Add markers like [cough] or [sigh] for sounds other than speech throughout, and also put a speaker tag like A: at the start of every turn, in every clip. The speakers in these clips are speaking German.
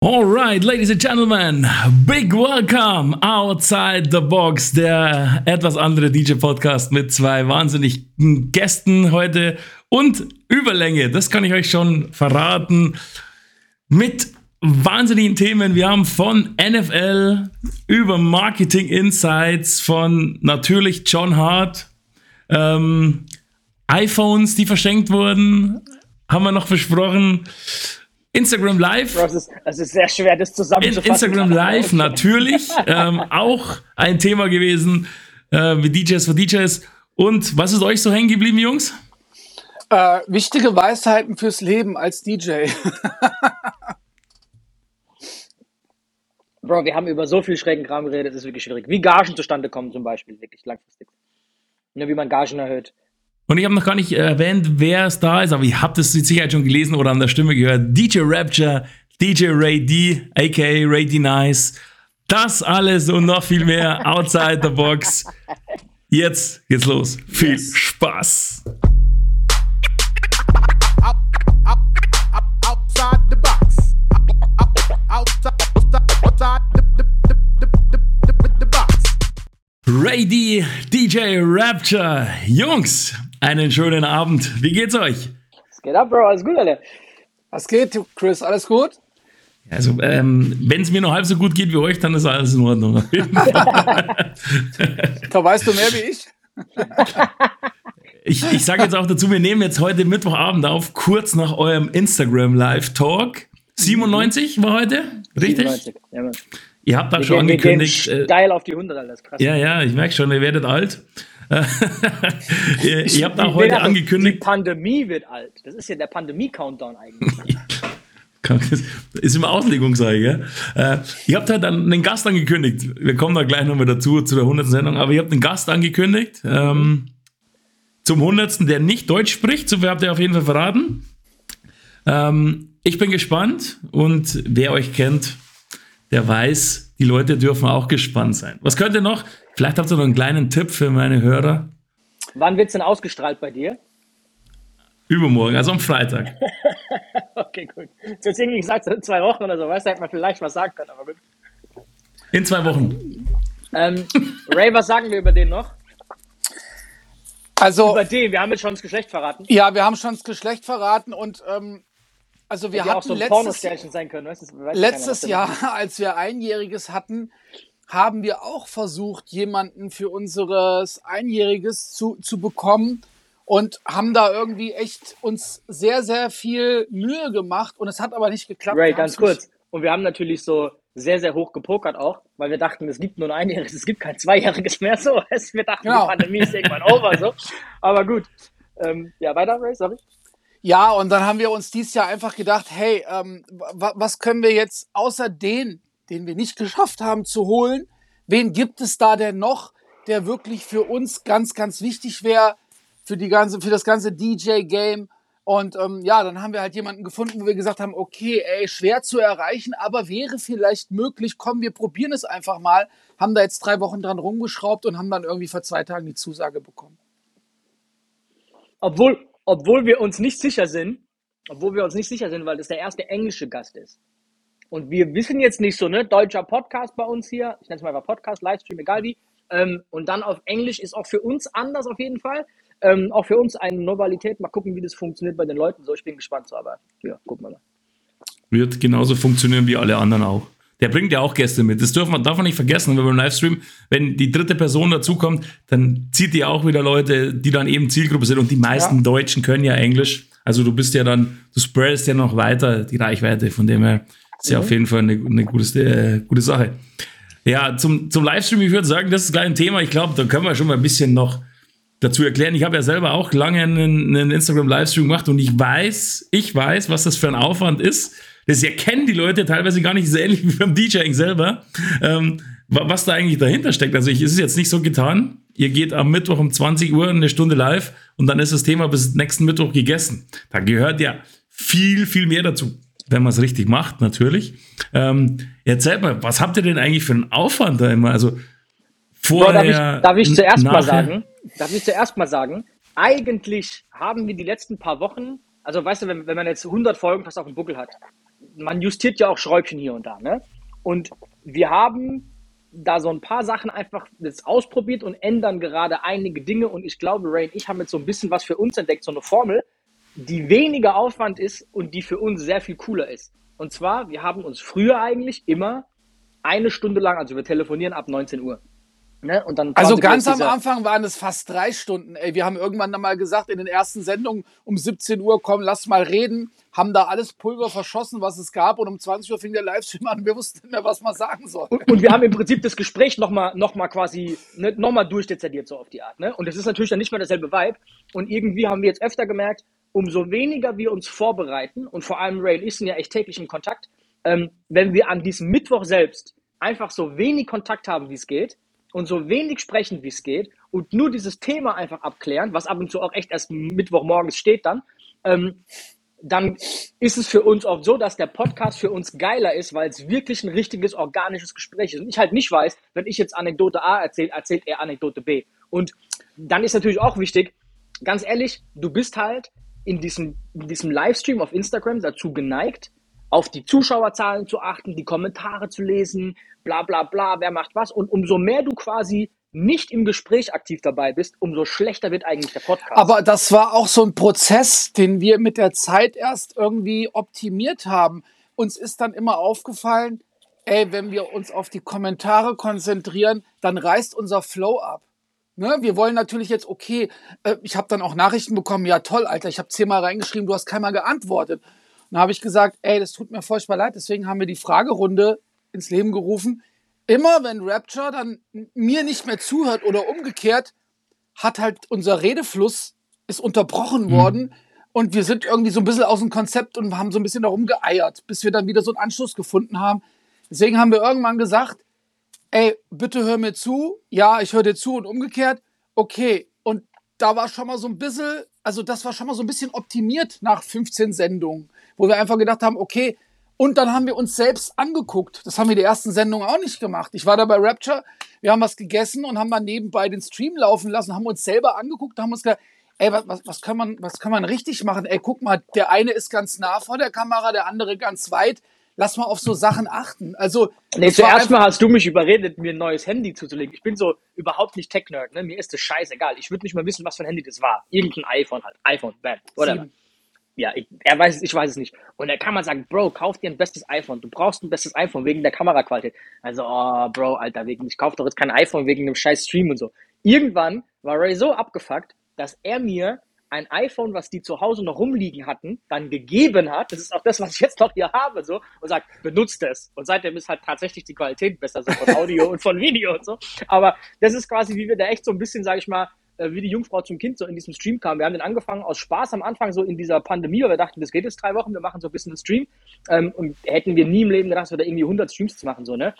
A: Alright, ladies and gentlemen, big welcome outside the box, der etwas andere DJ-Podcast mit zwei wahnsinnigen Gästen heute und Überlänge, das kann ich euch schon verraten, mit wahnsinnigen Themen. Wir haben von NFL über Marketing Insights, von natürlich John Hart, ähm, iPhones, die verschenkt wurden, haben wir noch versprochen. Instagram Live.
B: Bro, es, ist, es ist sehr schwer, das zusammenzufassen.
A: Instagram Live [laughs] natürlich ähm, auch ein Thema gewesen äh, mit DJs für DJs. Und was ist euch so hängen geblieben, Jungs?
C: Äh, wichtige Weisheiten fürs Leben als DJ. [laughs]
B: Bro, wir haben über so viel schrägen Kram geredet, das ist wirklich schwierig. Wie Gagen zustande kommen zum Beispiel, wirklich langfristig. Ne, wie man Gagen erhöht.
A: Und ich habe noch gar nicht erwähnt, wer es da ist, aber ihr habt es mit Sicherheit schon gelesen oder an der Stimme gehört. DJ Rapture, DJ Ray D, aka Ray D Nice. Das alles und noch viel mehr outside the box. Jetzt geht's los. Viel yes. Spaß. Ray D, DJ Rapture. Jungs, einen schönen Abend. Wie geht's euch?
B: Was geht ab, Bro? Alles gut, Alter.
C: Was geht, Chris? Alles gut?
A: Also, ähm, wenn es mir noch halb so gut geht wie euch, dann ist alles in Ordnung. [laughs]
C: da weißt du mehr wie ich.
A: ich ich sage jetzt auch dazu, wir nehmen jetzt heute Mittwochabend auf, kurz nach eurem Instagram Live Talk. 97 war heute, richtig? 97, ja, Ihr habt da schon angekündigt.
B: Äh, steil auf die 100, alles krass.
A: Ja, ja, ich merke schon, ihr werdet alt [laughs] ihr, ihr, habt auch heute angekündigt. Die
B: Pandemie wird alt. Das ist ja der Pandemie-Countdown eigentlich. [laughs]
A: ist immer Auslegungssache, gell? Äh, ihr habt halt dann einen Gast angekündigt. Wir kommen da gleich nochmal dazu, zu der 100. Sendung. Aber ihr habt einen Gast angekündigt. Ähm, zum 100. der nicht Deutsch spricht. So viel habt ihr auf jeden Fall verraten. Ähm, ich bin gespannt und wer euch kennt, der weiß, die Leute dürfen auch gespannt sein. Was könnte noch? Vielleicht habt ihr noch einen kleinen Tipp für meine Hörer.
B: Wann wird es denn ausgestrahlt bei dir?
A: Übermorgen, also am Freitag. [laughs]
B: okay, gut. Du hast irgendwie gesagt, in zwei Wochen oder so, weißt du, hätte man vielleicht was sagen können, aber gut.
A: In zwei Wochen.
B: Ähm, Ray, was sagen wir über den noch?
C: Also,
B: über den, wir haben jetzt schon das Geschlecht verraten.
C: Ja, wir haben schon das Geschlecht verraten und ähm, also wir hatten
B: auch so
C: letztes,
B: sein können, weißt du,
C: letztes keiner, Jahr, [laughs] als wir Einjähriges hatten, haben wir auch versucht, jemanden für unseres Einjähriges zu, zu bekommen und haben da irgendwie echt uns sehr, sehr viel Mühe gemacht und es hat aber nicht geklappt.
B: Ray, ganz kurz. Und wir haben natürlich so sehr, sehr hoch gepokert auch, weil wir dachten, es gibt nur ein Einjähriges, es gibt kein Zweijähriges mehr so. [laughs] Wir dachten, genau. die Pandemie ist irgendwann [laughs] over so. Aber gut. Ähm, ja, weiter, Ray, sorry.
C: Ja, und dann haben wir uns dieses Jahr einfach gedacht, hey, ähm, was können wir jetzt außer den den wir nicht geschafft haben zu holen. Wen gibt es da denn noch, der wirklich für uns ganz, ganz wichtig wäre, für die ganze, für das ganze DJ-Game? Und ähm, ja, dann haben wir halt jemanden gefunden, wo wir gesagt haben, okay, ey, schwer zu erreichen, aber wäre vielleicht möglich, komm, wir probieren es einfach mal. Haben da jetzt drei Wochen dran rumgeschraubt und haben dann irgendwie vor zwei Tagen die Zusage bekommen.
B: Obwohl, obwohl wir uns nicht sicher sind, obwohl wir uns nicht sicher sind, weil das der erste englische Gast ist. Und wir wissen jetzt nicht so, ne, deutscher Podcast bei uns hier, ich nenne es mal einfach Podcast, Livestream, egal wie. Ähm, und dann auf Englisch ist auch für uns anders auf jeden Fall. Ähm, auch für uns eine Novalität. Mal gucken, wie das funktioniert bei den Leuten. So, ich bin gespannt, so, aber ja, gucken wir mal.
A: Wird genauso funktionieren wie alle anderen auch. Der bringt ja auch Gäste mit. Das darf man, darf man nicht vergessen, wenn beim Livestream, wenn die dritte Person dazukommt, dann zieht die auch wieder Leute, die dann eben Zielgruppe sind. Und die meisten ja. Deutschen können ja Englisch. Also du bist ja dann, du spreadest ja noch weiter die Reichweite. Von dem her ist ja mhm. auf jeden Fall eine, eine gute, äh, gute Sache. Ja, zum, zum Livestream, ich würde sagen, das ist gleich ein Thema. Ich glaube, da können wir schon mal ein bisschen noch dazu erklären. Ich habe ja selber auch lange einen, einen Instagram-Livestream gemacht und ich weiß, ich weiß, was das für ein Aufwand ist. Das erkennen die Leute teilweise gar nicht so ähnlich wie beim DJing selber, ähm, was da eigentlich dahinter steckt. Also ich, es ist jetzt nicht so getan, ihr geht am Mittwoch um 20 Uhr eine Stunde live und dann ist das Thema bis nächsten Mittwoch gegessen. Da gehört ja viel, viel mehr dazu wenn man es richtig macht, natürlich. Ähm, erzählt mal, was habt ihr denn eigentlich für einen Aufwand da immer? Also vorher,
B: darf, ich, darf ich zuerst nachher? mal sagen, darf ich zuerst mal sagen, eigentlich haben wir die letzten paar Wochen, also weißt du, wenn, wenn man jetzt 100 Folgen fast auf dem Buckel hat, man justiert ja auch Schräubchen hier und da, ne? Und wir haben da so ein paar Sachen einfach jetzt ausprobiert und ändern gerade einige Dinge. Und ich glaube, Ray und ich haben jetzt so ein bisschen was für uns entdeckt, so eine Formel, die weniger Aufwand ist und die für uns sehr viel cooler ist. Und zwar, wir haben uns früher eigentlich immer eine Stunde lang, also wir telefonieren ab 19 Uhr.
C: Ne? Und dann also ganz am Anfang waren es fast drei Stunden. Ey, wir haben irgendwann dann mal gesagt in den ersten Sendungen um 17 Uhr, komm, lass mal reden. Haben da alles Pulver verschossen, was es gab. Und um 20 Uhr fing der Livestream an. Wir wussten nicht mehr, was man sagen soll.
B: Und, und wir haben im Prinzip das Gespräch nochmal noch mal quasi ne, nochmal durchdezidiert so auf die Art. Ne? Und das ist natürlich dann nicht mehr derselbe Vibe. Und irgendwie haben wir jetzt öfter gemerkt, umso weniger wir uns vorbereiten, und vor allem Ray und ich sind ja echt täglich im Kontakt, ähm, wenn wir an diesem Mittwoch selbst einfach so wenig Kontakt haben, wie es geht, und so wenig sprechen, wie es geht und nur dieses Thema einfach abklären, was ab und zu auch echt erst Mittwochmorgens steht dann, ähm, dann ist es für uns oft so, dass der Podcast für uns geiler ist, weil es wirklich ein richtiges organisches Gespräch ist. Und ich halt nicht weiß, wenn ich jetzt Anekdote A erzähle, erzählt er Anekdote B. Und dann ist natürlich auch wichtig, ganz ehrlich, du bist halt in diesem, in diesem Livestream auf Instagram dazu geneigt, auf die Zuschauerzahlen zu achten, die Kommentare zu lesen, bla bla bla, wer macht was. Und umso mehr du quasi nicht im Gespräch aktiv dabei bist, umso schlechter wird eigentlich der Podcast.
C: Aber das war auch so ein Prozess, den wir mit der Zeit erst irgendwie optimiert haben. Uns ist dann immer aufgefallen, ey, wenn wir uns auf die Kommentare konzentrieren, dann reißt unser Flow ab. Ne? Wir wollen natürlich jetzt, okay, äh, ich habe dann auch Nachrichten bekommen, ja toll, Alter, ich habe zehnmal reingeschrieben, du hast keinmal geantwortet. Dann habe ich gesagt, ey, das tut mir furchtbar leid, deswegen haben wir die Fragerunde ins Leben gerufen. Immer wenn Rapture dann mir nicht mehr zuhört oder umgekehrt, hat halt unser Redefluss ist unterbrochen mhm. worden und wir sind irgendwie so ein bisschen aus dem Konzept und haben so ein bisschen darum geeiert, bis wir dann wieder so einen Anschluss gefunden haben. Deswegen haben wir irgendwann gesagt, ey, bitte hör mir zu. Ja, ich höre dir zu und umgekehrt. Okay. Und da war schon mal so ein bisschen, also das war schon mal so ein bisschen optimiert nach 15 Sendungen wo wir einfach gedacht haben, okay, und dann haben wir uns selbst angeguckt. Das haben wir die ersten Sendungen auch nicht gemacht. Ich war da bei Rapture, wir haben was gegessen und haben dann nebenbei den Stream laufen lassen, haben uns selber angeguckt, haben uns gedacht, ey, was, was, was, kann man, was kann man richtig machen? Ey, guck mal, der eine ist ganz nah vor der Kamera, der andere ganz weit. Lass mal auf so Sachen achten. Also,
B: nee, zuerst mal hast du mich überredet, mir ein neues Handy zuzulegen. Ich bin so überhaupt nicht Tech-Nerd, ne? Mir ist das scheißegal. Ich würde nicht mal wissen, was für ein Handy das war. Irgendein iPhone halt. iPhone, bam, whatever. Sieben ja, ich, er weiß es, ich weiß es nicht. Und da kann man sagen, Bro, kauf dir ein bestes iPhone. Du brauchst ein bestes iPhone wegen der Kameraqualität. Also, oh, Bro, Alter, wegen, ich kauf doch jetzt kein iPhone wegen einem scheiß Stream und so. Irgendwann war Ray so abgefuckt, dass er mir ein iPhone, was die zu Hause noch rumliegen hatten, dann gegeben hat. Das ist auch das, was ich jetzt noch hier habe, so, und sagt, benutzt es. Und seitdem ist halt tatsächlich die Qualität besser, so von Audio [laughs] und von Video und so. Aber das ist quasi, wie wir da echt so ein bisschen, sag ich mal, äh, wie die Jungfrau zum Kind so in diesem Stream kam. Wir haben den angefangen aus Spaß am Anfang so in dieser Pandemie, weil wir dachten, das geht jetzt drei Wochen, wir machen so ein bisschen einen Stream. Ähm, und hätten wir nie im Leben gedacht, dass wir da irgendwie 100 Streams zu machen, so, ne?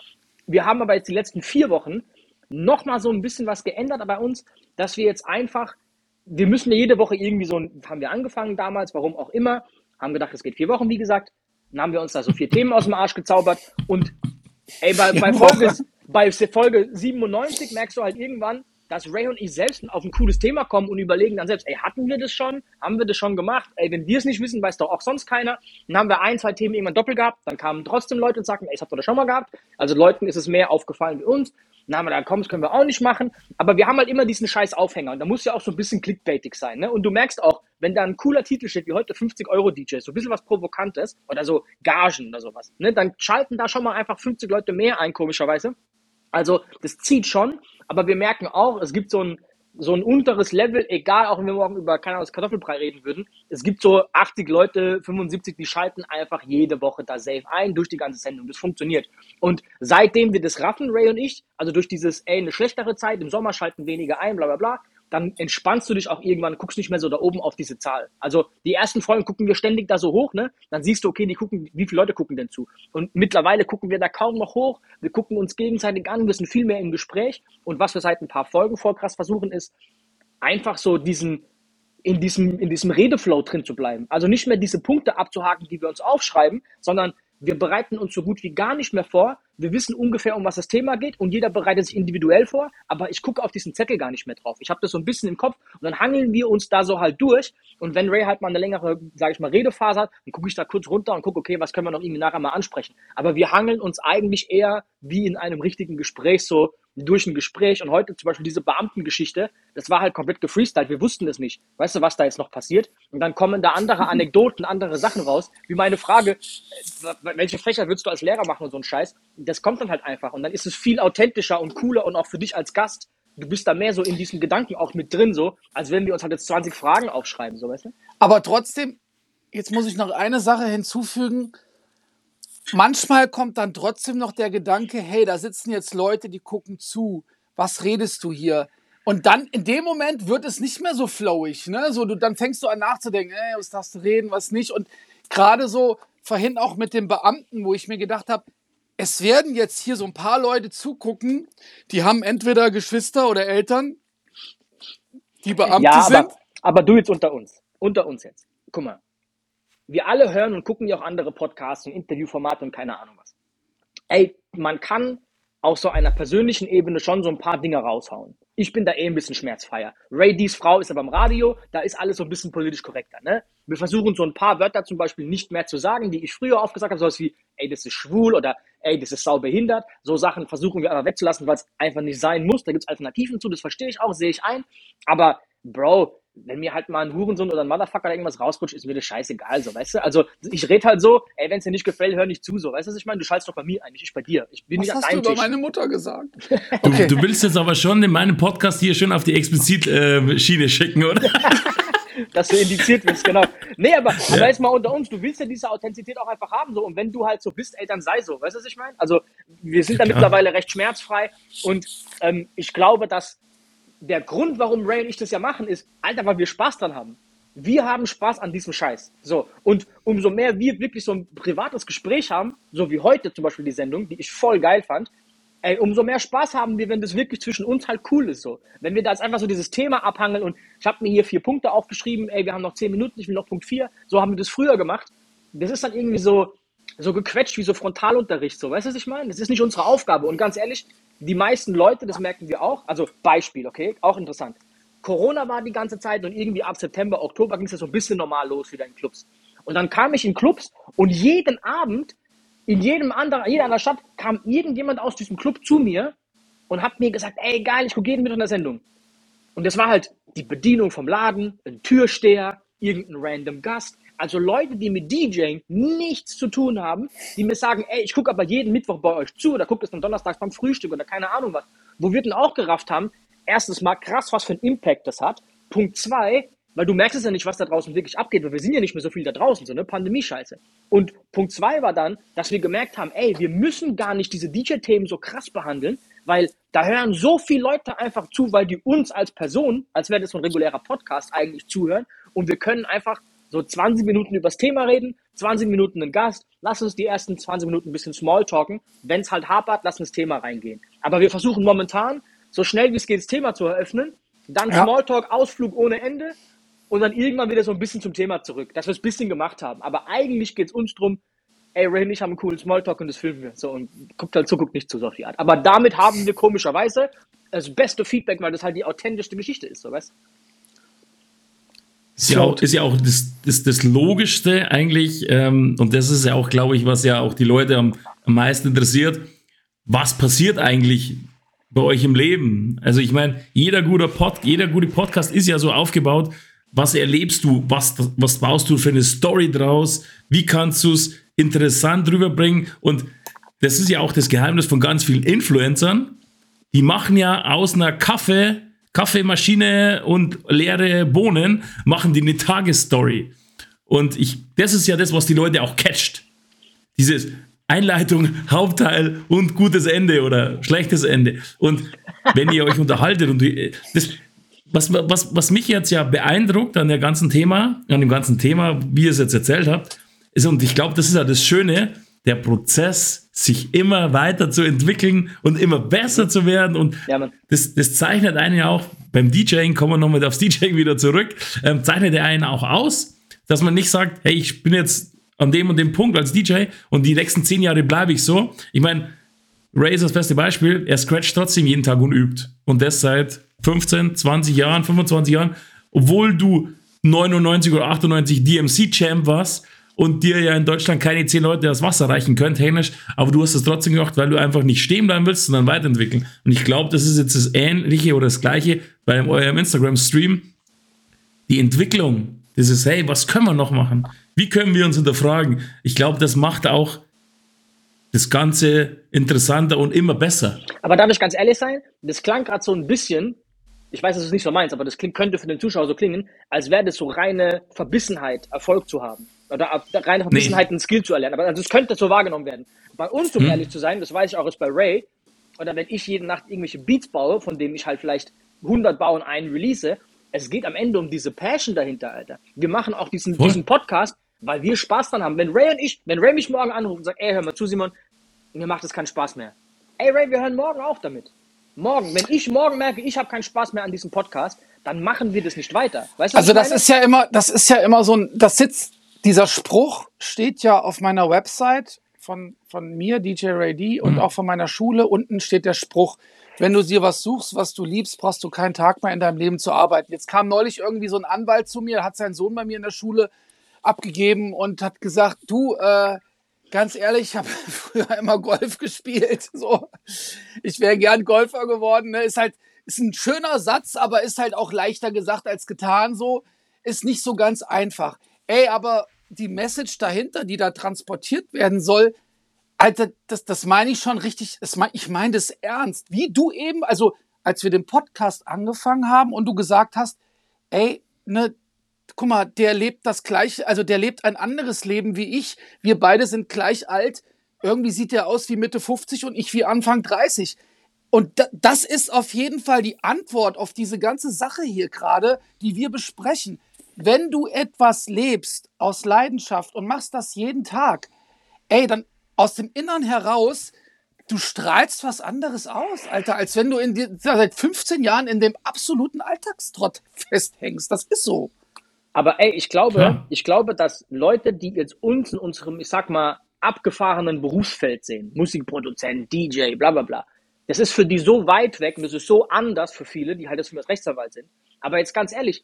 B: Wir haben aber jetzt die letzten vier Wochen nochmal so ein bisschen was geändert bei uns, dass wir jetzt einfach, wir müssen ja jede Woche irgendwie so, haben wir angefangen damals, warum auch immer, haben gedacht, es geht vier Wochen, wie gesagt. Dann haben wir uns da so vier Themen aus dem Arsch gezaubert und ey, bei, bei, Folge, bei Folge 97 merkst du halt irgendwann, dass Ray und ich selbst auf ein cooles Thema kommen und überlegen dann selbst, ey, hatten wir das schon? Haben wir das schon gemacht? Ey, wenn wir es nicht wissen, weiß doch auch sonst keiner. Dann haben wir ein, zwei Themen irgendwann doppelt gehabt, dann kamen trotzdem Leute und sagten, ey, das habt ihr das schon mal gehabt. Also Leuten ist es mehr aufgefallen wie uns. Dann haben wir da, komm, das können wir auch nicht machen. Aber wir haben halt immer diesen scheiß Aufhänger und da muss ja auch so ein bisschen clickbaitig sein. Ne? Und du merkst auch, wenn da ein cooler Titel steht, wie heute 50 Euro DJ, so ein bisschen was Provokantes oder so Gagen oder sowas, ne? dann schalten da schon mal einfach 50 Leute mehr ein, komischerweise. Also das zieht schon, aber wir merken auch, es gibt so ein, so ein unteres Level, egal, auch wenn wir morgen über, keine Ahnung, Kartoffelbrei reden würden. Es gibt so 80 Leute, 75, die schalten einfach jede Woche da safe ein, durch die ganze Sendung. Das funktioniert. Und seitdem wir das raffen, Ray und ich, also durch dieses, ey, eine schlechtere Zeit, im Sommer schalten weniger ein, bla, bla, bla, dann entspannst du dich auch irgendwann, guckst nicht mehr so da oben auf diese Zahl. Also die ersten Folgen gucken wir ständig da so hoch, ne? Dann siehst du, okay, die gucken, wie viele Leute gucken denn zu? Und mittlerweile gucken wir da kaum noch hoch. Wir gucken uns gegenseitig an, wir sind viel mehr im Gespräch. Und was wir seit ein paar Folgen vor krass versuchen, ist einfach so diesen in diesem, in diesem Redeflow drin zu bleiben. Also nicht mehr diese Punkte abzuhaken, die wir uns aufschreiben, sondern wir bereiten uns so gut wie gar nicht mehr vor. Wir wissen ungefähr, um was das Thema geht und jeder bereitet sich individuell vor, aber ich gucke auf diesen Zettel gar nicht mehr drauf. Ich habe das so ein bisschen im Kopf und dann hangeln wir uns da so halt durch und wenn Ray halt mal eine längere, sage ich mal, Redephase hat, dann gucke ich da kurz runter und gucke, okay, was können wir noch irgendwie nachher mal ansprechen. Aber wir hangeln uns eigentlich eher wie in einem richtigen Gespräch so durch ein Gespräch und heute zum Beispiel diese Beamtengeschichte, das war halt komplett gefreestylt, wir wussten es nicht. Weißt du, was da jetzt noch passiert? Und dann kommen da andere [laughs] Anekdoten, andere Sachen raus, wie meine Frage, äh, welche Fächer würdest du als Lehrer machen und so ein Scheiß? Das kommt dann halt einfach und dann ist es viel authentischer und cooler und auch für dich als Gast, du bist da mehr so in diesem Gedanken auch mit drin, so, als wenn wir uns halt jetzt 20 Fragen aufschreiben, so, weißt du?
C: Aber trotzdem, jetzt muss ich noch eine Sache hinzufügen, manchmal kommt dann trotzdem noch der Gedanke, hey, da sitzen jetzt Leute, die gucken zu. Was redest du hier? Und dann in dem Moment wird es nicht mehr so flowig, ne? So, du, dann fängst du an nachzudenken, ey, was darfst du reden, was nicht. Und gerade so vorhin auch mit dem Beamten, wo ich mir gedacht habe, es werden jetzt hier so ein paar Leute zugucken, die haben entweder Geschwister oder Eltern, die Beamte
B: ja, aber,
C: sind.
B: aber du jetzt unter uns. Unter uns jetzt. Guck mal wir alle hören und gucken ja auch andere Podcasts und Interviewformate und keine Ahnung was. Ey, man kann auf so einer persönlichen Ebene schon so ein paar Dinge raushauen. Ich bin da eh ein bisschen schmerzfreier. Ray D's Frau ist aber im Radio, da ist alles so ein bisschen politisch korrekter. Ne? Wir versuchen so ein paar Wörter zum Beispiel nicht mehr zu sagen, die ich früher oft gesagt habe, sowas wie, ey, das ist schwul oder ey, das ist saubehindert. So Sachen versuchen wir aber wegzulassen, weil es einfach nicht sein muss. Da gibt es Alternativen zu, das verstehe ich auch, sehe ich ein. Aber Bro, wenn mir halt mal ein Hurensohn oder ein Motherfucker irgendwas rausrutscht, ist mir das scheißegal, so, weißt du? Also, ich rede halt so, ey, wenn es dir nicht gefällt, hör nicht zu, so, weißt du, was ich meine? Du schaltest doch bei mir eigentlich, ich bei dir. Ich bin
C: Was
B: nicht
C: hast
B: an
C: du
B: deinem
C: über
B: Tisch.
C: meine Mutter gesagt? [laughs]
A: Du, du willst jetzt aber schon in meinem Podcast hier schön auf die Explizit-Schiene schicken, oder? [laughs]
B: dass du indiziert wirst, genau. Nee, aber, aber jetzt mal unter uns, du willst ja diese Authentizität auch einfach haben, so, und wenn du halt so bist, ey, dann sei so, weißt du, was ich meine? Also, wir sind da
A: klar.
B: mittlerweile recht schmerzfrei und ähm, ich glaube, dass der Grund, warum Ray und ich das ja machen, ist, Alter, weil wir Spaß dran haben. Wir haben Spaß an diesem Scheiß. So. Und umso mehr wir wirklich so ein privates Gespräch haben, so wie heute zum Beispiel die Sendung, die ich voll geil fand, ey, umso mehr Spaß haben wir, wenn das wirklich zwischen uns halt cool ist. So. Wenn wir da jetzt einfach so dieses Thema abhangeln und ich habe mir hier vier Punkte aufgeschrieben, ey, wir haben noch zehn Minuten, ich will noch Punkt vier. So haben wir das früher gemacht. Das ist dann irgendwie so, so gequetscht wie so Frontalunterricht. So. Weißt du, was ich meine? Das ist nicht unsere Aufgabe. Und ganz ehrlich, die meisten Leute, das merken wir auch, also Beispiel, okay, auch interessant. Corona war die ganze Zeit und irgendwie ab September, Oktober ging es ja so ein bisschen normal los wieder in Clubs. Und dann kam ich in Clubs und jeden Abend, in jedem anderen, jeder anderen Stadt, kam irgendjemand aus diesem Club zu mir und hat mir gesagt, ey geil, ich gucke jeden Mittwoch in der Sendung. Und das war halt die Bedienung vom Laden, ein Türsteher, irgendein random Gast. Also Leute, die mit DJing nichts zu tun haben, die mir sagen, ey, ich gucke aber jeden Mittwoch bei euch zu oder gucke es dann donnerstags beim Frühstück oder keine Ahnung was. Wo wir dann auch gerafft haben, erstens mal krass, was für einen Impact das hat. Punkt zwei, weil du merkst es ja nicht, was da draußen wirklich abgeht, weil wir sind ja nicht mehr so viel da draußen, so eine Pandemie-Scheiße. Und Punkt zwei war dann, dass wir gemerkt haben, ey, wir müssen gar nicht diese DJ-Themen so krass behandeln, weil da hören so viele Leute einfach zu, weil die uns als Person, als wäre das so ein regulärer Podcast eigentlich zuhören und wir können einfach so 20 Minuten über das Thema reden, 20 Minuten einen Gast, lass uns die ersten 20 Minuten ein bisschen Smalltalken. Wenn es halt hapert, lass uns das Thema reingehen. Aber wir versuchen momentan, so schnell wie es geht, das Thema zu eröffnen, dann
C: Ja.
B: Smalltalk, Ausflug ohne Ende und dann irgendwann wieder so ein bisschen zum Thema zurück, dass wir es ein bisschen gemacht haben. Aber eigentlich geht es uns drum, ey, Ray und ich haben einen coolen Smalltalk und das filmen wir. So, und guckt halt zu, guckt nicht zu, so auf die Art. Aber damit haben wir komischerweise das beste Feedback, weil das halt die authentischste Geschichte ist, so weißt
A: Ist ja auch, ist ja auch das, das, das Logischste eigentlich, ähm, und das ist ja auch, glaube ich, was ja auch die Leute am, am meisten interessiert. Was passiert eigentlich bei euch im Leben? Also ich meine, jeder guter Pod, jeder gute Podcast ist ja so aufgebaut. Was erlebst du? Was, was baust du für eine Story draus? Wie kannst du es interessant rüberbringen? Und das ist ja auch das Geheimnis von ganz vielen Influencern. Die machen ja aus einer Kaffee, Kaffeemaschine und leere Bohnen, machen die eine Tagesstory. Und ich, das ist ja das, was die Leute auch catcht. Dieses Einleitung, [laughs] Hauptteil und gutes Ende oder schlechtes Ende. Und wenn ihr euch unterhaltet und die- das, was, was, was mich jetzt ja beeindruckt an der ganzen Thema, an dem ganzen Thema, wie ihr es jetzt erzählt habt, ist, und ich glaube, das ist ja das Schöne, der Prozess, sich immer weiter zu entwickeln und immer besser zu werden. Und
B: Ja,
A: das, das zeichnet einen ja auch beim DJing, kommen wir nochmal aufs DJing wieder zurück, ähm, zeichnet er einen auch aus, dass man nicht sagt, hey, ich bin jetzt an dem und dem Punkt als DJ und die nächsten zehn Jahre bleibe ich so. Ich meine, Ray ist das beste Beispiel. Er scratcht trotzdem jeden Tag und übt. Und das seit 15, 20 Jahren, 25 Jahren. Obwohl du 99 oder 98 DMC-Champ warst und dir ja in Deutschland keine 10 Leute das Wasser reichen können, technisch. Aber du hast es trotzdem gemacht, weil du einfach nicht stehen bleiben willst, sondern weiterentwickeln. Und ich glaube, das ist jetzt das Ähnliche oder das Gleiche bei eurem Instagram-Stream. Die Entwicklung, dieses, hey, was können wir noch machen? Wie können wir uns hinterfragen? Ich glaube, das macht auch das Ganze interessanter und immer besser.
B: Aber darf ich ganz ehrlich sein? Das klang gerade so ein bisschen, ich weiß, dass es nicht so meins, aber das klingt, könnte für den Zuschauer so klingen, als wäre das so reine Verbissenheit, Erfolg zu haben. Oder reine Verbissenheit, nee. einen Skill zu erlernen. Aber also es könnte so wahrgenommen werden. Bei uns, um hm. ehrlich zu sein, das weiß ich auch jetzt bei Ray, oder wenn ich jede Nacht irgendwelche Beats baue, von denen ich halt vielleicht 100 bauen, einen release, es geht am Ende um diese Passion dahinter, Alter. Wir machen auch diesen, diesen Podcast, weil wir Spaß dran haben. Wenn Ray und ich, wenn Ray mich morgen anruft und sagt, ey, hör mal zu, Simon, mir macht es keinen Spaß mehr. Ey, Ray, wir hören morgen auf damit. Morgen, wenn ich morgen merke, ich habe keinen Spaß mehr an diesem Podcast, dann machen wir das nicht weiter.
C: Weißt du, also das ist ja immer, das ist ja immer so ein, das sitzt, dieser Spruch steht ja auf meiner Website von, von mir, DJ Ray D, und mhm. auch von meiner Schule. Unten steht der Spruch, wenn du dir was suchst, was du liebst, brauchst du keinen Tag mehr in deinem Leben zu arbeiten. Jetzt kam neulich irgendwie so ein Anwalt zu mir, hat seinen Sohn bei mir in der Schule abgegeben und hat gesagt, du, äh, ganz ehrlich, ich habe [laughs] früher immer Golf gespielt. [laughs] So, ich wäre gern Golfer geworden. Ne? Ist halt, ist ein schöner Satz, aber ist halt auch leichter gesagt als getan. So, ist nicht so ganz einfach. Ey, aber die Message dahinter, die da transportiert werden soll, Alter, das, das meine ich schon richtig. Das mein, ich meine das ernst. Wie du eben, also als wir den Podcast angefangen haben und du gesagt hast, ey, ne, guck mal, der lebt das gleiche, also der lebt ein anderes Leben wie ich. Wir beide sind gleich alt. Irgendwie sieht er aus wie Mitte 50 und ich wie Anfang 30. Und das ist auf jeden Fall die Antwort auf diese ganze Sache hier gerade, die wir besprechen. Wenn du etwas lebst aus Leidenschaft und machst das jeden Tag, ey, dann aus dem Innern heraus, du strahlst was anderes aus, Alter, als wenn du in die, seit 15 Jahren in dem absoluten Alltagstrott festhängst. Das ist so.
B: Aber ey, ich glaube, ja. ich glaube, dass Leute, die jetzt uns in unserem, ich sag mal, abgefahrenen Berufsfeld sehen, Musikproduzent, DJ, bla bla bla, das ist für die so weit weg und das ist so anders für viele, die halt jetzt für das Rechtsanwalt sind. Aber jetzt ganz ehrlich,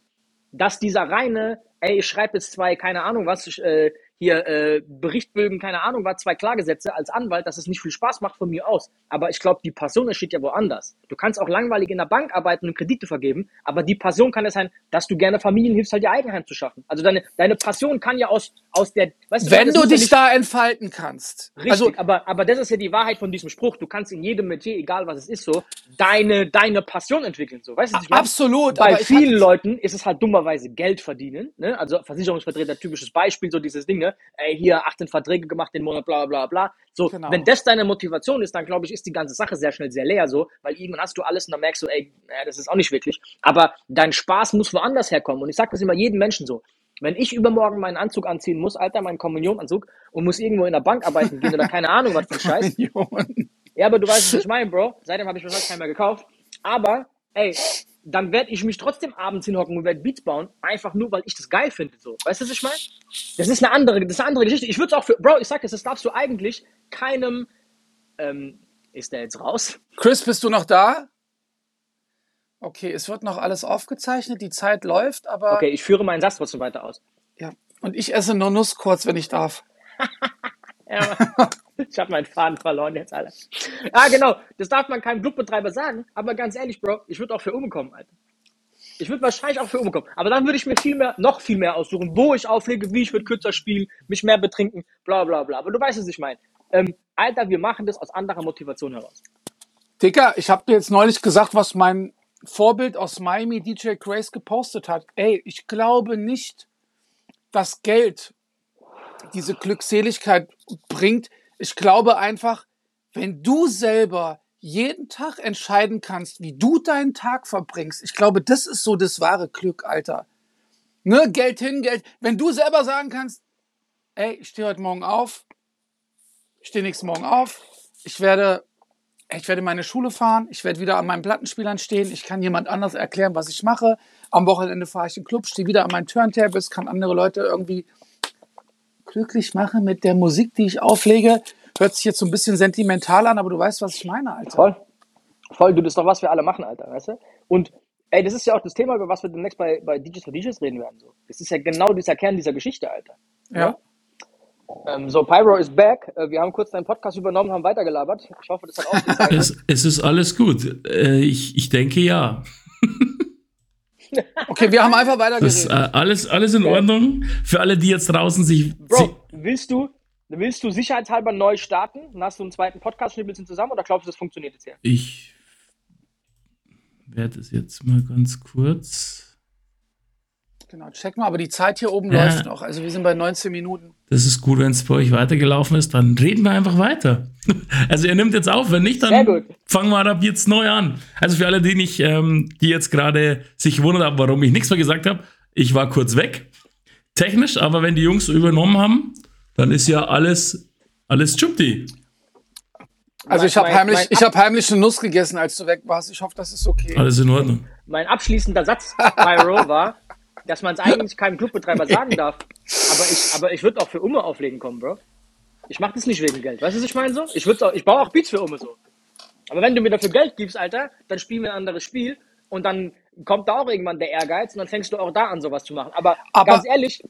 B: dass dieser reine, ey, ich schreibe jetzt zwei, keine Ahnung was, äh, hier äh, Berichtbögen, keine Ahnung, war zwei Klagesätze als Anwalt, dass es nicht viel Spaß macht von mir aus. Aber ich glaube, die Passion steht ja woanders. Du kannst auch langweilig in der Bank arbeiten und Kredite vergeben, aber die Passion kann es sein, dass du gerne Familien hilfst, halt ihr Eigenheim zu schaffen. Also deine, deine Passion kann ja aus, aus der,
C: weißt du, wenn du dich ja da entfalten kannst.
B: Richtig, also, aber, aber das ist ja die Wahrheit von diesem Spruch. Du kannst in jedem Metier, egal was es ist, so, deine, deine Passion entwickeln, so. Weißt du,
C: ich meine? Absolut.
B: Bei vielen Leuten ist es halt dummerweise Geld verdienen, ne? Also Versicherungsvertreter, typisches Beispiel, so dieses Ding, ne? Ey, hier, 18 Verträge gemacht den Monat, bla bla bla. So, genau. wenn das deine Motivation ist, dann glaube ich, ist die ganze Sache sehr schnell sehr leer so, weil irgendwann hast du alles und dann merkst du, ey, das ist auch nicht wirklich. Aber dein Spaß muss woanders herkommen. Und ich sage das immer jedem Menschen so. Wenn ich übermorgen meinen Anzug anziehen muss, Alter, meinen Kommunionanzug, und muss irgendwo in der Bank arbeiten gehen oder keine Ahnung, was für ein [laughs] Scheiß. ja, aber du weißt, was ich meine, Bro. Seitdem habe ich wahrscheinlich keinen mehr gekauft. Aber, ey, dann werde ich mich trotzdem abends hinhocken und werde Beats bauen, einfach nur, weil ich das geil finde. So. Weißt du, was ich meine? Das ist eine andere, das ist eine andere Geschichte. Ich würde es auch für, Bro, ich sag das, das darfst du eigentlich keinem, ähm, ist der jetzt raus?
C: Chris, bist du noch da? Okay, es wird noch alles aufgezeichnet, die Zeit läuft, aber.
B: Okay, ich führe meinen Satz trotzdem weiter aus.
C: Ja, und ich esse nur Nuss kurz, wenn ich darf. [laughs]
B: ja, [laughs] ich habe meinen Faden verloren jetzt, Alter. Ah, genau. Das darf man keinem Clubbetreiber sagen. Aber ganz ehrlich, Bro, ich würde auch für umkommen, Alter. Ich würde wahrscheinlich auch für umkommen. Aber dann würde ich mir viel mehr, noch viel mehr aussuchen, wo ich auflege, wie ich würde kürzer spielen, mich mehr betrinken, bla bla bla. Aber du weißt, was ich meine. Ähm, Alter, wir machen das aus anderer Motivation heraus.
C: Dicker, ich habe dir jetzt neulich gesagt, was mein Vorbild aus Miami, DJ Grace, gepostet hat. Ey, ich glaube nicht, dass Geld diese Glückseligkeit bringt, ich glaube einfach, wenn du selber jeden Tag entscheiden kannst, wie du deinen Tag verbringst, ich glaube, das ist so das wahre Glück, Alter. Ne, Geld hin, Geld. Wenn du selber sagen kannst, ey, ich stehe heute Morgen auf, ich stehe nächsten Morgen auf, ich werde, ich werde in meine Schule fahren, ich werde wieder an meinen Plattenspielern stehen, ich kann jemand anders erklären, was ich mache. Am Wochenende fahre ich in den Club, stehe wieder an meinen Turntables, kann andere Leute irgendwie glücklich mache mit der Musik, die ich auflege. Hört sich jetzt so ein bisschen sentimental an, aber du weißt, was ich meine, Alter.
B: Voll. Voll, du, das ist doch was wir alle machen, Alter, weißt du? Und ey, das ist ja auch das Thema, über was wir demnächst bei, bei DJs for DJs reden werden. So. Das ist ja genau dieser Kern dieser Geschichte, Alter.
C: Ja.
B: Ähm, so, Pyro is back. Äh, wir haben kurz deinen Podcast übernommen, haben weitergelabert. Ich hoffe, das hat auch [laughs] gezeigt.
A: Es, es ist alles gut. Äh, ich, ich denke ja. [laughs]
C: Okay, wir haben einfach
A: Das ist äh, alles, alles in Ordnung. Für alle, die jetzt draußen sich.
B: Bro, willst du, willst du sicherheitshalber neu starten? Dann hast du einen zweiten Podcast, schnippelst zusammen oder glaubst du, das funktioniert jetzt hier?
A: Ich werde es jetzt mal ganz kurz.
C: Genau, check mal, aber die Zeit hier oben
A: Ja.
C: läuft noch. Also wir sind bei 19 Minuten.
A: Das ist gut, wenn es bei euch weitergelaufen ist, dann reden wir einfach weiter. [laughs] Also ihr nimmt jetzt auf, wenn nicht, dann fangen wir ab jetzt neu an. Also für alle, die nicht, ähm, die jetzt gerade sich gewundert haben, warum ich nichts mehr gesagt habe, ich war kurz weg, technisch, aber wenn die Jungs übernommen haben, dann ist ja alles, alles Chupti.
C: Also ich habe heimlich,
B: mein
C: ich habe heimlich eine Nuss gegessen, als du weg warst. Ich hoffe, das ist okay.
A: Alles in Ordnung.
B: Mein abschließender Satz, Pyro, war, dass man es eigentlich keinem Clubbetreiber sagen darf. Aber ich, aber ich würde auch für Umme auflegen kommen, Bro. Ich mache das nicht wegen Geld. Weißt du, was ich meine so? Ich, auch, ich baue auch Beats für Umme so. Aber wenn du mir dafür Geld gibst, Alter, dann spielen wir ein anderes Spiel und dann kommt da auch irgendwann der Ehrgeiz und dann fängst du auch da an, sowas zu machen. Aber,
C: Aber-
B: ganz ehrlich,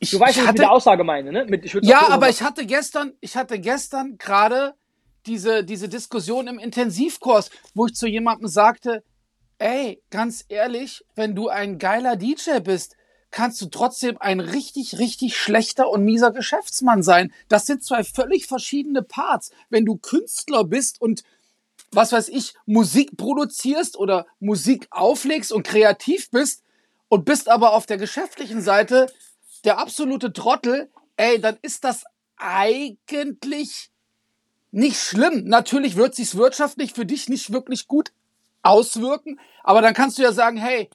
C: Ich,
B: du weißt,
C: ich
B: was ich mit der Aussage meine, ne? Mit,
C: ja, aber ich hatte gestern, ich hatte gestern gerade diese, diese Diskussion im Intensivkurs, wo ich zu jemandem sagte, ey, ganz ehrlich, wenn du ein geiler DJ bist, kannst du trotzdem ein richtig, richtig schlechter und mieser Geschäftsmann sein. Das sind zwei völlig verschiedene Parts. Wenn du Künstler bist und was weiß ich, Musik produzierst oder Musik auflegst und kreativ bist und bist aber auf der geschäftlichen Seite der absolute Trottel, ey, dann ist das eigentlich nicht schlimm. Natürlich wird sich's wirtschaftlich für dich nicht wirklich gut auswirken, aber dann kannst du ja sagen, hey,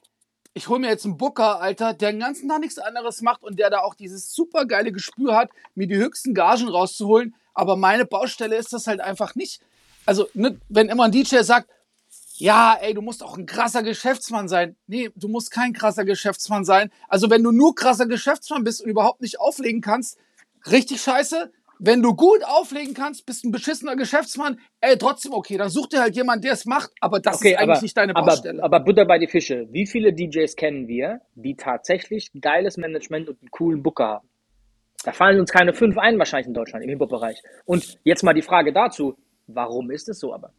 C: ich hole mir jetzt einen Booker, Alter, der den ganzen Tag nichts anderes macht und der da auch dieses super geile Gespür hat, mir die höchsten Gagen rauszuholen. Aber meine Baustelle ist das halt einfach nicht. Also, ne, wenn immer ein DJ sagt, ja, ey, du musst auch ein krasser Geschäftsmann sein. Nee, du musst kein krasser Geschäftsmann sein. Also, wenn du nur krasser Geschäftsmann bist und überhaupt nicht auflegen kannst, richtig scheiße. Wenn du gut auflegen kannst, bist ein beschissener Geschäftsmann, ey, trotzdem okay, dann such dir halt jemand, der es macht, aber das
B: Okay,
C: ist eigentlich
B: aber,
C: nicht deine
B: aber,
C: Baustelle.
B: aber Butter bei die Fische. Wie viele DJs kennen wir, die tatsächlich geiles Management und einen coolen Booker haben? Da fallen uns keine fünf ein, wahrscheinlich in Deutschland, im Hip-Hop-Bereich. Und jetzt mal die Frage dazu, warum ist es so aber?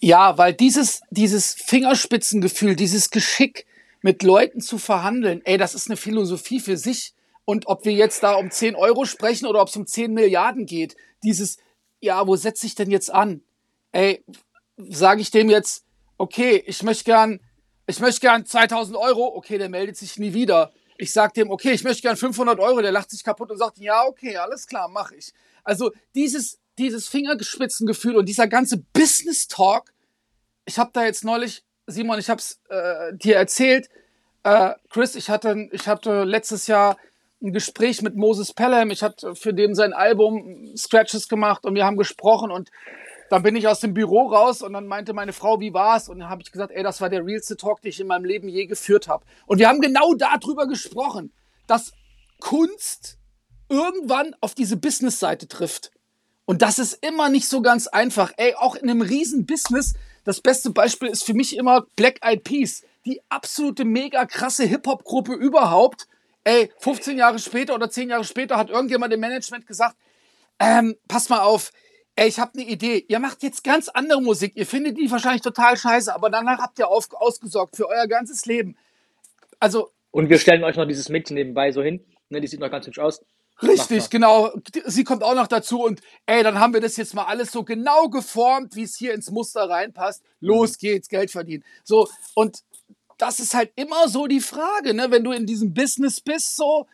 C: Ja, weil dieses, dieses Fingerspitzengefühl, dieses Geschick, mit Leuten zu verhandeln, ey, das ist eine Philosophie für sich. Und ob wir jetzt da um 10 Euro sprechen oder ob es um 10 Milliarden geht, dieses, ja, wo setze ich denn jetzt an? Ey, sage ich dem jetzt, okay, ich möchte gern, ich möchte gern 2000 Euro, okay, der meldet sich nie wieder. Ich sag dem, okay, ich möchte gern 500 Euro, der lacht sich kaputt und sagt, ja, okay, alles klar, mach ich. Also dieses, dieses Fingerspitzengefühl und dieser ganze Business Talk, ich habe da jetzt neulich, Simon, ich habe es äh, dir erzählt, äh, Chris, ich hatte, ich hatte letztes Jahr ein Gespräch mit Moses Pelham. Ich hatte für den sein Album Scratches gemacht und wir haben gesprochen und dann bin ich aus dem Büro raus und dann meinte meine Frau, wie war's? Und dann habe ich gesagt, ey, das war der realste Talk, den ich in meinem Leben je geführt habe. Und wir haben genau darüber gesprochen, dass Kunst irgendwann auf diese Business-Seite trifft. Und das ist immer nicht so ganz einfach. Ey, auch in einem riesen Business, das beste Beispiel ist für mich immer Black Eyed Peas. Die absolute mega krasse Hip-Hop-Gruppe überhaupt. Ey, 15 Jahre später oder 10 Jahre später hat irgendjemand im Management gesagt, ähm, pass mal auf, ey, ich habe eine Idee. Ihr macht jetzt ganz andere Musik. Ihr findet die wahrscheinlich total scheiße, aber danach habt ihr auf, ausgesorgt für euer ganzes Leben. Also
B: Und wir stellen euch noch dieses Mädchen nebenbei so hin. Ne, die sieht noch ganz hübsch aus.
C: Richtig, genau. Sie kommt auch noch dazu und ey, dann haben wir das jetzt mal alles so genau geformt, wie es hier ins Muster reinpasst. Los geht's, Geld verdienen. So, und das ist halt immer so die Frage, ne, wenn du in diesem Business bist, so,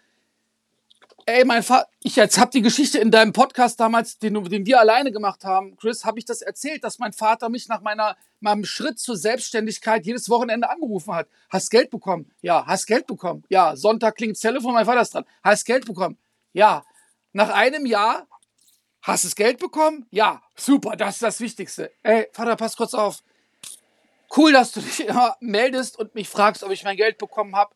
C: ey, mein Vater, ich jetzt hab die Geschichte in deinem Podcast damals, den, den wir alleine gemacht haben, Chris, habe ich das erzählt, dass mein Vater mich nach meiner, meinem Schritt zur Selbstständigkeit jedes Wochenende angerufen hat. Hast Geld bekommen? Ja. Hast Geld bekommen? Ja. Sonntag klingt das Telefon, mein Vater ist dran. Hast Geld bekommen? Ja. Nach einem Jahr, hast du das Geld bekommen? Ja. Super, das ist das Wichtigste. Ey, Vater, pass kurz auf. Cool, dass du dich [laughs] immer meldest und mich fragst, ob ich mein Geld bekommen habe.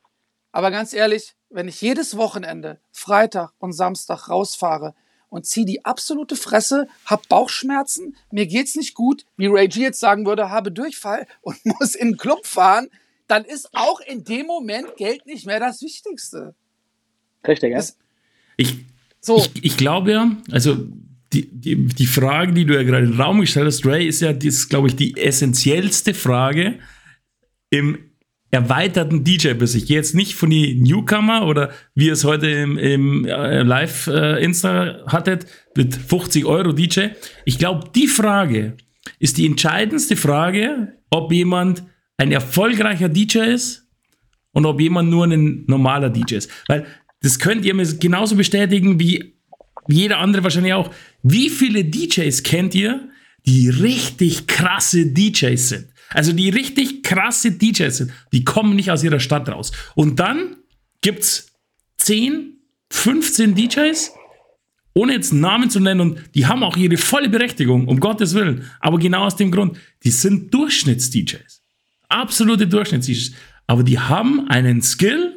C: Aber ganz ehrlich, wenn ich jedes Wochenende, Freitag und Samstag rausfahre und ziehe die absolute Fresse, hab Bauchschmerzen, mir geht's nicht gut, wie Ray G jetzt sagen würde, habe Durchfall [laughs] und muss in den Club fahren, dann ist auch in dem Moment Geld nicht mehr das Wichtigste.
B: Richtig, ja.
C: Das,
A: Ich,
C: so,
A: ich, ich glaube ja, also die, die, die Frage, die du ja gerade in den Raum gestellt hast, Ray, ist ja, glaube ich, die essentiellste Frage im erweiterten DJ-Biss. Ich gehe jetzt nicht von die Newcomer oder wie ihr es heute im, im äh, Live-Insta hattet, mit 50 Euro DJ. Ich glaube, die Frage ist die entscheidendste Frage, ob jemand ein erfolgreicher DJ ist und ob jemand nur ein normaler DJ ist. Weil das könnt ihr mir genauso bestätigen wie jeder andere wahrscheinlich auch. Wie viele DJs kennt ihr, die richtig krasse DJs sind? Also die richtig krasse DJs sind, die kommen nicht aus ihrer Stadt raus. Und dann gibt's 10, 15 DJs, ohne jetzt Namen zu nennen, und die haben auch ihre volle Berechtigung, um Gottes Willen. Aber genau aus dem Grund, die sind Durchschnitts-DJs. Absolute Durchschnitts-DJs. Aber die haben einen Skill,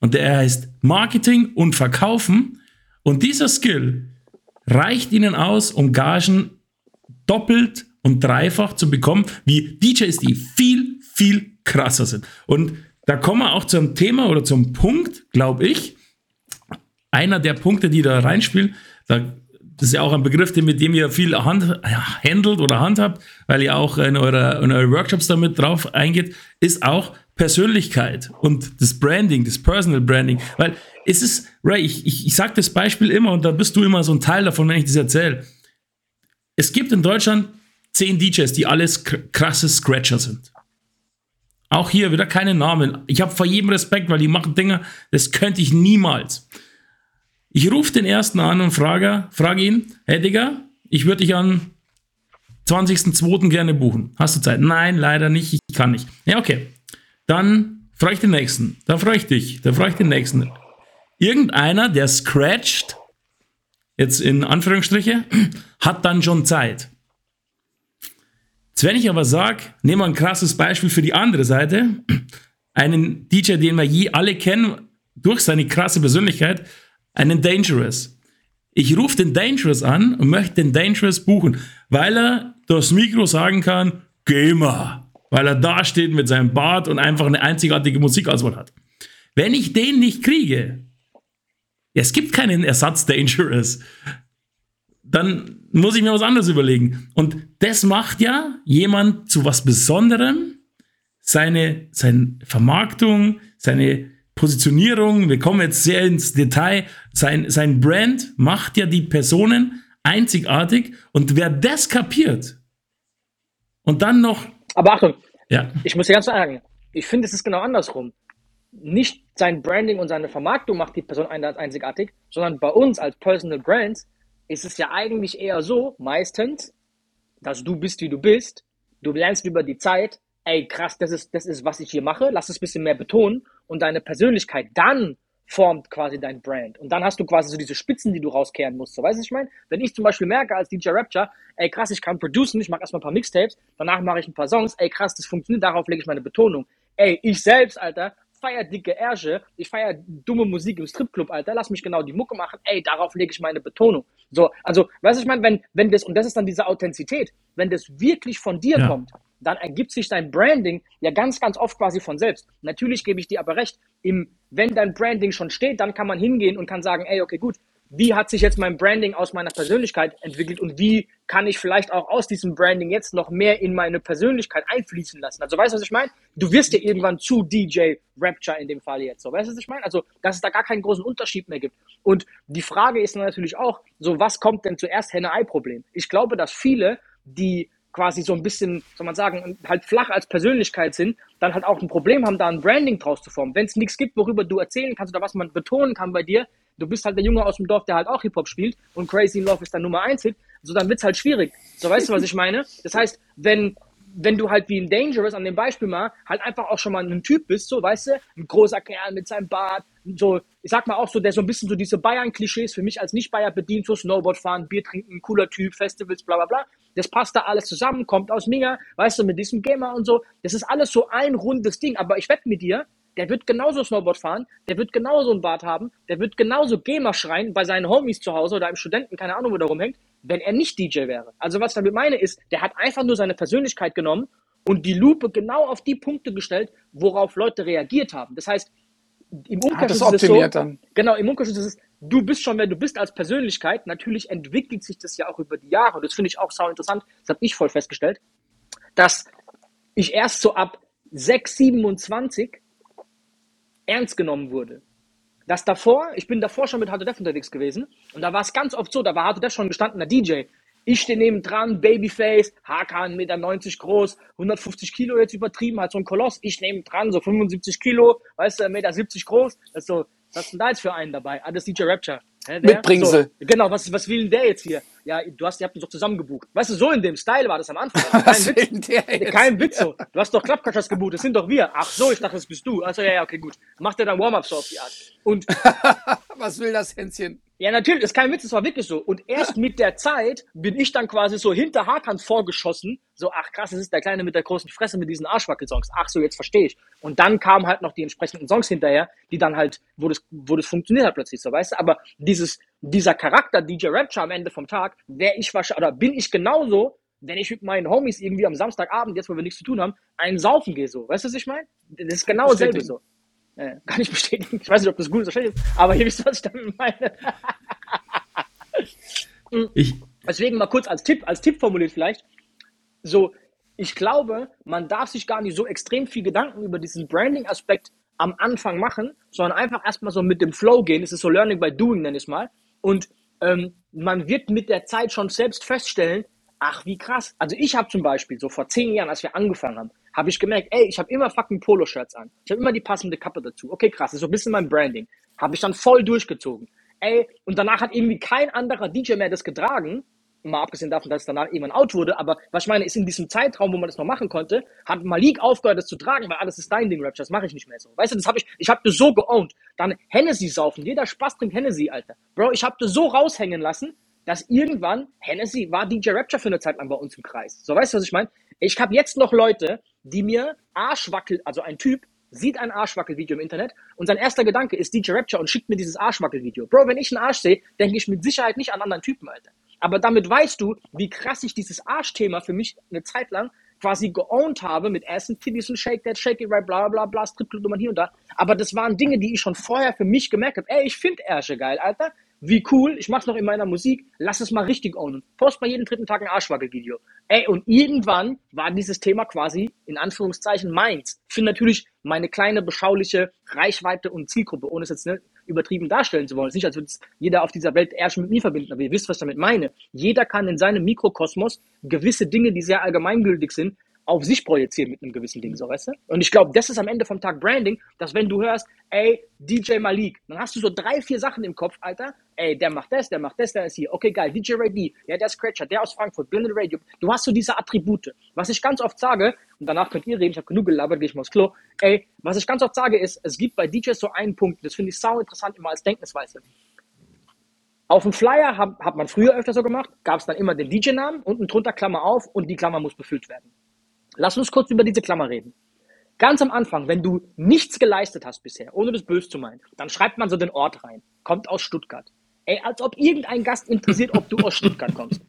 A: und der heißt Marketing und Verkaufen. Und dieser Skill reicht ihnen aus, um Gagen doppelt und dreifach zu bekommen, wie DJs, die viel, viel krasser sind. Und da kommen wir auch zum Thema oder zum Punkt, glaube ich, einer der Punkte, die da reinspielen, da, das ist ja auch ein Begriff, mit dem ihr viel hand, handelt oder handhabt, weil ihr auch in eure, in eure Workshops damit drauf eingeht, ist auch Persönlichkeit und das Branding, das Personal Branding. Weil es ist, Ray, ich, ich, ich sage das Beispiel immer und da bist du immer so ein Teil davon, wenn ich das erzähle. Es gibt in Deutschland zehn DJs, die alles kr- krasse Scratcher sind. Auch hier wieder keine Namen. Ich habe vor jedem Respekt, weil die machen Dinge, das könnte ich niemals. Ich rufe den ersten an und frage, frage ihn, hey Digga, ich würde dich an 20.02. gerne buchen. Hast du Zeit? Nein, leider nicht, ich kann nicht. Ja, okay. Dann frage ich den nächsten. Dann frage ich dich. Dann frage ich den nächsten. Irgendeiner, der scratcht, jetzt in Anführungsstriche, [clears throat] hat dann schon Zeit. Jetzt, wenn ich aber sage, nehmen wir ein krasses Beispiel für die andere Seite, [clears throat] einen DJ, den wir je alle kennen, durch seine krasse Persönlichkeit, einen Dangerous. Ich rufe den Dangerous an und möchte den Dangerous buchen, weil er durchs Mikro sagen kann, mal. Weil er da steht mit seinem Bart und einfach eine einzigartige Musikauswahl hat. Wenn ich den nicht kriege, es gibt keinen Ersatz Dangerous, dann muss ich mir was anderes überlegen. Und das macht ja jemand zu was Besonderem, seine, seine Vermarktung, seine Positionierung, wir kommen jetzt sehr ins Detail, sein, sein Brand macht ja die Personen einzigartig und wer das kapiert und dann noch,
B: Aber Achtung,
A: ja,
B: ich muss dir ganz sagen, ich finde, es ist genau andersrum. Nicht sein Branding und seine Vermarktung macht die Person ein- einzigartig, sondern bei uns als Personal Brands ist es ja eigentlich eher so, meistens, dass du bist, wie du bist. Du lernst über die Zeit, ey, krass, das ist, das ist, was ich hier mache, lass es ein bisschen mehr betonen und deine Persönlichkeit dann formt quasi dein Brand. Und dann hast du quasi so diese Spitzen, die du rauskehren musst. So, weißt du, was ich meine? Wenn ich zum Beispiel merke als DJ Rapture, ey, krass, ich kann producen, ich mache erstmal ein paar Mixtapes, danach mache ich ein paar Songs, ey, krass, das funktioniert, darauf lege ich meine Betonung. Ey, ich selbst, Alter, feier dicke Ärsche, ich feier dumme Musik im Stripclub, Alter, lass mich genau die Mucke machen, ey, darauf lege ich meine Betonung. So, also, weißt du, ich meine, wenn, wenn das, und das ist dann diese Authentizität, wenn das wirklich von dir
A: Ja.
B: kommt, dann ergibt sich dein Branding ja ganz, ganz oft quasi von selbst. Natürlich gebe ich dir aber recht, im, wenn dein Branding schon steht, dann kann man hingehen und kann sagen, ey, okay, gut, wie hat sich jetzt mein Branding aus meiner Persönlichkeit entwickelt und wie kann ich vielleicht auch aus diesem Branding jetzt noch mehr in meine Persönlichkeit einfließen lassen? Also weißt du, was ich meine? Du wirst ja irgendwann zu DJ Rapture in dem Fall jetzt. So, weißt du, was ich meine? Also, dass es da gar keinen großen Unterschied mehr gibt. Und die Frage ist natürlich auch, so was kommt denn zuerst Henne-Ei-Problem? Ich glaube, dass viele, die quasi so ein bisschen, soll man sagen, halt flach als Persönlichkeit sind, dann halt auch ein Problem haben, da ein Branding draus zu formen. Wenn es nichts gibt, worüber du erzählen kannst oder was man betonen kann bei dir, du bist halt der Junge aus dem Dorf, der halt auch Hip-Hop spielt und Crazy in Love ist dann Nummer eins Hit, so dann wird's halt schwierig. So weißt du, was ich meine? Das heißt, wenn wenn du halt wie ein Dangerous an dem Beispiel mal halt einfach auch schon mal ein Typ bist, so weißt du, ein großer Kerl mit seinem Bart, so, ich sag mal auch so, der so ein bisschen so diese Bayern-Klischees für mich als Nicht-Bayer bedient, so Snowboard fahren, Bier trinken, cooler Typ, Festivals, bla bla bla. Das passt da alles zusammen, kommt aus Minga, weißt du, mit diesem Gamer und so. Das ist alles so ein rundes Ding, aber ich wette mit dir, der wird genauso Snowboard fahren, der wird genauso ein Bart haben, der wird genauso GEMA schreien bei seinen Homies zu Hause oder einem Studenten, keine Ahnung, wo der rumhängt, wenn er nicht DJ wäre. Also was ich damit meine ist, der hat einfach nur seine Persönlichkeit genommen und die Lupe genau auf die Punkte gestellt, worauf Leute reagiert haben. Das heißt, im Umkehrschluss ist es so,
C: dann.
B: genau, im Umkehrschluss ist es, du bist schon, wer du bist als Persönlichkeit, natürlich entwickelt sich das ja auch über die Jahre und das finde ich auch sau interessant, das habe ich voll festgestellt, dass ich erst so ab 6, 27 ernst genommen wurde. Das davor, ich bin davor schon mit Hard Death unterwegs gewesen und da war es ganz oft so, da war Hard Death schon gestandener DJ. Ich stehe neben dran, Babyface, Hakan, 1,90 Meter groß, 150 Kilo jetzt übertrieben, halt so ein Koloss. Ich neben dran, so 75 Kilo, weißt du, 1,70 Meter groß. Das ist so, was ist denn da jetzt für einen dabei? Ah, das ist DJ Rapture. Hä?
C: Mitbringsel.
B: So, genau, was, was will denn der jetzt hier? Ja, du hast, ihr habt uns doch zusammen gebucht. Weißt du, so in dem Style war das am Anfang. [laughs] Kein
C: Was
B: Witz. Kein Witz so. Du hast doch Klappkaschers gebucht, das sind doch wir. Ach so, ich dachte, das bist du. Also ja, ja, okay, gut. Mach dir dann Warm-Up so auf die Art. Und [laughs]
C: Was will das Hänschen?
B: ja, natürlich, ist kein Witz, es war wirklich so. Und erst [laughs] mit der Zeit bin ich dann quasi so hinter Hakan vorgeschossen. So, ach krass, das ist der Kleine mit der großen Fresse mit diesen Arschwackel-Songs. Ach so, jetzt verstehe ich. Und dann kamen halt noch die entsprechenden Songs hinterher, die dann halt, wo das, wo das funktioniert hat plötzlich, so, weißt du? Aber dieses, dieser Charakter, DJ Rapture am Ende vom Tag, wäre ich wahrscheinlich, oder bin ich genauso, wenn ich mit meinen Homies irgendwie am Samstagabend, jetzt wo wir nichts zu tun haben, einen saufen gehe, so. Weißt du, was ich meine? Das ist genau dasselbe so. Äh, [laughs] kann ich bestätigen. Ich weiß nicht, ob das gut ist oder schlecht ist, aber ihr wisst, was ich damit meine. [laughs]
A: Ich,
B: Deswegen mal kurz als Tipp, als Tipp formuliert vielleicht. So, ich glaube, man darf sich gar nicht so extrem viel Gedanken über diesen Branding-Aspekt am Anfang machen, sondern einfach erstmal so mit dem Flow gehen. Es ist so Learning by Doing, nenne ich es mal. Und ähm, man wird mit der Zeit schon selbst feststellen, ach, wie krass. Also ich habe zum Beispiel, so vor zehn Jahren, als wir angefangen haben, habe ich gemerkt, ey, ich habe immer fucking Poloshirts an. Ich habe immer die passende Kappe dazu. Okay, krass, das ist so ein bisschen mein Branding. Habe ich dann voll durchgezogen. Ey, und danach hat irgendwie kein anderer DJ mehr das getragen. Mal abgesehen davon, dass es danach irgendwann out wurde, aber was ich meine, ist in diesem Zeitraum, wo man das noch machen konnte, hat Malik aufgehört, das zu tragen, weil alles ist dein Ding, Rapture, das mache ich nicht mehr so. Weißt du, das habe ich, ich habe das so geowned. Dann Hennessy saufen, jeder Spaß trinkt Hennessy, Alter. Bro, ich habe das so raushängen lassen, dass irgendwann, Hennessy war DJ Rapture für eine Zeit lang bei uns im Kreis. So, weißt du, was ich meine? Ich habe jetzt noch Leute, die mir Arschwackel, also ein Typ, sieht ein Arschwackel-Video im Internet und sein erster Gedanke ist DJ Rapture und schickt mir dieses Arschwackel-Video. Bro, wenn ich einen Arsch sehe, denke ich mit Sicherheit nicht an anderen Typen, Alter. Aber damit weißt du, wie krass ich dieses Arschthema für mich eine Zeit lang quasi geowned habe mit Ass and Titties und Shake That, Shake It Right, bla bla bla, Stripclub-Nummern hier und da. Aber das waren Dinge, die ich schon vorher für mich gemerkt habe. Ey, ich finde Ärsche geil, Alter. Wie cool, ich mach's noch in meiner Musik, lass es mal richtig ownen. Post mal jeden dritten Tag ein Arschwackel-Video. Ey, und irgendwann war dieses Thema quasi, in Anführungszeichen, meins. Finde natürlich meine kleine, beschauliche Reichweite und Zielgruppe, ohne es jetzt ne, übertrieben darstellen zu wollen. Es ist nicht, als würde es jeder auf dieser Welt Ärsche mit mir verbinden, aber ihr wisst, was ich damit meine. Jeder kann in seinem Mikrokosmos gewisse Dinge, die sehr allgemeingültig sind, auf sich projizieren mit einem gewissen Ding, so weißt du? Und ich glaube, das ist am Ende vom Tag Branding, dass wenn du hörst, ey, DJ Malik, dann hast du so drei, vier Sachen im Kopf, Alter, ey, der macht das, der macht das, der ist hier, okay, geil, DJ Ray D, ja, der Scratcher, der aus Frankfurt, Blended Radio, du hast so diese Attribute. Was ich ganz oft sage, und danach könnt ihr reden, ich habe genug gelabert, gehe ich mal aufs Klo, ey, was ich ganz oft sage ist, es gibt bei DJs so einen Punkt, das finde ich sau interessant immer als Denkensweise. Auf dem Flyer hat, hat man früher öfter so gemacht, gab es dann immer den DJ-Namen, unten drunter Klammer auf und die Klammer muss befüllt werden. Lass uns kurz über diese Klammer reden. Ganz am Anfang, wenn du nichts geleistet hast bisher, ohne das böse zu meinen, dann schreibt man so den Ort rein. Kommt aus Stuttgart. Ey, als ob irgendein Gast interessiert, ob du aus Stuttgart kommst.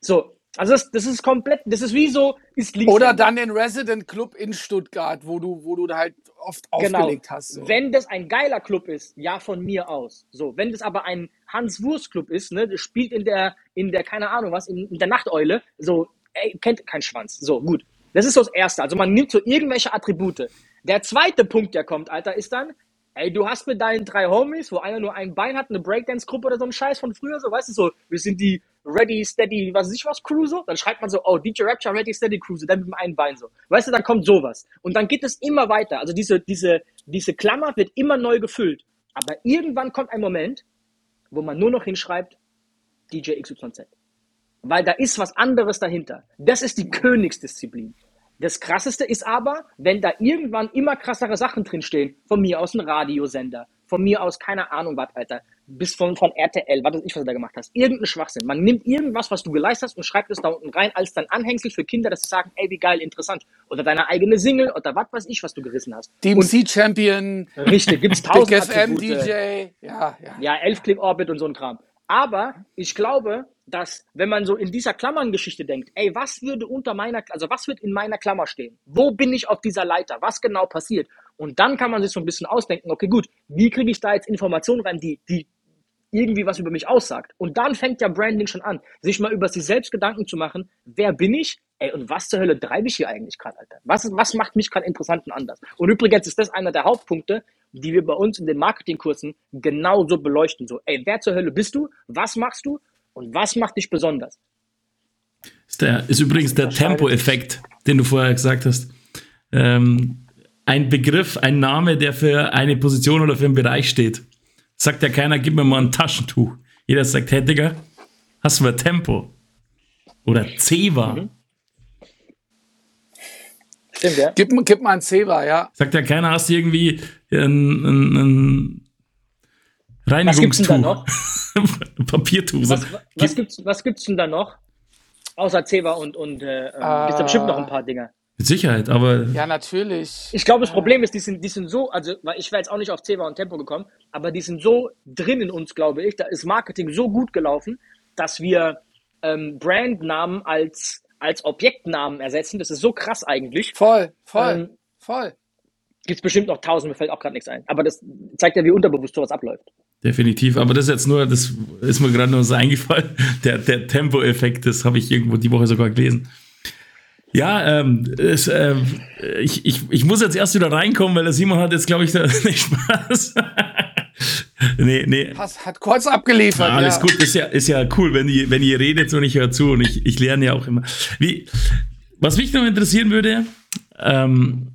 B: So, also das, das ist komplett, das ist wie so, ist links.
C: Oder dann den Resident Club in Stuttgart, wo du, wo du da halt oft
B: Genau.
C: aufgelegt hast. So.
B: Wenn das ein geiler Club ist, ja, von mir aus. So, wenn das aber ein Hans-Wurst-Club ist, ne, das spielt in der, in der, keine Ahnung was, in, in der Nachteule, so, ey, kennt kein Schwanz. So, gut. Das ist so das Erste. Also man nimmt so irgendwelche Attribute. Der zweite Punkt, der kommt, Alter, ist dann, ey, du hast mit deinen drei Homies, wo einer nur ein Bein hat, eine Breakdance-Gruppe oder so ein Scheiß von früher, so, weißt du, so, wir sind die Ready, Steady, was weiß ich was, so. Dann schreibt man so, oh, DJ Rapture, Ready, Steady so, dann mit dem einen Bein, so. Weißt du, dann kommt sowas. Und dann geht es immer weiter. Also diese, diese, diese Klammer wird immer neu gefüllt. Aber irgendwann kommt ein Moment, wo man nur noch hinschreibt, DJ XYZ. Weil da ist was anderes dahinter. Das ist die Königsdisziplin. Das krasseste ist aber, wenn da irgendwann immer krassere Sachen drinstehen. Von mir aus ein Radiosender. Von mir aus keine Ahnung was, Alter. bis von, von RTL, was weiß ich, was du da gemacht hast. Irgendein Schwachsinn. Man nimmt irgendwas, was du geleistet hast und schreibt es da unten rein als dein Anhängsel für Kinder, dass sie sagen, ey, wie geil, interessant. Oder deine eigene Single oder was weiß ich, was du gerissen hast.
C: DMC Champion.
B: Richtig, gibt's
C: Big
B: tausend
C: FM
B: Attribute.
C: DJ. Ja, ja.
B: Ja, elf Clip Orbit und so ein Kram. Aber ich glaube, dass wenn man so in dieser Klammerngeschichte denkt, ey, was würde unter meiner, also was wird in meiner Klammer stehen? Wo bin ich auf dieser Leiter? Was genau passiert? Und dann kann man sich so ein bisschen ausdenken, okay, gut, wie kriege ich da jetzt Informationen rein, die, die irgendwie was über mich aussagt? Und dann fängt ja Branding schon an, sich mal über sich selbst Gedanken zu machen, wer bin ich? Ey, und was zur Hölle treibe ich hier eigentlich gerade, Alter? Was, was macht mich gerade interessant und anders? Und übrigens ist das einer der Hauptpunkte, die wir bei uns in den Marketingkursen genauso beleuchten. So, ey, wer zur Hölle bist du? Was machst du? Und was macht dich besonders?
A: Ist, der, ist übrigens der Tempo-Effekt, den du vorher gesagt hast. Ähm, ein Begriff, ein Name, der für eine Position oder für einen Bereich steht. Sagt ja keiner, gib mir mal ein Taschentuch. Jeder sagt, hey Digga, hast du mal Tempo? Oder Ceva.
B: Mhm. Stimmt, ja?
C: Gib, gib mal ein Zebra, ja.
A: Sagt ja keiner, hast du irgendwie ein, ein, ein
B: Was gibt's denn da
A: Reinigungstuch.
B: noch? [laughs]
A: Papiertuch.
B: Was,
A: So,
B: was, gibt's, was gibt's denn da noch? Außer Ceva und, und äh,
C: Ah.
B: gibt's da bestimmt noch ein paar Dinger.
A: Mit Sicherheit, aber
C: Ja, natürlich.
B: Ich glaube, das Problem ist, die sind, die sind so, also, weil ich wäre jetzt auch nicht auf Ceva und Tempo gekommen, aber die sind so drin in uns, glaube ich. Da ist Marketing so gut gelaufen, dass wir ähm, Brandnamen als, als Objektnamen ersetzen. Das ist so krass eigentlich.
C: Voll, voll,
B: Ähm,
C: voll.
B: Gibt's bestimmt noch tausend, mir fällt auch gerade nichts ein. Aber das zeigt ja, wie unterbewusst sowas abläuft.
A: definitiv. Aber das ist jetzt nur, das ist mir gerade nur so [laughs] eingefallen. Der, der Tempo-Effekt, das habe ich irgendwo die Woche sogar gelesen. Ja, ähm, es, ähm, ich, ich, ich muss jetzt erst wieder reinkommen, weil der Simon hat jetzt, glaube ich, da [laughs] nicht Spaß. Nee, nee.
C: Pass, hat kurz abgeliefert.
A: Ah, alles
C: ja.
A: gut, ist ja, ist ja cool, wenn ihr, wenn ihr redet und ich höre zu und ich, ich lerne ja auch immer. Wie, was mich noch interessieren würde, ähm,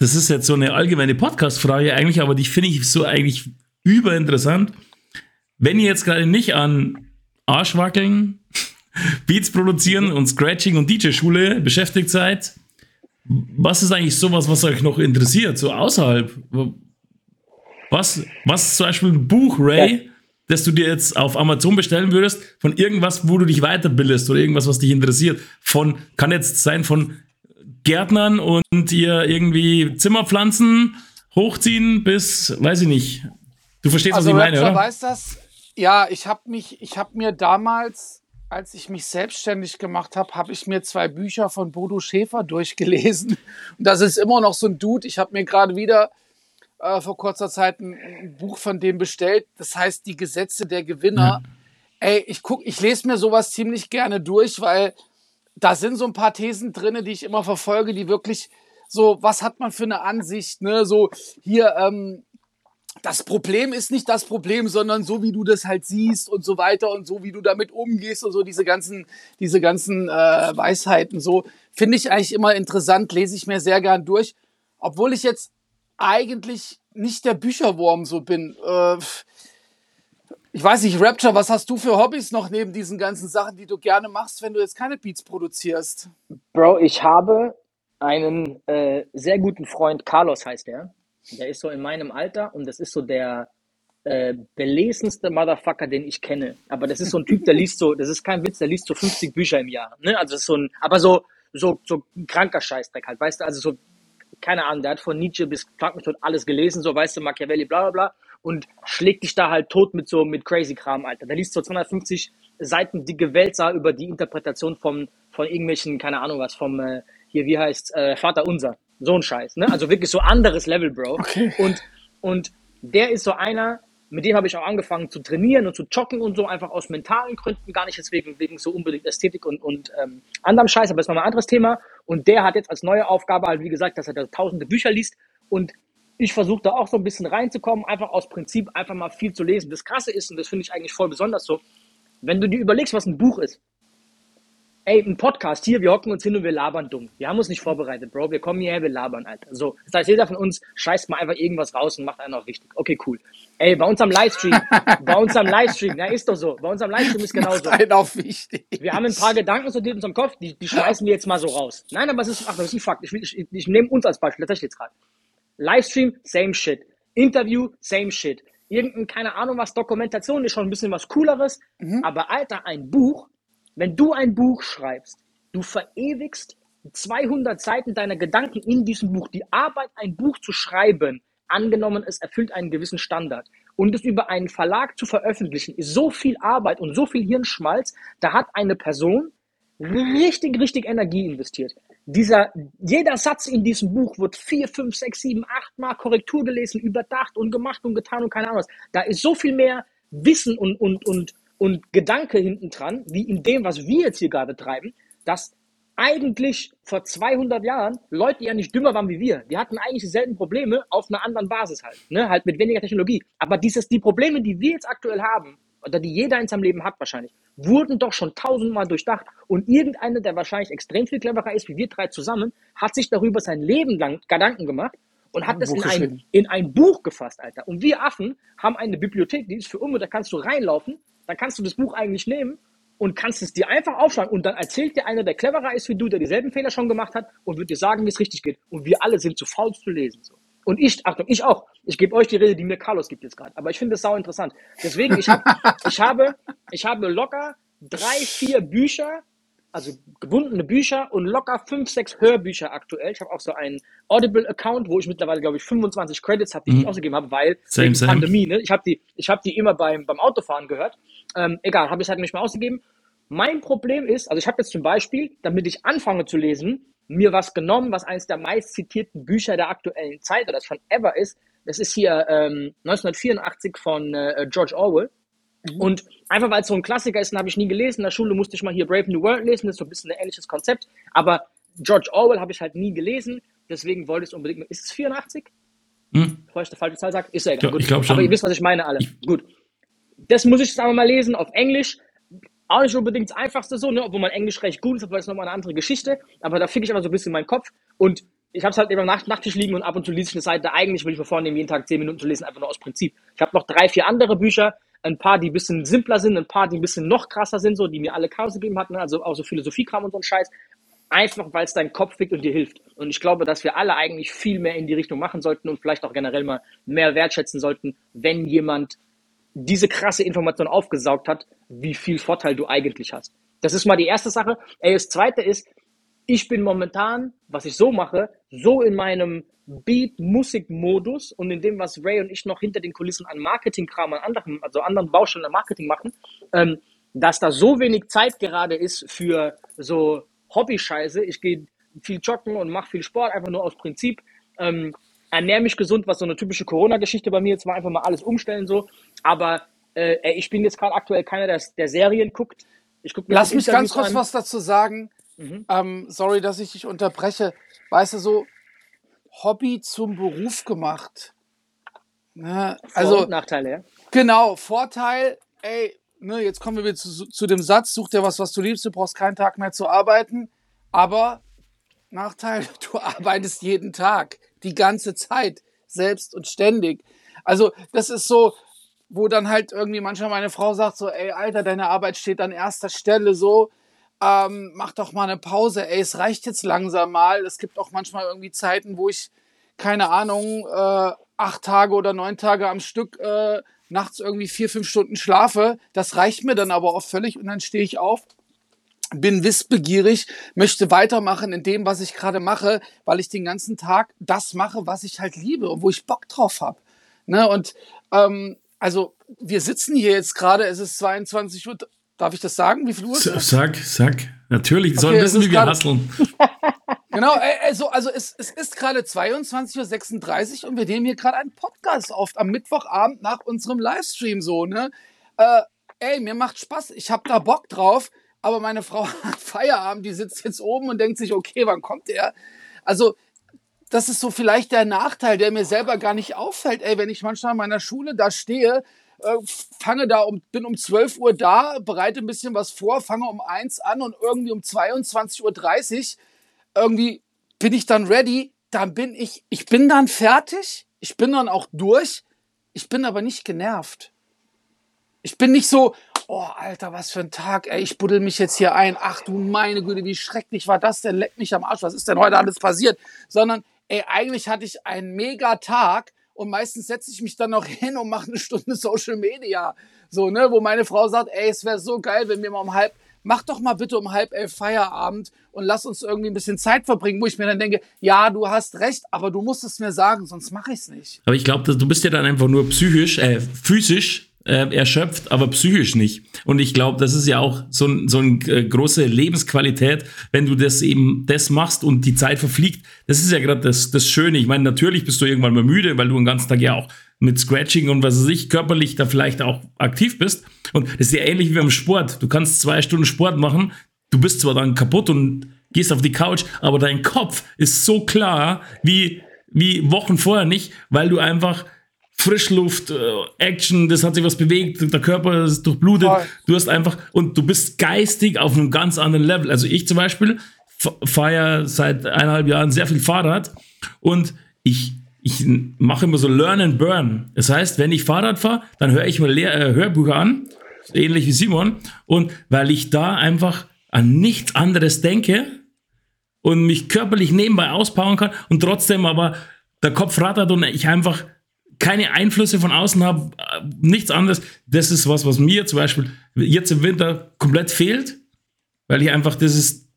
A: das ist jetzt so eine allgemeine Podcast-Frage eigentlich, aber die finde ich so eigentlich überinteressant. Wenn ihr jetzt gerade nicht an Arschwackeln, [laughs] Beats produzieren und Scratching und DJ-Schule beschäftigt seid, was ist eigentlich sowas, was euch noch interessiert, so außerhalb? Was, was ist zum Beispiel ein Buch, Ray, das du dir jetzt auf Amazon bestellen würdest, von irgendwas, wo du dich weiterbildest oder irgendwas, was dich interessiert? Von, kann jetzt sein von Gärtnern und ihr irgendwie Zimmerpflanzen hochziehen bis, weiß ich nicht. Du verstehst,
C: Also
A: was ich meine, oder?
C: weiß das. Ja, ich habe mich, ich habe mir damals, als ich mich selbstständig gemacht habe, habe ich mir zwei Bücher von Bodo Schäfer durchgelesen. Und das ist immer noch so ein Dude. Ich habe mir gerade wieder äh, vor kurzer Zeit ein, ein Buch von dem bestellt. Das heißt Die Gesetze der Gewinner. Ey, ich guck, ich lese mir sowas ziemlich gerne durch, weil da sind so ein paar Thesen drinne, die ich immer verfolge, die wirklich so, was hat man für eine Ansicht, ne? So hier, ähm, das Problem ist nicht das Problem, sondern so wie du das halt siehst und so weiter und so wie du damit umgehst und so diese ganzen, diese ganzen äh, Weisheiten so finde ich eigentlich immer interessant, lese ich mir sehr gern durch, obwohl ich jetzt eigentlich nicht der Bücherwurm so bin. Äh, ich weiß nicht, Rapture, was hast du für Hobbys noch neben diesen ganzen Sachen, die du gerne machst, wenn du jetzt keine Beats produzierst?
B: Bro, ich habe einen äh, sehr guten Freund, Carlos heißt der. Der ist so in meinem Alter und das ist so der äh, belesenste Motherfucker, den ich kenne. Aber das ist so ein Typ, der liest so, das ist kein Witz, der liest so 50 Bücher im Jahr. Ne? Also das ist so ein, aber so, so, so ein kranker Scheißdreck halt, weißt du, also so, keine Ahnung, der hat von Nietzsche bis Frank tot alles gelesen, so, weißt du, Machiavelli, bla bla bla, und schlägt dich da halt tot mit so, mit crazy Kram, Alter. Der liest so 250 Seiten dicke Wälzer über die Interpretation von, von irgendwelchen, keine Ahnung was, vom, äh, hier, wie heißt äh, Vater Unser. So ein Scheiß, ne? Also wirklich so anderes Level, Bro. Und, und der ist so einer, mit dem habe ich auch angefangen zu trainieren und zu joggen und so, einfach aus mentalen Gründen, gar nicht jetzt wegen, wegen so unbedingt Ästhetik und, und ähm, anderem Scheiß, aber das ist nochmal ein anderes Thema. Und der hat jetzt als neue Aufgabe halt, wie gesagt, dass er da tausende Bücher liest und ich versuche da auch so ein bisschen reinzukommen, einfach aus Prinzip einfach mal viel zu lesen. Das Krasse ist, und das finde ich eigentlich voll besonders so, wenn du dir überlegst, was ein Buch ist, Ey, ein Podcast hier, wir hocken uns hin und wir labern dumm. Wir haben uns nicht vorbereitet, Bro. Wir kommen hierher, wir labern, Alter. So, das heißt, jeder von uns scheißt mal einfach irgendwas raus und macht einen auch richtig. Okay, cool. Ey, bei uns am Livestream, [laughs] bei uns am Livestream, ja, ist doch so. Bei uns am Livestream ist genauso.
C: Ein auf wichtig.
B: Wir haben ein paar Gedanken so in unserem Kopf, die, die schmeißen wir jetzt mal so raus. Nein, aber es ist, ach, das ist ein Fakt. Ich, ich, ich nehme uns als Beispiel, tatsächlich jetzt gerade. Livestream, same shit. Interview, same shit. Irgendein, keine Ahnung was, Dokumentation ist schon ein bisschen was Cooleres.
C: Mhm.
B: Aber Alter, ein Buch, wenn du ein Buch schreibst, du verewigst 200 Seiten deiner Gedanken in diesem Buch. Die Arbeit, ein Buch zu schreiben, angenommen, es erfüllt einen gewissen Standard. Und es über einen Verlag zu veröffentlichen, ist so viel Arbeit und so viel Hirnschmalz, da hat eine Person richtig, richtig Energie investiert. Dieser, jeder Satz in diesem Buch wird vier, fünf, sechs, sieben, acht Mal Korrektur gelesen, überdacht und gemacht und getan und keine Ahnung was. Da ist so viel mehr Wissen und, und, und, und Gedanke hinten dran, wie in dem, was wir jetzt hier gerade treiben, dass eigentlich vor 200 Jahren Leute ja nicht dümmer waren wie wir. Die hatten eigentlich dieselben Probleme auf einer anderen Basis halt, ne? halt mit weniger Technologie. Aber dieses, die Probleme, die wir jetzt aktuell haben, oder die jeder in seinem Leben hat wahrscheinlich, wurden doch schon tausendmal durchdacht. Und irgendeiner, der wahrscheinlich extrem viel cleverer ist wie wir drei zusammen, hat sich darüber sein Leben lang Gedanken gemacht und hat das in ein, in ein Buch gefasst, Alter. Und wir Affen haben eine Bibliothek, die ist für immer, da kannst du reinlaufen, da kannst du das Buch eigentlich nehmen und kannst es dir einfach aufschlagen und dann erzählt dir einer, der cleverer ist wie du, der dieselben Fehler schon gemacht hat und wird dir sagen, wie es richtig geht. Und wir alle sind zu faul zu lesen. So. Und ich, Achtung, ich auch. Ich gebe euch die Rede, die mir Carlos gibt jetzt gerade. Aber ich finde das sau interessant. Deswegen, ich, hab, ich, habe, ich habe locker drei, vier Bücher, also gebundene Bücher und locker fünf, sechs Hörbücher aktuell. Ich habe auch so einen Audible-Account, wo ich mittlerweile, glaube ich, 25 Credits habe, die ich
A: Mhm.
B: ausgegeben habe, weil
A: Same,
B: wegen
A: same.
B: Pandemie, ne? Ich habe die, ich hab die immer beim, beim Autofahren gehört. Ähm, egal, habe ich halt nicht mehr ausgegeben. Mein Problem ist, also ich habe jetzt zum Beispiel, damit ich anfange zu lesen, mir was genommen, was eines der meist zitierten Bücher der aktuellen Zeit oder schon ever ist. Das ist hier ähm, 1984 von äh, George Orwell. Und einfach weil es so ein Klassiker ist, den habe ich nie gelesen. In der Schule musste ich mal hier Brave New World lesen. Das ist so ein bisschen ein ähnliches Konzept. Aber George Orwell habe ich halt nie gelesen. Deswegen wollte ich es unbedingt. Ist es 84?
A: Hm?
B: Bevor ich eine falsche Zahl sage, ist ja egal.
A: Ich glaub schon.
B: Aber ihr wisst, was ich meine, alle. Gut. Das muss ich sagen wir mal lesen auf Englisch. Auch nicht unbedingt das Einfachste so, ne? obwohl mein Englisch recht gut ist, aber das ist nochmal eine andere Geschichte. Aber da fick ich aber so ein bisschen meinen Kopf. Und ich habe es halt eben am Nacht Nachttisch liegen und ab und zu lese ich eine Seite. Eigentlich will ich mir vornehmen, jeden Tag 10 Minuten zu lesen, einfach nur aus Prinzip. Ich habe noch drei, vier andere Bücher. Ein paar, die ein bisschen simpler sind, ein paar, die ein bisschen noch krasser sind, so, die mir alle Chaos gegeben hatten, also auch so Philosophiekram und so ein Scheiß. Einfach, weil es deinen Kopf fickt und dir hilft. Und ich glaube, dass wir alle eigentlich viel mehr in die Richtung machen sollten und vielleicht auch generell mal mehr wertschätzen sollten, wenn jemand diese krasse Information aufgesaugt hat, wie viel Vorteil du eigentlich hast. Das ist mal die erste Sache. Ey, das zweite ist, ich bin momentan, was ich so mache, so in meinem Beat-Musik-Modus und in dem, was Ray und ich noch hinter den Kulissen an Marketing-Kram, an anderen, also anderen Baustellen an Marketing machen, ähm, dass da so wenig Zeit gerade ist für so Hobby-Scheiße. Ich gehe viel joggen und mache viel Sport, einfach nur aus Prinzip. Ähm, ernähre mich gesund, was so eine typische Corona-Geschichte bei mir jetzt war, einfach mal alles umstellen so. Aber äh, ich bin jetzt gerade aktuell keiner, der, der Serien guckt. Ich guck mir
C: Lass mich ganz kurz
B: an.
C: was dazu sagen.
B: Mhm.
C: Ähm, sorry, dass ich dich unterbreche. Weißt du, so Hobby zum Beruf gemacht. Ne?
B: Vor-
C: Also,
B: und Nachteile, ja.
C: genau, Vorteil, ey, ne, jetzt kommen wir wieder zu, zu dem Satz, such dir was, was du liebst, du brauchst keinen Tag mehr zu arbeiten. Aber Nachteil, [laughs] du arbeitest jeden Tag, die ganze Zeit, selbst und ständig. Also, das ist so, wo dann halt irgendwie manchmal meine Frau sagt so, ey, Alter, deine Arbeit steht an erster Stelle so, ähm, mach doch mal eine Pause, ey, es reicht jetzt langsam mal. Es gibt auch manchmal irgendwie Zeiten, wo ich, keine Ahnung, äh, acht Tage oder neun Tage am Stück äh, nachts irgendwie vier, fünf Stunden schlafe. Das reicht mir dann aber auch völlig und dann stehe ich auf, bin wissbegierig, möchte weitermachen in dem, was ich gerade mache, weil ich den ganzen Tag das mache, was ich halt liebe und wo ich Bock drauf habe. Ne? Und ähm, also wir sitzen hier jetzt gerade, es ist 22 Uhr. Darf ich das sagen? Wie viel Uhr ist es?
A: Sag, sag. Natürlich, die sollen
C: Okay,
A: wissen,
C: es ist
A: wie wir hasseln. [laughs]
C: Genau, äh, also, also es, es ist gerade 22.36 Uhr und wir nehmen hier gerade einen Podcast auf am Mittwochabend nach unserem Livestream so, ne? Äh, ey, mir macht Spaß, ich habe da Bock drauf, aber meine Frau [laughs] hat Feierabend, die sitzt jetzt oben und denkt sich, okay, wann kommt er? Also, das ist so vielleicht der Nachteil, der mir selber gar nicht auffällt. Ey, wenn ich manchmal in meiner Schule da stehe, äh, fange da um, bin um 12 Uhr da, bereite ein bisschen was vor, fange um 1 an und irgendwie um 22.30 Uhr irgendwie bin ich dann ready, dann bin ich, ich bin dann fertig, ich bin dann auch durch, ich bin aber nicht genervt. Ich bin nicht so, oh Alter, was für ein Tag, ey, ich buddel mich jetzt hier ein, ach du meine Güte, wie schrecklich war das denn, leck mich am Arsch, was ist denn heute alles passiert, sondern ey, eigentlich hatte ich einen mega Tag und meistens setze ich mich dann noch [laughs] hin und mache eine Stunde Social Media. So, ne, wo meine Frau sagt, ey, es wäre so geil, wenn wir mal um halb, mach doch mal bitte um halb elf Feierabend und lass uns irgendwie ein bisschen Zeit verbringen, wo ich mir dann denke, ja, du hast recht, aber du musst es mir sagen, sonst mache ich es nicht.
A: Aber ich glaube, du bist ja dann einfach nur psychisch, äh, physisch äh, erschöpft, aber psychisch nicht. Und ich glaube, das ist ja auch so, ein, so eine äh, große Lebensqualität, wenn du das eben das machst und die Zeit verfliegt. Das ist ja gerade das, das Schöne. Ich meine, natürlich bist du irgendwann mal müde, weil du den ganzen Tag ja auch mit Scratching und was weiß ich, körperlich da vielleicht auch aktiv bist. Und das ist ja ähnlich wie beim Sport. Du kannst zwei Stunden Sport machen, du bist zwar dann kaputt und gehst auf die Couch, aber dein Kopf ist so klar wie, wie Wochen vorher nicht, weil du einfach Frischluft, äh, Action, das hat sich was bewegt, der Körper ist durchblutet. Voll. Du hast einfach, und du bist geistig auf einem ganz anderen Level. Also ich zum Beispiel fahre ja seit eineinhalb Jahren sehr viel Fahrrad und ich, ich mache immer so Learn and Burn. Das heißt, wenn ich Fahrrad fahre, dann höre ich mir Lehr äh, Hörbücher an, ähnlich wie Simon, und weil ich da einfach an nichts anderes denke und mich körperlich nebenbei auspowern kann und trotzdem aber der Kopf rattert und ich einfach keine Einflüsse von außen habe, nichts anderes. Das ist was, was mir zum Beispiel jetzt im Winter komplett fehlt, weil ich einfach ist,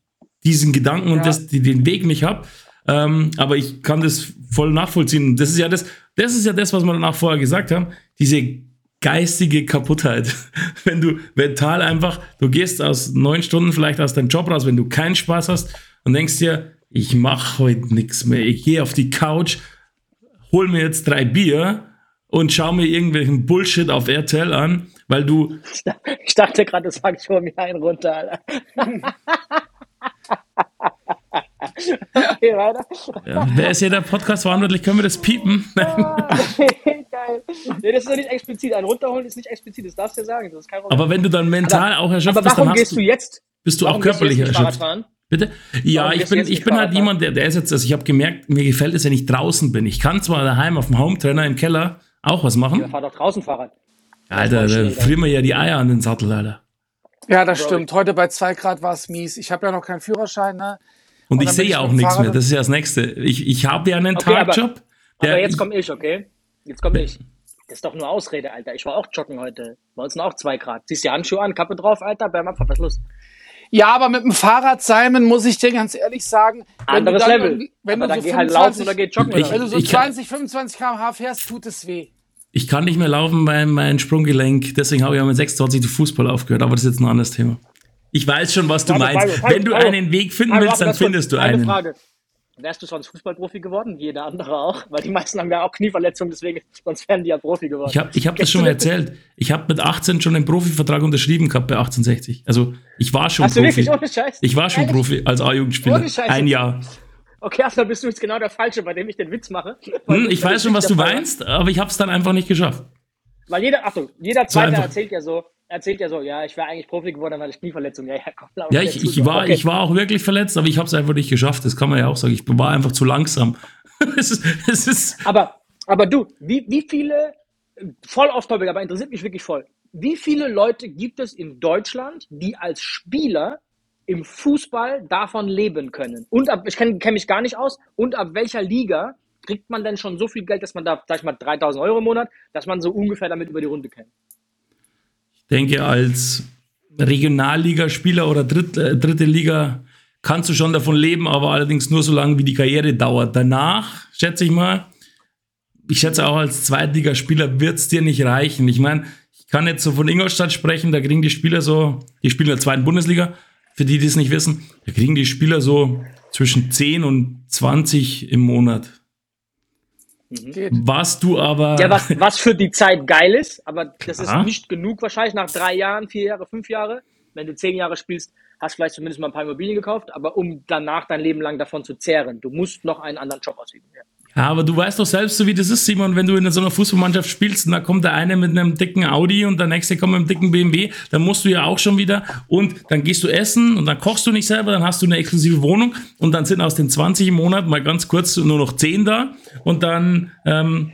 A: diesen Gedanken ja. und das, den Weg nicht habe. Ähm, aber ich kann das voll nachvollziehen. Das ist ja das, das ist ja das, was wir danach vorher gesagt haben. Diese geistige Kaputtheit. [laughs] Wenn du mental einfach, du gehst aus neun Stunden vielleicht aus deinem Job raus, wenn du keinen Spaß hast und denkst dir, ich mache heute nichts mehr. Ich gehe auf die Couch hol mir jetzt drei Bier und schau mir irgendwelchen Bullshit auf RTL an, weil du.
B: Ich dachte gerade, das fang schon mir einen runter, Alter.
A: okay, weiter. Ja, wer ist hier der Podcast verantwortlich? Können wir das piepen?
B: Ah, [laughs] geil. Nee, das ist ja nicht explizit. Ein runterholen ist nicht explizit, das darfst du ja sagen. Das ist kein
A: aber wenn du dann mental aber, auch erschöpft bist, dann
B: gehst du jetzt?
A: Bist du auch körperlich erschöpft? Bitte? Ja, ich bin, ich bin halt jemand, der, der ist jetzt, also ich habe gemerkt, mir gefällt es, wenn ich draußen bin. Ich kann zwar daheim auf dem Hometrainer im Keller auch was machen.
B: Ja, fahr doch draußen Fahrrad.
A: Alter, da frieren wir ja die Eier an den Sattel, Alter.
C: Ja, das stimmt. Heute bei zwei Grad war es mies. Ich habe ja noch keinen Führerschein, ne?
A: Und, Und ich sehe ja auch nichts mehr. Das ist ja das Nächste. Ich, ich habe ja einen okay, Tagjob.
B: Aber, aber, jetzt komme ich, okay? Jetzt komme ich. Das ist doch nur Ausrede, Alter. Ich war auch joggen heute. Bei uns sind auch zwei Grad. Siehst du die Handschuhe an, Kappe drauf, Alter, beim Abfahrt, was ist los?
C: Ja, aber mit dem Fahrrad, Simon, muss ich dir ganz ehrlich sagen,
B: anderes Level. Wenn aber du so 25, halt laufen oder geht joggen.
C: Ich, wenn du so 20, 25 km/h fährst, tut es weh.
A: Ich kann nicht mehr laufen bei meinem Sprunggelenk, deswegen habe ich auch mit 26 den Fußball aufgehört, aber das ist jetzt ein anderes Thema. Ich weiß schon, was du meinst. Wenn du einen Weg finden willst, dann findest du einen. Frage.
B: Wärst du sonst Fußballprofi geworden? Jeder andere auch? Weil die meisten haben ja auch Knieverletzungen, deswegen, sonst wären die ja Profi geworden.
A: Ich habe ich hab das schon mal erzählt. Ich habe mit 18 schon einen Profivertrag unterschrieben gehabt bei 1860. Also ich war schon
B: Hast
A: Profi.
B: Du wirklich? Ohne Scheiß?
A: Ich war schon Ehrlich? Profi als A-Jugendspieler. Ein Jahr.
B: Okay, also bist du jetzt genau der Falsche, bei dem ich den Witz mache.
A: Hm, ich weiß schon, was du meinst, aber ich habe es dann einfach nicht geschafft.
B: Weil jeder, Achtung, jeder Zweite so erzählt ja so, erzählt ja so, ja, ich wäre eigentlich Profi geworden, weil ich Knieverletzung. Ja, ja, komm,
A: ja ich, ich, war, okay. ich war auch wirklich verletzt, aber ich habe es einfach nicht geschafft. Das kann man ja auch sagen. Ich war einfach zu langsam. [laughs] es ist, es ist
B: aber, aber du, wie, wie viele, voll off topic, aber interessiert mich wirklich voll. Wie viele Leute gibt es in Deutschland, die als Spieler im Fußball davon leben können? Und ab, ich kenne kenn mich gar nicht aus, und ab welcher Liga kriegt man denn schon so viel Geld, dass man da, sag ich mal, 3000 Euro im Monat, dass man so ungefähr damit über die Runde kennt?
A: Denke, als Regionalligaspieler oder Dritt, äh, dritte Liga kannst du schon davon leben, aber allerdings nur so lange, wie die Karriere dauert. Danach, schätze ich mal, ich schätze auch als Zweitligaspieler wird es dir nicht reichen. Ich meine, ich kann jetzt so von Ingolstadt sprechen, da kriegen die Spieler so, die spielen in der zweiten Bundesliga, für die, die es nicht wissen, da kriegen die Spieler so zwischen 10 und 20 im Monat. Mhm. Was du aber.
B: Ja, was, [laughs] was für die Zeit geil ist, aber das ist nicht genug wahrscheinlich nach drei Jahren, vier Jahre, fünf Jahre. Wenn du zehn Jahre spielst, hast vielleicht zumindest mal ein paar Immobilien gekauft, aber um danach dein Leben lang davon zu zehren, du musst noch einen anderen Job ausüben. Ja.
A: Aber du weißt doch selbst, so wie das ist, Simon, wenn du in so einer Fußballmannschaft spielst und da kommt der eine mit einem dicken Audi und der nächste kommt mit einem dicken BMW, dann musst du ja auch schon wieder und dann gehst du essen und dann kochst du nicht selber, dann hast du eine exklusive Wohnung und dann sind aus den 20 im Monat mal ganz kurz nur noch 10 da und dann ähm,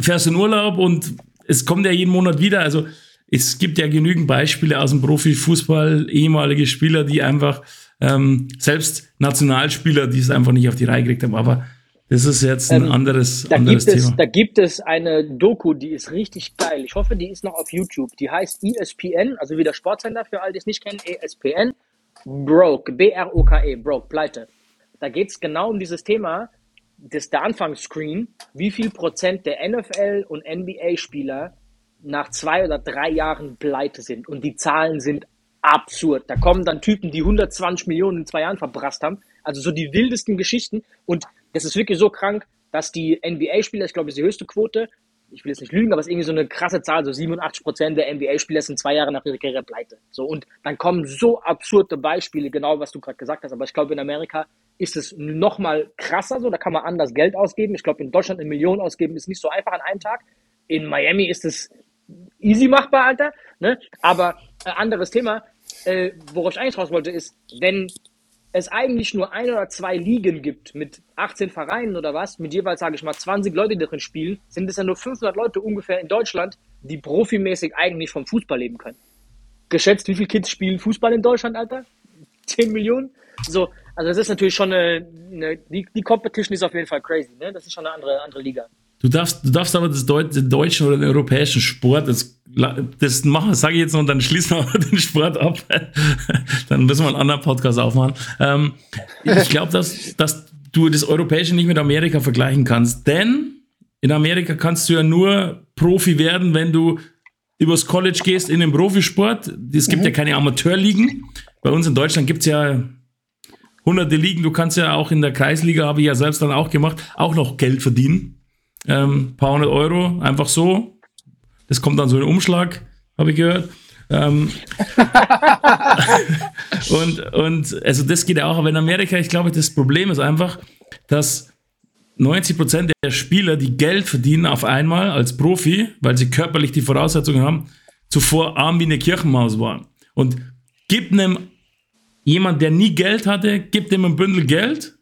A: fährst du in Urlaub und es kommt ja jeden Monat wieder. Also es gibt ja genügend Beispiele aus dem Profifußball, ehemalige Spieler, die einfach ähm, selbst Nationalspieler, die es einfach nicht auf die Reihe gekriegt haben, aber Das ist jetzt ein
B: Ähm,
A: anderes,
B: Da
A: anderes
B: gibt, es,
A: Thema.
B: da gibt es eine Doku, die ist richtig geil. Ich hoffe, die ist noch auf YouTube. Die heißt ESPN, also wieder Sportsender für alle, die es nicht kennen. ESPN. Broke, B-R-O-K-E, Broke, Pleite. Da geht es genau um dieses Thema, das der Anfangsscreen, wie viel Prozent der NFL- und NBA-Spieler nach zwei oder drei Jahren pleite sind. Und die Zahlen sind absurd. Da kommen dann Typen, die 120 Millionen in zwei Jahren verbrasst haben. Also so die wildesten Geschichten. Und das ist wirklich so krank, dass die NBA-Spieler, ich glaube, das ist die höchste Quote, ich will jetzt nicht lügen, aber es ist irgendwie so eine krasse Zahl, so 87 Prozent der NBA-Spieler sind zwei Jahre nach ihrer Karriere pleite. So, und dann kommen so absurde Beispiele, genau was du gerade gesagt hast. Aber ich glaube, in Amerika ist es noch mal krasser so, da kann man anders Geld ausgeben. Ich glaube, in Deutschland eine Million ausgeben ist nicht so einfach an einem Tag. In Miami ist es easy machbar, Alter. Ne? Aber äh, anderes Thema, äh, worauf ich eigentlich raus wollte, ist, wenn es eigentlich nur ein oder zwei Ligen gibt mit 18 Vereinen oder was, mit jeweils, sage ich mal, 20 Leute, die drin spielen, sind es ja nur 500 Leute ungefähr in Deutschland, die profimäßig eigentlich vom Fußball leben können. Geschätzt, wie viele Kids spielen Fußball in Deutschland, Alter? 10 Millionen? So, also das ist natürlich schon eine, eine die, die Competition ist auf jeden Fall crazy, ne? Das ist schon eine andere, andere Liga.
A: Du darfst, du darfst aber das Deut den deutschen oder den europäischen Sport, das, das machen, sage ich jetzt noch, und dann schließen wir [laughs] den Sport ab. [laughs] dann müssen wir einen anderen Podcast aufmachen. Ähm, ich glaube, dass, dass du das Europäische nicht mit Amerika vergleichen kannst, denn in Amerika kannst du ja nur Profi werden, wenn du übers College gehst in den Profisport. Es gibt ja keine Amateurligen. Bei uns in Deutschland gibt es ja hunderte Ligen. Du kannst ja auch in der Kreisliga, habe ich ja selbst dann auch gemacht, auch noch Geld verdienen. Ähm, paar hundert Euro, einfach so. Das kommt dann so in den Umschlag, habe ich gehört. Ähm, [laughs] und, und also das geht ja auch, aber in Amerika, ich glaube, das Problem ist einfach, dass 90% der Spieler, die Geld verdienen auf einmal als Profi, weil sie körperlich die Voraussetzungen haben, zuvor arm wie eine Kirchenmaus waren. Und gibt einem jemand, der nie Geld hatte, gibt ihm ein Bündel Geld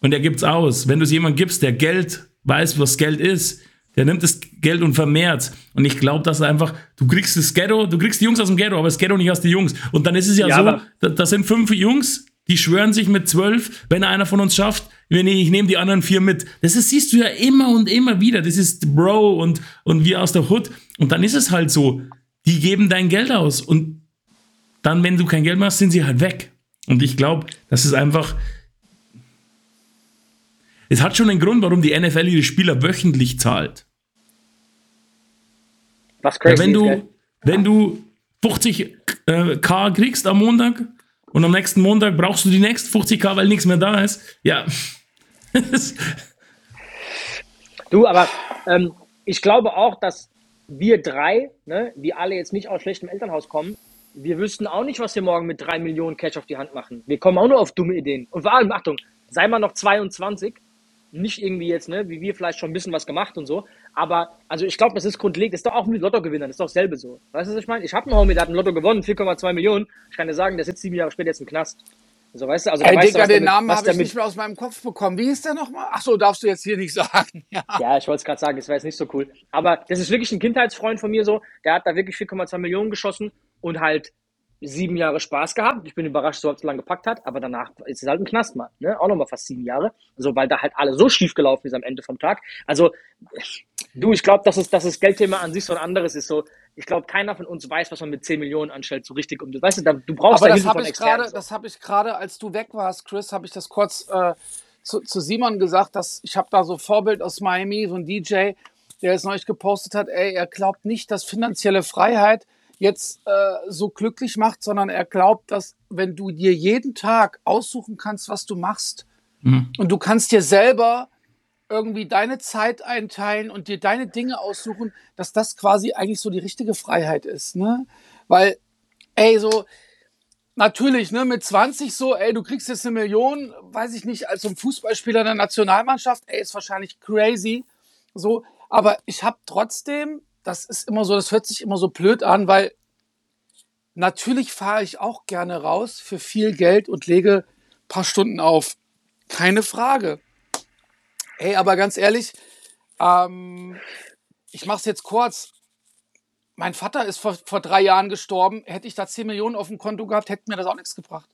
A: und er gibt's aus. Wenn du es jemand gibst, der Geld weiß, was Geld ist, der nimmt das Geld und vermehrt. Und ich glaube, dass einfach, du kriegst das Ghetto, du kriegst die Jungs aus dem Ghetto, aber das Ghetto nicht aus den Jungs. Und dann ist es ja,
B: Ja,
A: so, da, das sind fünf Jungs, die schwören sich mit zwölf, wenn einer von uns schafft, wenn ich, ich nehme die anderen vier mit. Das ist, siehst du ja immer und immer wieder. Das ist Bro und, und wir aus der Hood. Und dann ist es halt so, die geben dein Geld aus. Und dann, wenn du kein Geld mehr hast, sind sie halt weg. Und ich glaube, das ist einfach. Es hat schon einen Grund, warum die NFL ihre Spieler wöchentlich zahlt.
B: Was
A: Ja,
B: crazy
A: wenn,
B: ist,
A: du,
B: gell?
A: wenn du 50 äh, K kriegst am Montag und am nächsten Montag brauchst du die nächsten 50 K, weil nichts mehr da ist, ja. [laughs]
B: Du, aber ähm, ich glaube auch, dass wir drei, ne, die alle jetzt nicht aus schlechtem Elternhaus kommen, wir wüssten auch nicht, was wir morgen mit drei Millionen Cash auf die Hand machen. Wir kommen auch nur auf dumme Ideen. Und vor allem, Achtung, sei mal noch 22, nicht irgendwie jetzt, ne, wie wir vielleicht schon ein bisschen was gemacht und so. Aber, also ich glaube, das ist grundlegend, das ist doch auch mit Lottogewinnern, das ist doch dasselbe so. Weißt du, was ich meine? Ich habe einen Homie, der hat ein Lotto gewonnen, 4,2 Millionen. Ich kann dir sagen, der sitzt sieben Jahre später jetzt im Knast. So, weißt du, also
C: Ey, Digga, den Namen habe ich nicht mehr aus meinem Kopf bekommen. Wie ist der nochmal? Ach so, darfst du jetzt hier nicht [laughs] sagen. Ja.
B: Ja, ich wollte es gerade sagen, das wäre jetzt nicht so cool. Aber das ist wirklich ein Kindheitsfreund von mir so. Der hat da wirklich 4,2 Millionen geschossen und halt sieben Jahre Spaß gehabt. Ich bin überrascht, so so lange gepackt hat, aber danach ist es halt ein Knast mal. Ne? Auch nochmal fast sieben Jahre. So, weil da halt alles so schief gelaufen ist am Ende vom Tag. Also, du, ich glaube, dass es, dass das Geldthema an sich so ein anderes ist. So, ich glaube, keiner von uns weiß, was man mit 10 Millionen anstellt, so richtig. Und du weißt, da, du brauchst
C: Aber
B: da
C: das
B: Hilfe
C: habe
B: von
C: ich
B: Externen.
C: gerade, das habe ich gerade, als du weg warst, Chris, habe ich das kurz äh, zu, zu Simon gesagt, dass ich habe da so Vorbild aus Miami, so ein DJ, der es neulich gepostet hat, ey, er glaubt nicht, dass finanzielle Freiheit jetzt äh, so glücklich macht, sondern er glaubt, dass wenn du dir jeden Tag aussuchen kannst, was du machst,
A: Mhm.
C: und du kannst dir selber irgendwie deine Zeit einteilen und dir deine Dinge aussuchen, dass das quasi eigentlich so die richtige Freiheit ist, ne? Weil, ey, so, natürlich, ne, mit 20 so, ey, du kriegst jetzt eine Million, weiß ich nicht, als so ein Fußballspieler der Nationalmannschaft, ey, ist wahrscheinlich crazy, so, aber ich habe trotzdem, das ist immer so, das hört sich immer so blöd an, weil natürlich fahre ich auch gerne raus für viel Geld und lege ein paar Stunden auf. Keine Frage. Ey, aber ganz ehrlich, ähm, ich mach's jetzt kurz. Mein Vater ist vor, vor drei Jahren gestorben. Hätte ich da 10 Millionen auf dem Konto gehabt, hätte mir das auch nichts gebracht.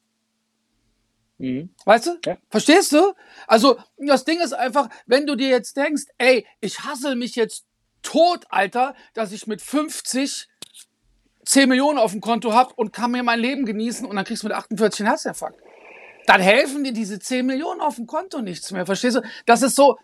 C: Mhm. Weißt du? Ja. Verstehst du? Also, das Ding ist einfach, wenn du dir jetzt denkst, ey, ich hassel mich jetzt tot, Alter, dass ich mit 50 10 Millionen auf dem Konto habe und kann mir mein Leben genießen und dann kriegst du mit 48 einen Herzinfarkt. Dann helfen dir diese 10 Millionen auf dem Konto nichts mehr. Verstehst du? Das ist so,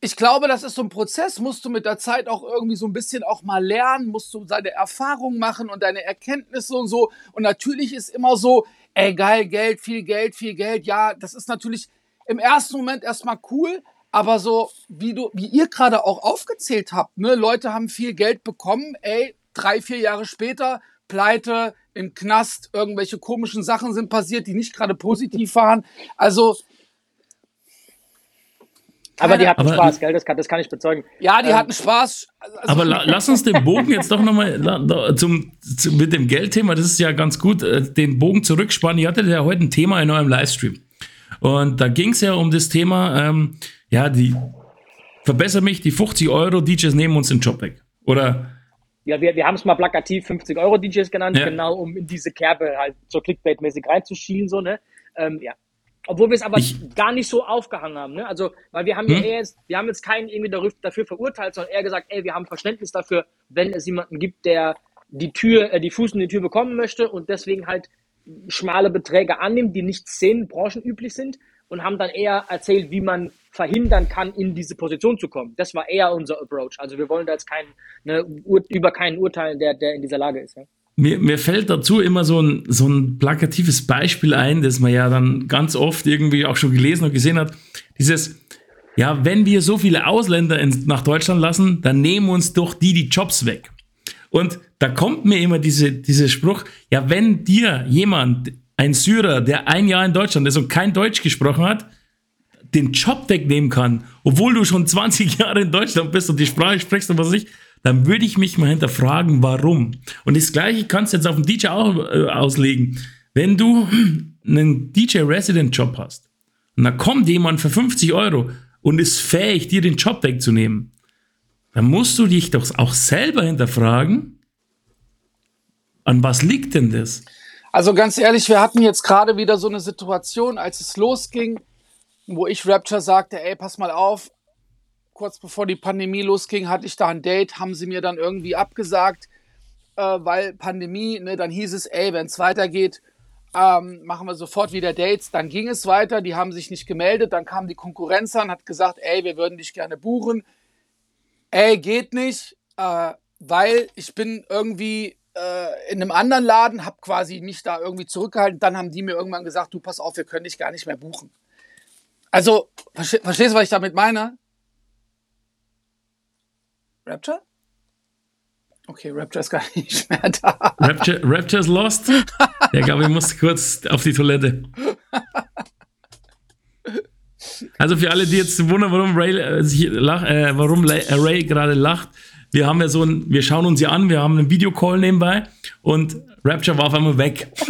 C: ich glaube, das ist so ein Prozess, musst du mit der Zeit auch irgendwie so ein bisschen auch mal lernen, musst du deine Erfahrungen machen und deine Erkenntnisse und so. Und natürlich ist immer so, ey, geil, Geld, viel Geld, viel Geld. Ja, das ist natürlich im ersten Moment erstmal cool, aber so, wie du, wie ihr gerade auch aufgezählt habt, ne, Leute haben viel Geld bekommen, ey, drei, vier Jahre später, Pleite, im Knast, irgendwelche komischen Sachen sind passiert, die nicht gerade positiv [laughs] waren. Also,
B: aber die hatten aber, Spaß, gell? Das kann, das kann ich bezeugen.
C: Ja, die ähm, hatten Spaß.
A: Also, aber la, lass uns den Bogen jetzt doch nochmal zum, zum, mit dem Geldthema, das ist ja ganz gut, äh, den Bogen zurückspannen. Ihr hattet ja heute ein Thema in eurem Livestream. Und da ging es ja um das Thema, ähm, ja, die verbessere mich, die 50 Euro DJs nehmen uns den Job weg. Oder
B: ja, wir, wir haben es mal plakativ 50 Euro DJs genannt, ja. genau um in diese Kerbe halt so Clickbait-mäßig reinzuschielen, so, ne? Ähm, ja. Obwohl wir es aber ich, gar nicht so aufgehangen haben, ne? Also, weil wir haben hm? ja eher jetzt, wir haben jetzt keinen irgendwie dafür, verurteilt, sondern eher gesagt, ey, wir haben Verständnis dafür, wenn es jemanden gibt, der die Tür, äh, die Fuß in die Tür bekommen möchte und deswegen halt schmale Beträge annimmt, die nicht zehn branchenüblich sind und haben dann eher erzählt, wie man verhindern kann, in diese Position zu kommen. Das war eher unser Approach. Also wir wollen da jetzt keinen, ne, über keinen urteilen, der, der in dieser Lage ist. Ja.
A: Mir, mir fällt dazu immer so ein, so ein plakatives Beispiel ein, das man ja dann ganz oft irgendwie auch schon gelesen und gesehen hat. Dieses, ja, wenn wir so viele Ausländer in, nach Deutschland lassen, dann nehmen uns doch die die Jobs weg. Und da kommt mir immer diese, dieser Spruch, ja, wenn dir jemand ein Syrer, der ein Jahr in Deutschland ist und kein Deutsch gesprochen hat, den Job wegnehmen kann, obwohl du schon 20 [laughs] Jahre in Deutschland bist und die Sprache sprichst und was weiß ich, dann würde ich mich mal hinterfragen, warum. Und das Gleiche kannst du jetzt auf den DJ auch äh, auslegen. Wenn du [clears throat] einen DJ-Resident-Job hast und da kommt jemand für 50 Euro und ist fähig, dir den Job wegzunehmen, dann musst du dich doch auch selber hinterfragen, an was liegt denn das?
C: Also ganz ehrlich, wir hatten jetzt gerade wieder so eine Situation, als es losging, wo ich Rapture sagte, ey, pass mal auf, kurz bevor die Pandemie losging, hatte ich da ein Date, haben sie mir dann irgendwie abgesagt, äh, weil Pandemie, ne, dann hieß es, ey, wenn es weitergeht, ähm, machen wir sofort wieder Dates. Dann ging es weiter, die haben sich nicht gemeldet, dann kam die Konkurrenz an, hat gesagt, ey, wir würden dich gerne buchen. Ey, geht nicht, äh, weil ich bin irgendwie äh, in einem anderen Laden, habe quasi mich da irgendwie zurückgehalten. Dann haben die mir irgendwann gesagt, du pass auf, wir können dich gar nicht mehr buchen. Also, verste verstehst du, was ich damit meine? Rapture? Okay, Rapture ist gar [laughs] nicht mehr da.
A: Rapture, Rapture ist lost? ja, glaube ich muss kurz auf die Toilette. Also für alle, die jetzt wundern, warum Ray, äh, lach, äh, warum Ray gerade lacht, wir haben ja so ein, wir schauen uns hier an, wir haben einen Videocall nebenbei und Rapture war auf einmal weg. [laughs]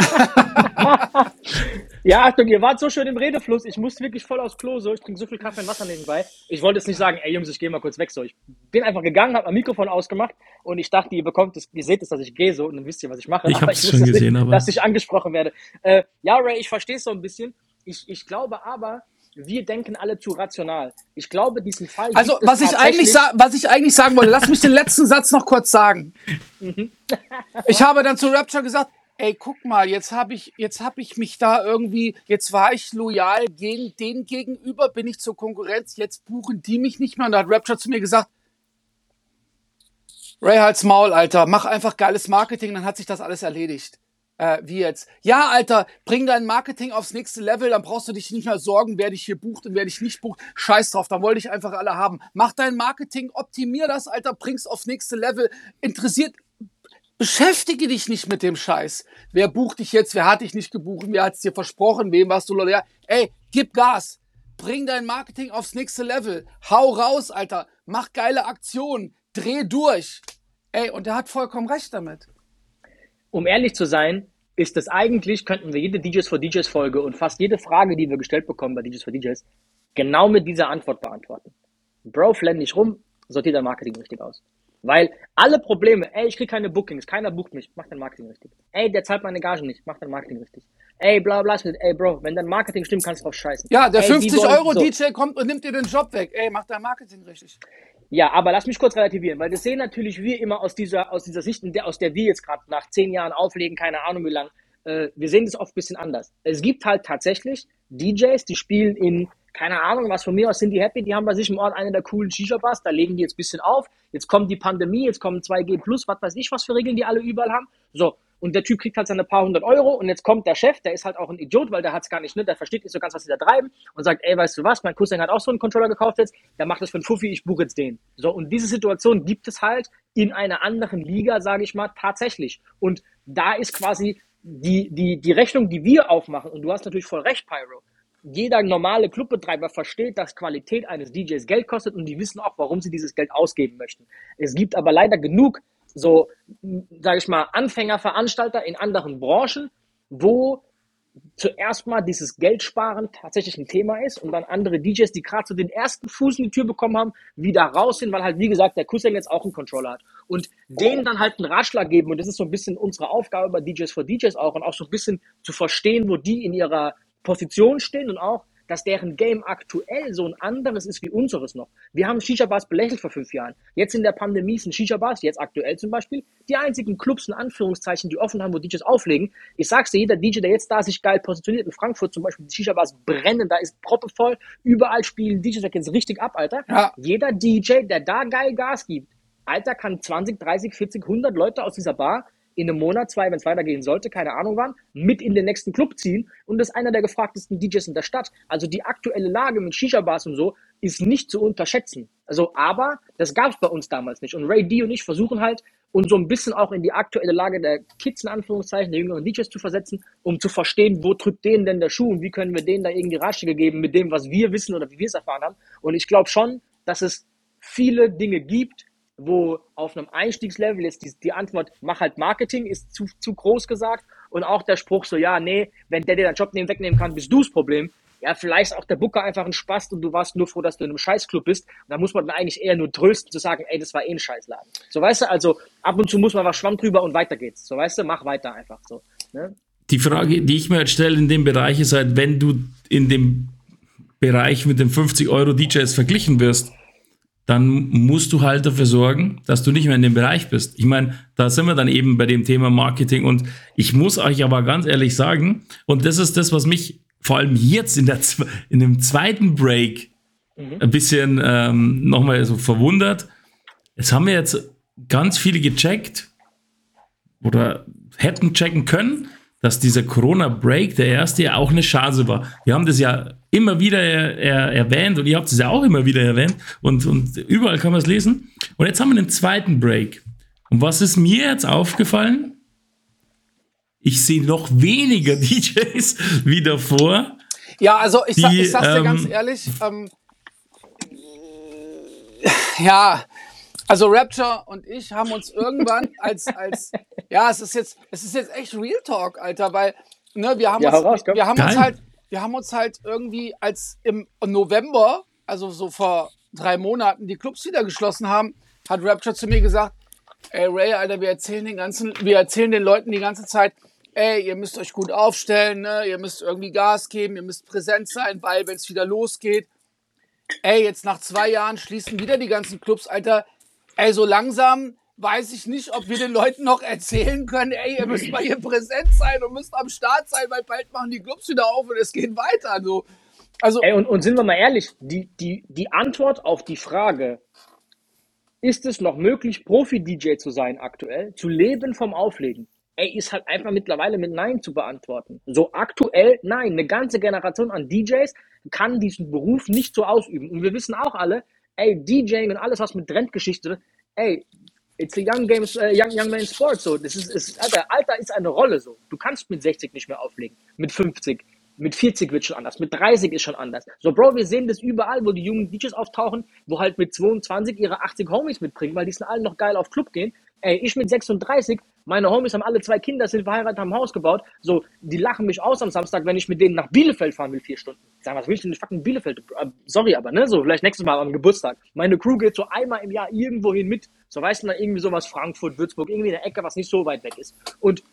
B: ja, Achtung, ihr wart so schön im Redefluss. Ich musste wirklich voll aufs Klo, so. Ich trinke so viel Kaffee und Wasser nebenbei. Ich wollte jetzt nicht sagen, ey Jungs, ich gehe mal kurz weg, so. Ich bin einfach gegangen, habe mein Mikrofon ausgemacht und ich dachte, ihr bekommt es, ihr seht es, dass ich gehe, so, und dann wisst ihr, was ich mache.
A: Ich habe es schon gesehen, nicht, aber.
B: Dass ich angesprochen werde. Äh, ja, Ray, ich verstehe es so ein bisschen. Ich, ich glaube aber, wir denken alle zu rational. Ich glaube, diesen Fall.
C: Also, was ich, eigentlich was ich eigentlich sagen wollte, lass mich den letzten Satz noch kurz sagen. Mhm. [laughs] ich habe dann zu Rapture gesagt, ey, guck mal, jetzt habe ich, jetzt habe ich mich da irgendwie, jetzt war ich loyal gegen den gegenüber, bin ich zur Konkurrenz, jetzt buchen die mich nicht mehr. Und da hat Rapture zu mir gesagt, Ray, halt's Maul, Alter, mach einfach geiles Marketing, dann hat sich das alles erledigt. Äh, wie jetzt? Ja, Alter, bring dein Marketing aufs nächste Level, dann brauchst du dich nicht mehr sorgen, wer dich hier bucht und wer dich nicht bucht. Scheiß drauf, dann wollte ich einfach alle haben. Mach dein Marketing, optimier das, Alter, bring's aufs nächste Level. Interessiert, beschäftige dich nicht mit dem Scheiß. Wer bucht dich jetzt? Wer hat dich nicht gebucht? Wer hat's dir versprochen? Wem warst du loyal? Ey, gib Gas. Bring dein Marketing aufs nächste Level. Hau raus, Alter. Mach geile Aktionen. Dreh durch. Ey, und er hat vollkommen recht damit.
B: Um ehrlich zu sein, ist es eigentlich, könnten wir jede DJs for DJs Folge und fast jede Frage, die wir gestellt bekommen bei DJs for DJs, genau mit dieser Antwort beantworten. Bro, flenn nicht rum, sortiert dein Marketing richtig aus. Weil alle Probleme, ey, ich krieg keine Bookings, keiner bucht mich, mach dein Marketing richtig. Ey, der zahlt meine Gage nicht, mach dein Marketing richtig. ey, bla bla, ey, Bro, wenn dein Marketing stimmt, kannst du drauf scheißen.
C: Ja, der
B: ey,
C: 50-Euro-DJ so. kommt und nimmt dir den Job weg. Ey, mach dein Marketing richtig.
B: Ja, aber lass mich kurz relativieren, weil das sehen natürlich wir immer aus dieser, aus dieser Sicht, aus der wir jetzt gerade nach zehn Jahren auflegen, keine Ahnung wie lang, äh, wir sehen das oft ein bisschen anders. Es gibt halt tatsächlich DJs, die spielen in keine Ahnung, was von mir aus sind die happy, die haben bei sich im Ort eine der coolen Shisha-Bars, da legen die jetzt ein bisschen auf, jetzt kommt die Pandemie, jetzt kommen 2G+, was weiß ich, was für Regeln die alle überall haben, so, und der Typ kriegt halt seine paar hundert Euro und jetzt kommt der Chef, der ist halt auch ein Idiot, weil der hat's gar nicht, ne, der versteht nicht so ganz, was sie da treiben und sagt, ey, weißt du was, mein Cousin hat auch so einen Controller gekauft jetzt, der macht das für einen Fuffi, ich buche jetzt den. So, und diese Situation gibt es halt in einer anderen Liga, sage ich mal, tatsächlich. Und da ist quasi die, die, die Rechnung, die wir aufmachen, und du hast natürlich voll recht, Pyro, jeder normale Clubbetreiber versteht, dass Qualität eines DJs Geld kostet und die wissen auch, warum sie dieses Geld ausgeben möchten. Es gibt aber leider genug so, sage ich mal, Anfängerveranstalter in anderen Branchen, wo zuerst mal dieses Geldsparen tatsächlich ein Thema ist und dann andere DJs, die gerade so den ersten Fuß in die Tür bekommen haben, wieder raus sind, weil halt, wie gesagt, der Cousin jetzt auch einen Controller hat. Und denen dann halt einen Ratschlag geben und das ist so ein bisschen unsere Aufgabe bei DJs for DJs auch und auch so ein bisschen zu verstehen, wo die in ihrer Position stehen und auch, dass deren Game aktuell so ein anderes ist wie unseres noch. Wir haben Shisha-Bars belächelt vor fünf Jahren. Jetzt in der Pandemie sind Shisha-Bars, jetzt aktuell zum Beispiel, die einzigen Clubs in Anführungszeichen, die offen haben, wo DJs auflegen. Ich sag's dir, jeder DJ, der jetzt da sich geil positioniert, in Frankfurt zum Beispiel, die Shisha-Bars brennen, da ist proppevoll, überall spielen DJs, da geht's richtig ab, Alter. Ja. Jeder DJ, der da geil Gas gibt, Alter, kann 20, 30, 40, 100 Leute aus dieser Bar in einem Monat, zwei, wenn es weitergehen sollte, keine Ahnung wann, mit in den nächsten Club ziehen und ist einer der gefragtesten DJs in der Stadt. Also die aktuelle Lage mit Shisha-Bars und so ist nicht zu unterschätzen. Also, aber das gab es bei uns damals nicht. Und Ray D und ich versuchen halt, uns so ein bisschen auch in die aktuelle Lage der Kids in Anführungszeichen, der jüngeren DJs zu versetzen, um zu verstehen, wo drückt denen denn der Schuh und wie können wir denen da irgendwie Ratschläge geben mit dem, was wir wissen oder wie wir es erfahren haben. Und ich glaube schon, dass es viele Dinge gibt, wo auf einem Einstiegslevel jetzt die, die Antwort, mach halt Marketing, ist zu, zu groß gesagt. Und auch der Spruch so, ja, nee, wenn der dir deinen Job nehmen, wegnehmen kann, bist du das Problem. Ja, vielleicht ist auch der Booker einfach ein Spaß und du warst nur froh, dass du in einem Scheißclub bist. Da muss man eigentlich eher nur trösten, zu sagen, ey, das war eh ein Scheißladen. So, weißt du, also ab und zu muss man was Schwamm drüber und weiter geht's. So, weißt du, mach weiter einfach so. Ne?
A: Die Frage, die ich mir jetzt stelle in dem Bereich ist halt, wenn du in dem Bereich mit den 50 Euro DJs verglichen wirst, dann musst du halt dafür sorgen, dass du nicht mehr in dem Bereich bist. Ich meine, da sind wir dann eben bei dem Thema Marketing und ich muss euch aber ganz ehrlich sagen, und das ist das, was mich vor allem jetzt in, der, in dem zweiten Break mhm. ein bisschen ähm, nochmal so verwundert. Es haben wir jetzt ganz viele gecheckt oder hätten checken können, dass dieser Corona-Break, der erste, ja auch eine Chance war. Wir haben das ja immer wieder er, er, erwähnt und ihr habt es ja auch immer wieder erwähnt und, und überall kann man es lesen. Und jetzt haben wir einen zweiten Break. Und was ist mir jetzt aufgefallen? Ich sehe noch weniger [laughs] DJs wie davor.
C: Ja, also ich, die, sag, ich sag's dir ähm, ganz ehrlich, ähm, ja, also Rapture und ich haben uns irgendwann [laughs] als, als, ja, es ist jetzt, es ist jetzt echt Real Talk, Alter, weil, ne, wir haben, ja, uns, raus, wir haben uns halt, wir haben uns halt irgendwie als im November, also so vor drei Monaten, die Clubs wieder geschlossen haben, hat Rapture zu mir gesagt, ey Ray, Alter, wir erzählen den ganzen, wir erzählen den Leuten die ganze Zeit, ey, ihr müsst euch gut aufstellen, ne? ihr müsst irgendwie Gas geben, ihr müsst präsent sein, weil wenn es wieder losgeht, ey, jetzt nach zwei Jahren schließen wieder die ganzen Clubs, Alter, ey, so langsam weiß ich nicht, ob wir den Leuten noch erzählen können, ey, ihr müsst mal hier präsent sein und müsst am Start sein, weil bald machen die Clubs wieder auf und es geht weiter. Also,
B: also ey, und, und sind wir mal ehrlich, die, die, die Antwort auf die Frage, ist es noch möglich, Profi-DJ zu sein aktuell, zu leben vom Auflegen? Ey, ist halt einfach mittlerweile mit Nein zu beantworten. So aktuell, nein, eine ganze Generation an DJs kann diesen Beruf nicht so ausüben. Und wir wissen auch alle, ey, DJing und alles, was mit Trendgeschichte, ey, it's a young games, uh, young, young man sport, so. Das ist, ist, Alter, Alter ist eine Rolle, so. Du kannst mit 60 nicht mehr auflegen, mit 50. Mit 40 wird schon anders, mit 30 ist schon anders. So, Bro, wir sehen das überall, wo die jungen DJs auftauchen, wo halt mit 22 ihre 80 Homies mitbringen, weil die sind alle noch geil auf Club gehen. Ey, ich mit 36, meine Homies haben alle zwei Kinder, sind verheiratet, haben ein Haus gebaut. So, die lachen mich aus am Samstag, wenn ich mit denen nach Bielefeld fahren will, vier Stunden. Sagen, was will ich denn in fucking Bielefeld? Äh, sorry, aber, ne, so, vielleicht nächstes Mal am Geburtstag. Meine Crew geht so einmal im Jahr irgendwo hin mit. So, weißt du, dann irgendwie sowas Frankfurt, Würzburg, irgendwie in der Ecke, was nicht so weit weg ist. Und,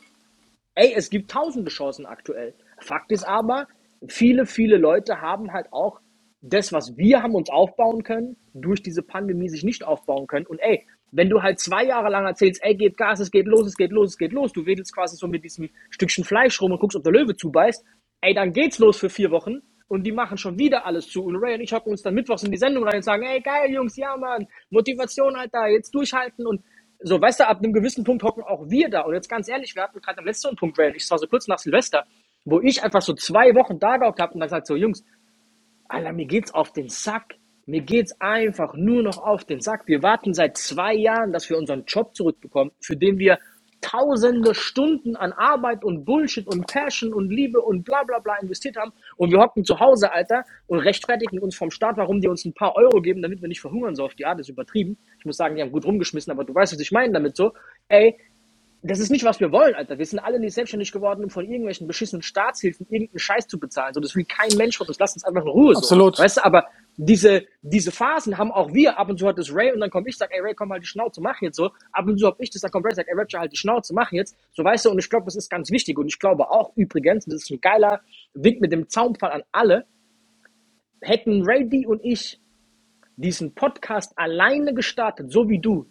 B: ey, es gibt tausende Chancen aktuell. Fakt ist aber, viele, viele Leute haben halt auch das, was wir haben uns aufbauen können, durch diese Pandemie sich nicht aufbauen können. Und ey, wenn du halt zwei Jahre lang erzählst, ey, geht Gas, es geht los, es geht los, es geht los, du wedelst quasi so mit diesem Stückchen Fleisch rum und guckst, ob der Löwe zubeißt, ey, dann geht's los für vier Wochen und die machen schon wieder alles zu. Und Ray und ich hocken uns dann mittwochs in die Sendung rein und sagen, ey, geil, Jungs, ja, Mann, Motivation, Alter, jetzt durchhalten und so, weißt du, ab einem gewissen Punkt hocken auch wir da. Und jetzt ganz ehrlich, wir hatten gerade am letzten Punkt, Ray und ich, war so kurz nach Silvester, wo ich einfach so zwei Wochen da gehockt habe und dann gesagt so, Jungs, Alter, mir geht's auf den Sack. Mir geht's einfach nur noch auf den Sack. Wir warten seit zwei Jahren, dass wir unseren Job zurückbekommen, für den wir tausende Stunden an Arbeit und Bullshit und Passion und Liebe und bla bla bla investiert haben. Und wir hocken zu Hause, Alter, und rechtfertigen uns vom Staat, warum die uns ein paar Euro geben, damit wir nicht verhungern, so auf die Art, das ist übertrieben. Ich muss sagen, die haben gut rumgeschmissen, aber du weißt, was ich meine damit so. Ey, das ist nicht, was wir wollen, Alter. Wir sind alle nicht selbstständig geworden, um von irgendwelchen beschissenen Staatshilfen irgendeinen Scheiß zu bezahlen. So, das will kein Mensch von uns. Lass uns einfach in Ruhe. So.
C: Absolut.
B: Weißt du, aber diese, diese Phasen haben auch wir. Ab und zu hat das Ray und dann komme ich, sag, ey Ray, komm halt die Schnauze, mach jetzt so. Ab und zu hab ich das, dann kommt Ray, sag, ey Roger, halt die Schnauze, mach jetzt. So, weißt du, und ich glaube, das ist ganz wichtig. Und ich glaube auch übrigens, das ist ein geiler Wink mit dem Zaunpfahl an alle, hätten Ray, D und ich diesen Podcast alleine gestartet, so wie du,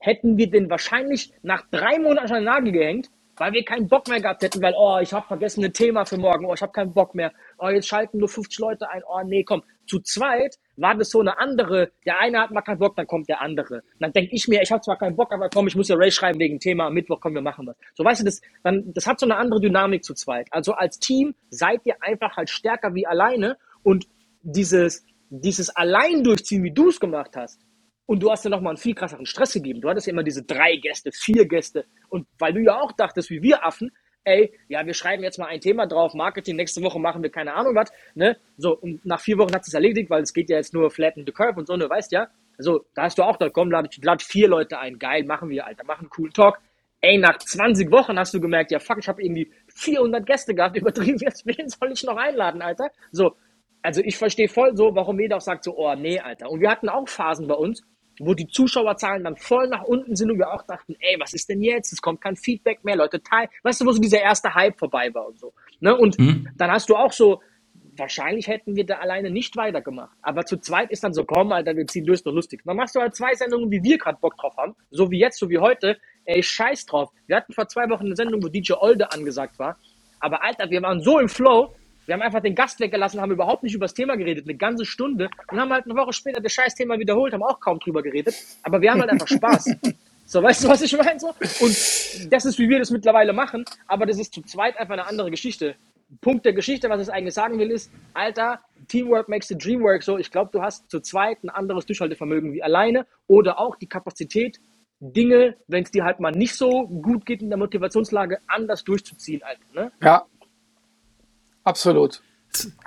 B: hätten wir den wahrscheinlich nach drei Monaten an den Nagel gehängt, weil wir keinen Bock mehr gehabt hätten, weil, oh, ich habe vergessen ein Thema für morgen, oh, ich habe keinen Bock mehr, oh, jetzt schalten nur 50 Leute ein, oh, nee, komm. Zu zweit war das so eine andere, der eine hat mal keinen Bock, dann kommt der andere. dann denke ich mir, ich habe zwar keinen Bock, aber komm, ich muss ja Ray schreiben wegen Thema, am Mittwoch, komm, wir machen was. So, weißt du, das, dann, das hat so eine andere Dynamik zu zweit. Also als Team seid ihr einfach halt stärker wie alleine und dieses, dieses allein durchziehen, wie du es gemacht hast, und du hast ja nochmal einen viel krasseren Stress gegeben. Du hattest ja immer diese drei Gäste, vier Gäste. Und weil du ja auch dachtest, wie wir Affen, ey, ja, wir schreiben jetzt mal ein Thema drauf, Marketing, nächste Woche machen wir keine Ahnung was, ne? So, und nach vier Wochen hat es erledigt, weil es geht ja jetzt nur flatten the curve und so, du weißt ja. So, da hast du auch gedacht, komm, lad, lad vier Leute ein, geil, machen wir, Alter, machen coolen Talk. Ey, nach 20 Wochen hast du gemerkt, ja, fuck, ich habe irgendwie 400 Gäste gehabt, [laughs] übertrieben, jetzt wen soll ich noch einladen, Alter? So, also ich verstehe voll so, warum jeder auch sagt so, oh nee, Alter. Und wir hatten auch Phasen bei uns, wo die Zuschauerzahlen dann voll nach unten sind und wir auch dachten, ey, was ist denn jetzt? Es kommt kein Feedback mehr, Leute teilen. Weißt du, wo so dieser erste Hype vorbei war und so. Ne? Und mhm. dann hast du auch so, wahrscheinlich hätten wir da alleine nicht weitergemacht. Aber zu zweit ist dann so, komm, Alter, wir ziehen durch, doch lustig. Dann machst du halt zwei Sendungen, wie wir gerade Bock drauf haben, so wie jetzt, so wie heute. Ey, scheiß drauf. Wir hatten vor zwei Wochen eine Sendung, wo DJ Olde angesagt war. Aber Alter, wir waren so im Flow, wir haben einfach den Gast weggelassen, haben überhaupt nicht über das Thema geredet, eine ganze Stunde und haben halt eine Woche später das scheiß Thema wiederholt, haben auch kaum drüber geredet, aber wir haben halt einfach Spaß. [laughs] So, weißt du, was ich meine? So? Und das ist, wie wir das mittlerweile machen, aber das ist zu zweit einfach eine andere Geschichte. Punkt der Geschichte, was ich eigentlich sagen will, ist, Alter, Teamwork makes the dream work. So, ich glaube, du hast zu zweit ein anderes Durchhaltevermögen wie alleine oder auch die Kapazität, Dinge, wenn es dir halt mal nicht so gut geht in der Motivationslage, anders durchzuziehen. Alter, ne?
C: Ja, Absolut.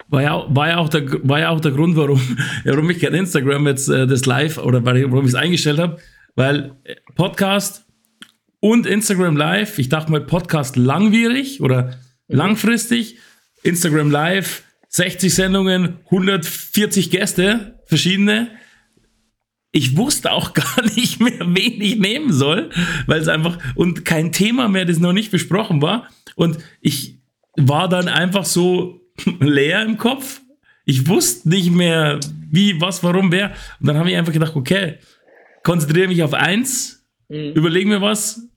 A: War ja, war, ja auch der, war ja auch der Grund, warum, [laughs] warum ich gerade Instagram jetzt äh, das Live oder warum ich es eingestellt habe, weil äh, Podcast und Instagram Live, ich dachte mal Podcast langwierig oder mhm. langfristig, Instagram Live 60 Sendungen, 140 Gäste, verschiedene. Ich wusste auch [laughs] gar nicht mehr, wen ich nehmen soll, weil es einfach und kein Thema mehr, das noch nicht besprochen war. Und ich, war dann einfach so [laughs] leer im Kopf. Ich wusste nicht mehr, wie, was, warum, wer. Und dann habe ich einfach gedacht, okay, konzentriere mich auf eins, mhm. überlege mir was,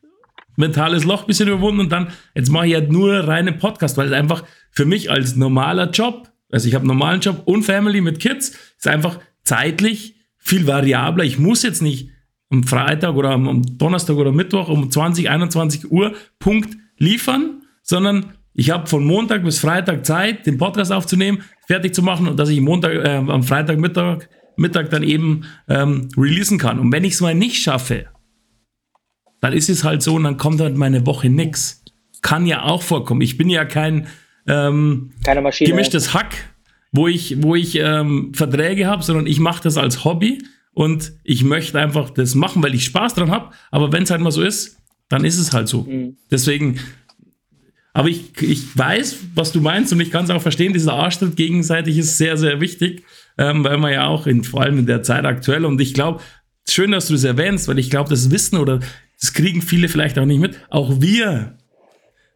A: mentales Loch ein bisschen überwunden und dann, jetzt mache ich halt nur reine Podcast, weil es einfach für mich als normaler Job, also ich habe einen normalen Job und Family mit Kids, ist einfach zeitlich viel variabler. Ich muss jetzt nicht am Freitag oder am Donnerstag oder Mittwoch um 20, 21 Uhr Punkt liefern, sondern ich habe von Montag bis Freitag Zeit, den Podcast aufzunehmen, fertig zu machen und dass ich Montag, äh, am Freitagmittag Mittag dann eben ähm, releasen kann. Und wenn ich es mal nicht schaffe, dann ist es halt so und dann kommt halt meine Woche nix. Kann ja auch vorkommen. Ich bin ja kein ähm, gemischtes Hack, wo ich, wo ich ähm, Verträge habe, sondern ich mache das als Hobby und ich möchte einfach das machen, weil ich Spaß dran habe. Aber wenn es halt mal so ist, dann ist es halt so. Mhm. Deswegen aber ich, ich weiß, was du meinst und ich kann es auch verstehen, dieser Arschtritt gegenseitig ist sehr, sehr wichtig, ähm, weil man ja auch in, vor allem in der Zeit aktuell und ich glaube, schön, dass du das erwähnst, weil ich glaube, das Wissen oder das kriegen viele vielleicht auch nicht mit. Auch wir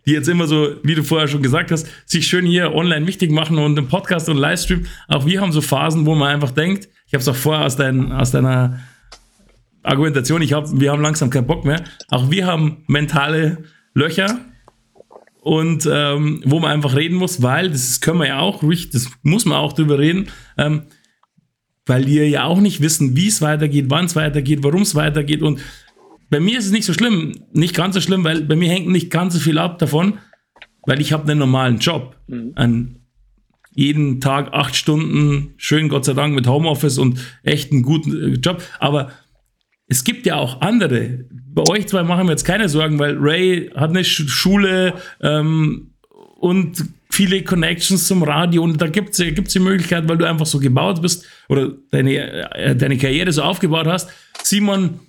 A: die jetzt immer so, wie du vorher schon gesagt hast, sich schön hier online wichtig machen und im Podcast und Livestream. Auch wir haben so Phasen, wo man einfach denkt, ich habe es auch vorher aus, dein, aus deiner Argumentation, ich hab, wir haben langsam keinen Bock mehr. Auch wir haben mentale Löcher und ähm, wo man einfach reden muss, weil, das können wir ja auch, das muss man auch drüber reden, ähm, weil wir ja auch nicht wissen, wie es weitergeht, wann es weitergeht, warum es weitergeht und bei mir ist es nicht so schlimm, nicht ganz so schlimm, weil bei mir hängt nicht ganz so viel ab davon, weil ich habe einen normalen Job. Mhm. An jeden Tag acht Stunden, schön Gott sei Dank mit Homeoffice und echt einen guten äh, Job. Aber es gibt ja auch andere. Bei euch zwei machen wir jetzt keine Sorgen, weil Ray hat eine Schule ähm, und viele Connections zum Radio und da gibt es gibt's die Möglichkeit, weil du einfach so gebaut bist oder deine, äh, deine Karriere so aufgebaut hast. Simon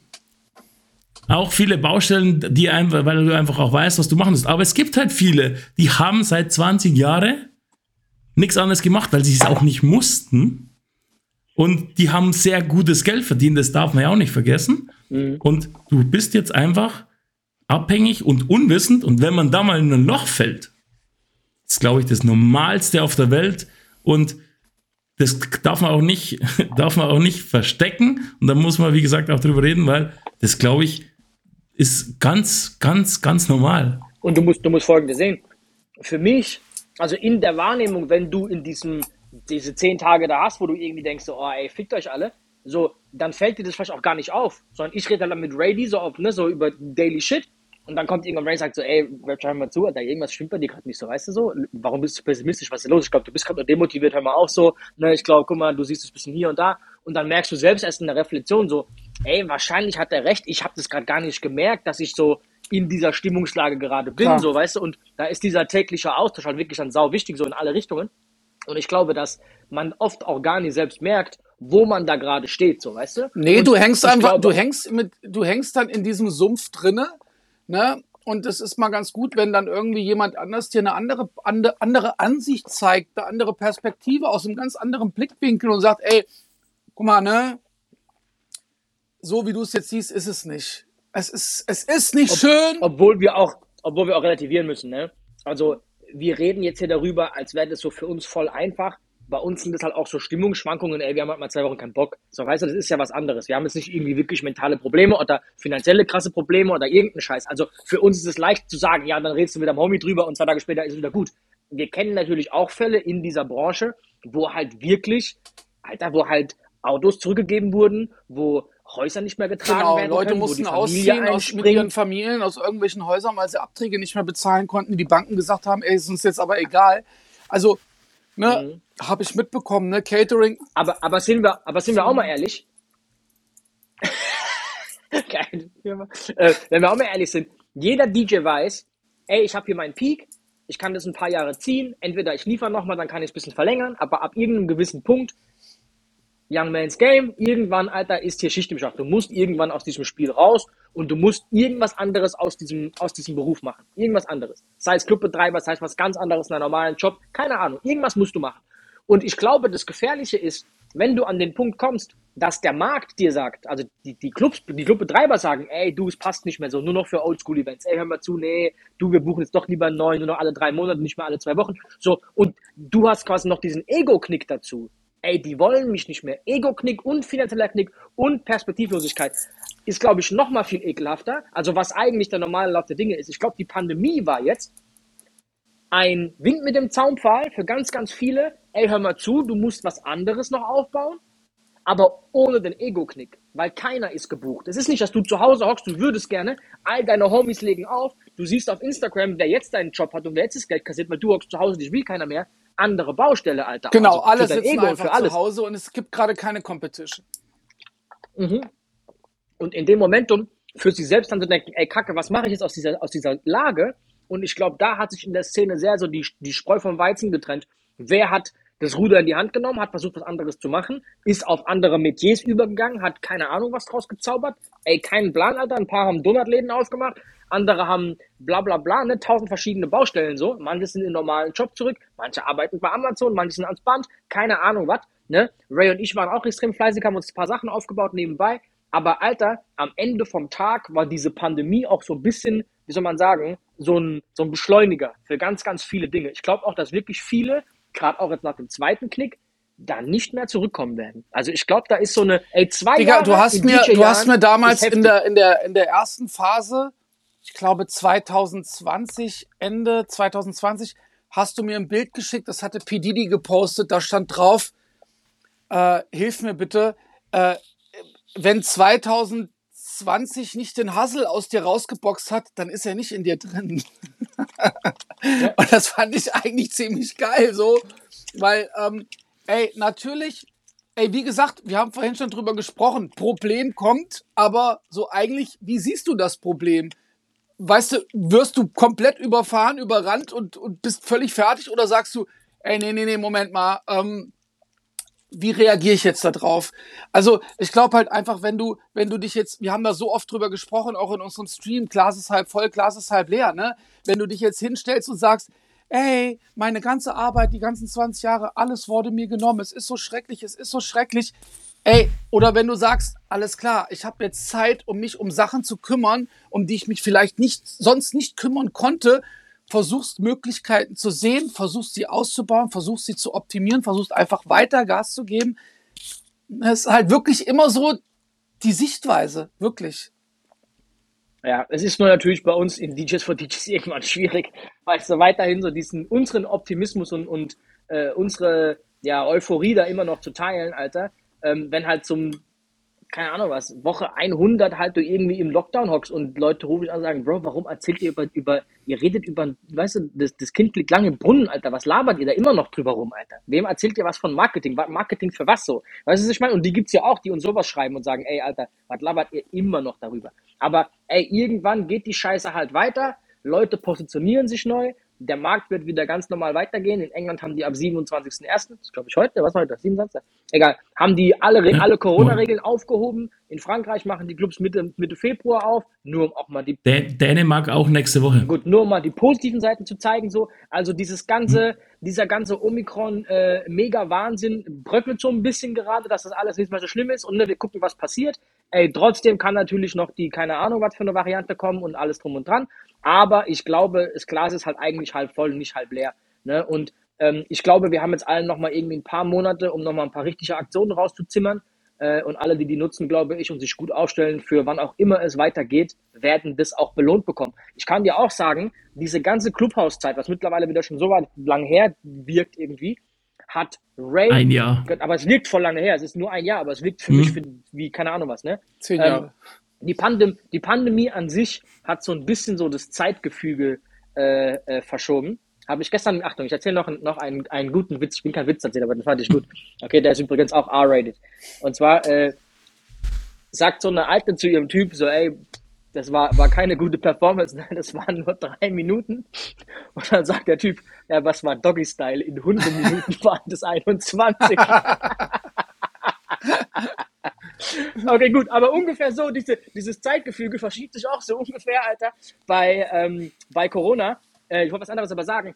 A: auch viele Baustellen, die einfach, weil du einfach auch weißt, was du machen musst. Aber es gibt halt viele, die haben seit 20 Jahren nichts anderes gemacht, weil sie es auch nicht mussten. Und die haben sehr gutes Geld verdient, das darf man ja auch nicht vergessen. Mhm. Und du bist jetzt einfach abhängig und unwissend. Und wenn man da mal in ein Loch fällt, ist, glaube ich, das Normalste auf der Welt. Und das darf man auch nicht, [laughs] darf man auch nicht verstecken. Und da muss man, wie gesagt, auch drüber reden, weil das, glaube ich, ist ganz, ganz, ganz normal.
B: Und du musst, du musst Folgendes sehen. Für mich, also in der Wahrnehmung, wenn du in diesem, diese zehn Tage da hast, wo du irgendwie denkst, so, oh ey, fickt euch alle, so, dann fällt dir das vielleicht auch gar nicht auf, sondern ich rede dann mit Rady so auf, ne, so über Daily Shit und dann kommt irgendwann Ray und sagt so, ey, hör mal zu, da irgendwas stimmt bei dir gerade nicht so, weißt du so? Warum bist du pessimistisch? Was ist los? Ich glaube, du bist gerade nur demotiviert, hör mal auch so, ne, ich glaube, guck mal, du siehst es ein bisschen hier und da und dann merkst du selbst erst in der Reflexion so, ey, wahrscheinlich hat er recht, ich habe das gerade gar nicht gemerkt, dass ich so in dieser Stimmungslage gerade bin, Klar. so, weißt du, und da ist dieser tägliche Austausch halt wirklich dann sau wichtig, so in alle Richtungen. Und ich glaube, dass man oft auch gar nicht selbst merkt, wo man da gerade steht, so, weißt du?
C: Nee, und du hängst einfach, glaube, du hängst mit, du hängst dann in diesem Sumpf drinne, ne? Und es ist mal ganz gut, wenn dann irgendwie jemand anders dir eine andere, andere Ansicht zeigt, eine andere Perspektive aus einem ganz anderen Blickwinkel und sagt, ey, guck mal, ne? so wie du es jetzt siehst, ist es nicht. Es ist, es ist nicht Ob, schön.
B: Obwohl wir auch, obwohl wir auch relativieren müssen, ne? Also, wir reden jetzt hier darüber, als wäre das so für uns voll einfach. Bei uns sind das halt auch so Stimmungsschwankungen, ey, wir haben halt mal zwei Wochen keinen Bock. So, weißt du, das ist ja was anderes. Wir haben jetzt nicht irgendwie wirklich mentale Probleme oder finanzielle krasse Probleme oder irgendeinen Scheiß. Also, für uns ist es leicht zu sagen, ja, dann redest du mit deinem Homie drüber und zwei Tage später ist es wieder gut. Wir kennen natürlich auch Fälle in dieser Branche, wo halt wirklich, Alter, wo halt Autos zurückgegeben wurden, wo Häuser nicht mehr getragen genau, werden
C: Leute können, mussten ausziehen aus, mit ihren Familien aus irgendwelchen Häusern, weil sie Abträge nicht mehr bezahlen konnten. Die Banken gesagt haben, ey, ist uns jetzt aber egal. Also, ne, mhm. habe ich mitbekommen, ne, Catering.
B: Aber, aber sind wir, aber sind wir auch mal ehrlich? [laughs] Geil. äh, wenn wir auch mal ehrlich sind, jeder DJ weiß, ey, ich habe hier meinen Peak, ich kann das ein paar Jahre ziehen, entweder ich liefere nochmal, dann kann ich es ein bisschen verlängern, aber ab irgendeinem gewissen Punkt Young Man's Game. Irgendwann, Alter, ist hier Schicht im Schacht. Du musst irgendwann aus diesem Spiel raus und du musst irgendwas anderes aus diesem, aus diesem Beruf machen. Irgendwas anderes. Sei es Clubbetreiber, sei es was ganz anderes in einem normalen Job. Keine Ahnung. Irgendwas musst du machen. Und ich glaube, das Gefährliche ist, wenn du an den Punkt kommst, dass der Markt dir sagt, also die, die Clubs, die Clubbetreiber sagen, ey, du, es passt nicht mehr so, nur noch für Oldschool-Events. Ey, hör mal zu, nee, du, wir buchen jetzt doch lieber einen neuen, nur noch alle drei Monate, nicht mehr alle zwei Wochen. So, und du hast quasi noch diesen Ego-Knick dazu ey, die wollen mich nicht mehr. Ego-Knick und finanzieller Knick und Perspektivlosigkeit ist, glaube ich, noch mal viel ekelhafter. Also was eigentlich der normale Lauf der Dinge ist. Ich glaube, die Pandemie war jetzt ein Wind mit dem Zaunpfahl für ganz, ganz viele. Ey, hör mal zu, du musst was anderes noch aufbauen, aber ohne den Ego-Knick, weil keiner ist gebucht. Es ist nicht, dass du zu Hause hockst, du würdest gerne, all deine Homies legen auf, du siehst auf Instagram, wer jetzt deinen Job hat und wer jetzt das Geld kassiert, weil du hockst zu Hause, dich will keiner mehr andere Baustelle, Alter.
C: Genau, also alle sitzen Ego einfach zu Hause und es gibt gerade keine Competition.
B: Mhm. Und in dem Momentum für sich selbst dann zu denken, ey Kacke, was mache ich jetzt aus dieser, aus dieser Lage? Und ich glaube, da hat sich in der Szene sehr so die, die Spreu vom Weizen getrennt. Wer hat das Ruder in die Hand genommen, hat versucht, was anderes zu machen, ist auf andere Metiers übergegangen, hat keine Ahnung, was draus gezaubert. Ey, keinen Plan, Alter. Ein paar haben Donutläden aufgemacht, andere haben bla bla bla, ne, tausend verschiedene Baustellen so. Manche sind in den normalen Job zurück, manche arbeiten bei Amazon, manche sind ans Band, keine Ahnung was. Ne? Ray und ich waren auch extrem fleißig, haben uns ein paar Sachen aufgebaut nebenbei. Aber Alter, am Ende vom Tag war diese Pandemie auch so ein bisschen, wie soll man sagen, so ein, so ein Beschleuniger für ganz, ganz viele Dinge. Ich glaube auch, dass wirklich viele, gerade auch jetzt nach dem zweiten Klick, da nicht mehr zurückkommen werden. Also ich glaube, da ist so eine, ey, zwei
C: Digga,
B: Jahre
C: du hast mir, du hast mir damals in der, in der, in der ersten Phase, ich glaube 2020, Ende 2020, hast du mir ein Bild geschickt, das hatte P. Gepostet, da stand drauf, äh, hilf mir bitte, äh, wenn 2020 nicht den Hassel aus dir rausgeboxt hat, dann ist er nicht in dir drin. [laughs] Und das fand ich eigentlich ziemlich geil, so, weil, ähm, ey, natürlich, ey, wie gesagt, wir haben vorhin schon drüber gesprochen, Problem kommt, aber so eigentlich, wie siehst du das Problem? Weißt du, wirst du komplett überfahren, überrannt und, und bist völlig fertig oder sagst du, ey, nee, nee, nee, Moment mal, ähm, wie reagiere ich jetzt da drauf? Also ich glaube halt einfach, wenn du, wenn du dich jetzt, wir haben da so oft drüber gesprochen, auch in unserem Stream, Glas ist halb voll, Glas ist halb leer, ne? Wenn du dich jetzt hinstellst und sagst, ey, meine ganze Arbeit, die ganzen 20 Jahre, alles wurde mir genommen, es ist so schrecklich, es ist so schrecklich. Ey, oder wenn du sagst, alles klar, ich habe jetzt Zeit, um mich um Sachen zu kümmern, um die ich mich vielleicht nicht sonst nicht kümmern konnte, versuchst Möglichkeiten zu sehen, versuchst sie auszubauen, versuchst sie zu optimieren, versuchst einfach weiter Gas zu geben. Es ist halt wirklich immer so die Sichtweise, wirklich.
B: Ja, es ist nur natürlich bei uns in DJs for DJs [laughs] irgendwann schwierig, weil es so weiterhin so diesen unseren Optimismus und, und äh, unsere ja, Euphorie da immer noch zu teilen, Alter. Ähm, wenn halt zum, keine Ahnung was, Woche 100 halt du irgendwie im Lockdown hockst und Leute rufen an und sagen, Bro, warum erzählt ihr über, über ihr redet über, weißt du, das, das Kind liegt lange im Brunnen, Alter, was labert ihr da immer noch drüber rum, Alter? Wem erzählt ihr was von Marketing? Marketing für was so? Weißt du, was ich meine? Und die gibt's ja auch, die uns sowas schreiben und sagen, ey, Alter, was labert ihr immer noch darüber? Aber, ey, irgendwann geht die Scheiße halt weiter, Leute positionieren sich neu, der Markt wird wieder ganz normal weitergehen. In England haben die ab 27.01., das ist glaube ich heute, was war heute, 27. Egal, haben die alle, alle Corona-Regeln aufgehoben. In Frankreich machen die Clubs Mitte, Mitte Februar auf, nur um auch mal die
A: Dä- Dänemark auch nächste Woche.
B: Gut, nur um mal die positiven Seiten zu zeigen, so. Also dieses ganze, dieser ganze Omikron, äh, bröckelt so ein bisschen gerade, dass das alles nicht mehr so schlimm ist und ne, wir gucken, was passiert. Ey, trotzdem kann natürlich noch die, keine Ahnung, was für eine Variante kommen und alles drum und dran. Aber ich glaube, das Glas ist halt eigentlich halb voll und nicht halb leer. Ne? Und ähm, ich glaube, wir haben jetzt allen nochmal irgendwie ein paar Monate, um nochmal ein paar richtige Aktionen rauszuzimmern. Äh, und alle, die die nutzen, glaube ich, und sich gut aufstellen für wann auch immer es weitergeht, werden das auch belohnt bekommen. Ich kann dir auch sagen, diese ganze Clubhouse-Zeit, was mittlerweile wieder schon so weit lang her wirkt irgendwie, hat Ray,
A: Ein Jahr.
B: aber es wirkt voll lange her, es ist nur ein Jahr, aber es wirkt für
A: Mhm.
B: mich für, wie, keine Ahnung was, ne?
C: Zehn
B: Ähm,
C: Jahre.
B: die, Pandem die Pandemie an sich hat so ein bisschen so das Zeitgefüge äh, äh, verschoben. Habe ich gestern, Achtung, ich erzähle noch, noch einen, einen guten Witz. Ich bin kein Witzerzähler, aber den fand ich gut. Okay, der ist übrigens auch R-rated. Und zwar äh, sagt so eine Alte zu ihrem Typ so, ey, das war, war keine gute Performance, [laughs] nein, das waren nur drei Minuten. Und dann sagt der Typ, ja, was war Doggy Style? In 100 Minuten [laughs] waren das 21. [laughs] Okay, gut, aber ungefähr so, diese, dieses Zeitgefüge verschiebt sich auch so ungefähr, Alter, bei, ähm, bei Corona. Äh, ich wollte was anderes aber sagen.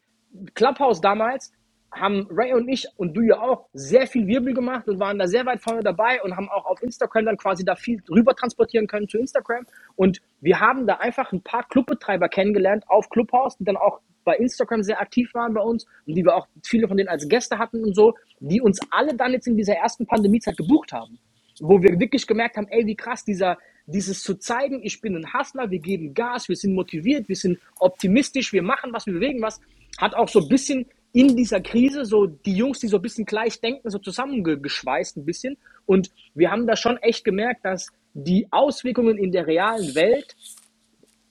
B: Clubhouse damals haben Ray und ich und du ja auch sehr viel Wirbel gemacht und waren da sehr weit vorne dabei und haben auch auf Instagram dann quasi da viel rüber transportieren können zu Instagram. Und wir haben da einfach ein paar Clubbetreiber kennengelernt auf Clubhouse, die dann auch bei Instagram sehr aktiv waren bei uns und die wir auch viele von denen als Gäste hatten und so, die uns alle dann jetzt in dieser ersten Pandemiezeit gebucht haben wo wir wirklich gemerkt haben, ey, wie krass dieser, dieses zu zeigen, ich bin ein Hustler, wir geben Gas, wir sind motiviert, wir sind optimistisch, wir machen was, wir bewegen was, hat auch so ein bisschen in dieser Krise so die Jungs, die so ein bisschen gleich denken, so zusammengeschweißt ein bisschen. Und wir haben da schon echt gemerkt, dass die Auswirkungen in der realen Welt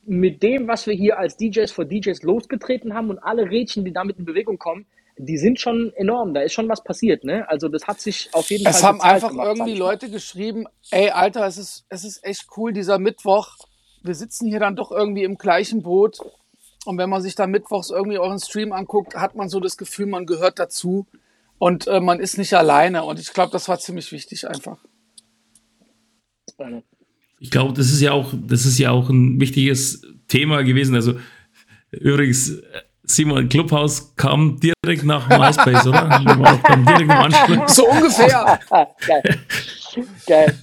B: mit dem, was wir hier als DJs for DJs losgetreten haben und alle Rädchen, die damit in Bewegung kommen, die sind schon enorm. Da ist schon was passiert, ne? Also das hat sich auf jeden
C: Es
B: Fall
C: haben
B: bezahlt
C: einfach
B: gemacht,
C: irgendwie. Leute geschrieben, ey, Alter, es ist, es ist echt cool, dieser Mittwoch. Wir sitzen hier dann doch irgendwie im gleichen Boot. Und wenn man sich dann mittwochs irgendwie euren Stream anguckt, hat man so das Gefühl, man gehört dazu. Und äh, man ist nicht alleine. Und ich glaube, das war ziemlich wichtig einfach.
A: Ich glaube, das ist ja auch, das ist ja auch ein wichtiges Thema gewesen. Also übrigens, Simon Clubhouse kam direkt nach MySpace, oder? [laughs] Dann direkt im Anschluss.
C: So ungefähr. [laughs]
B: Geil. Geil.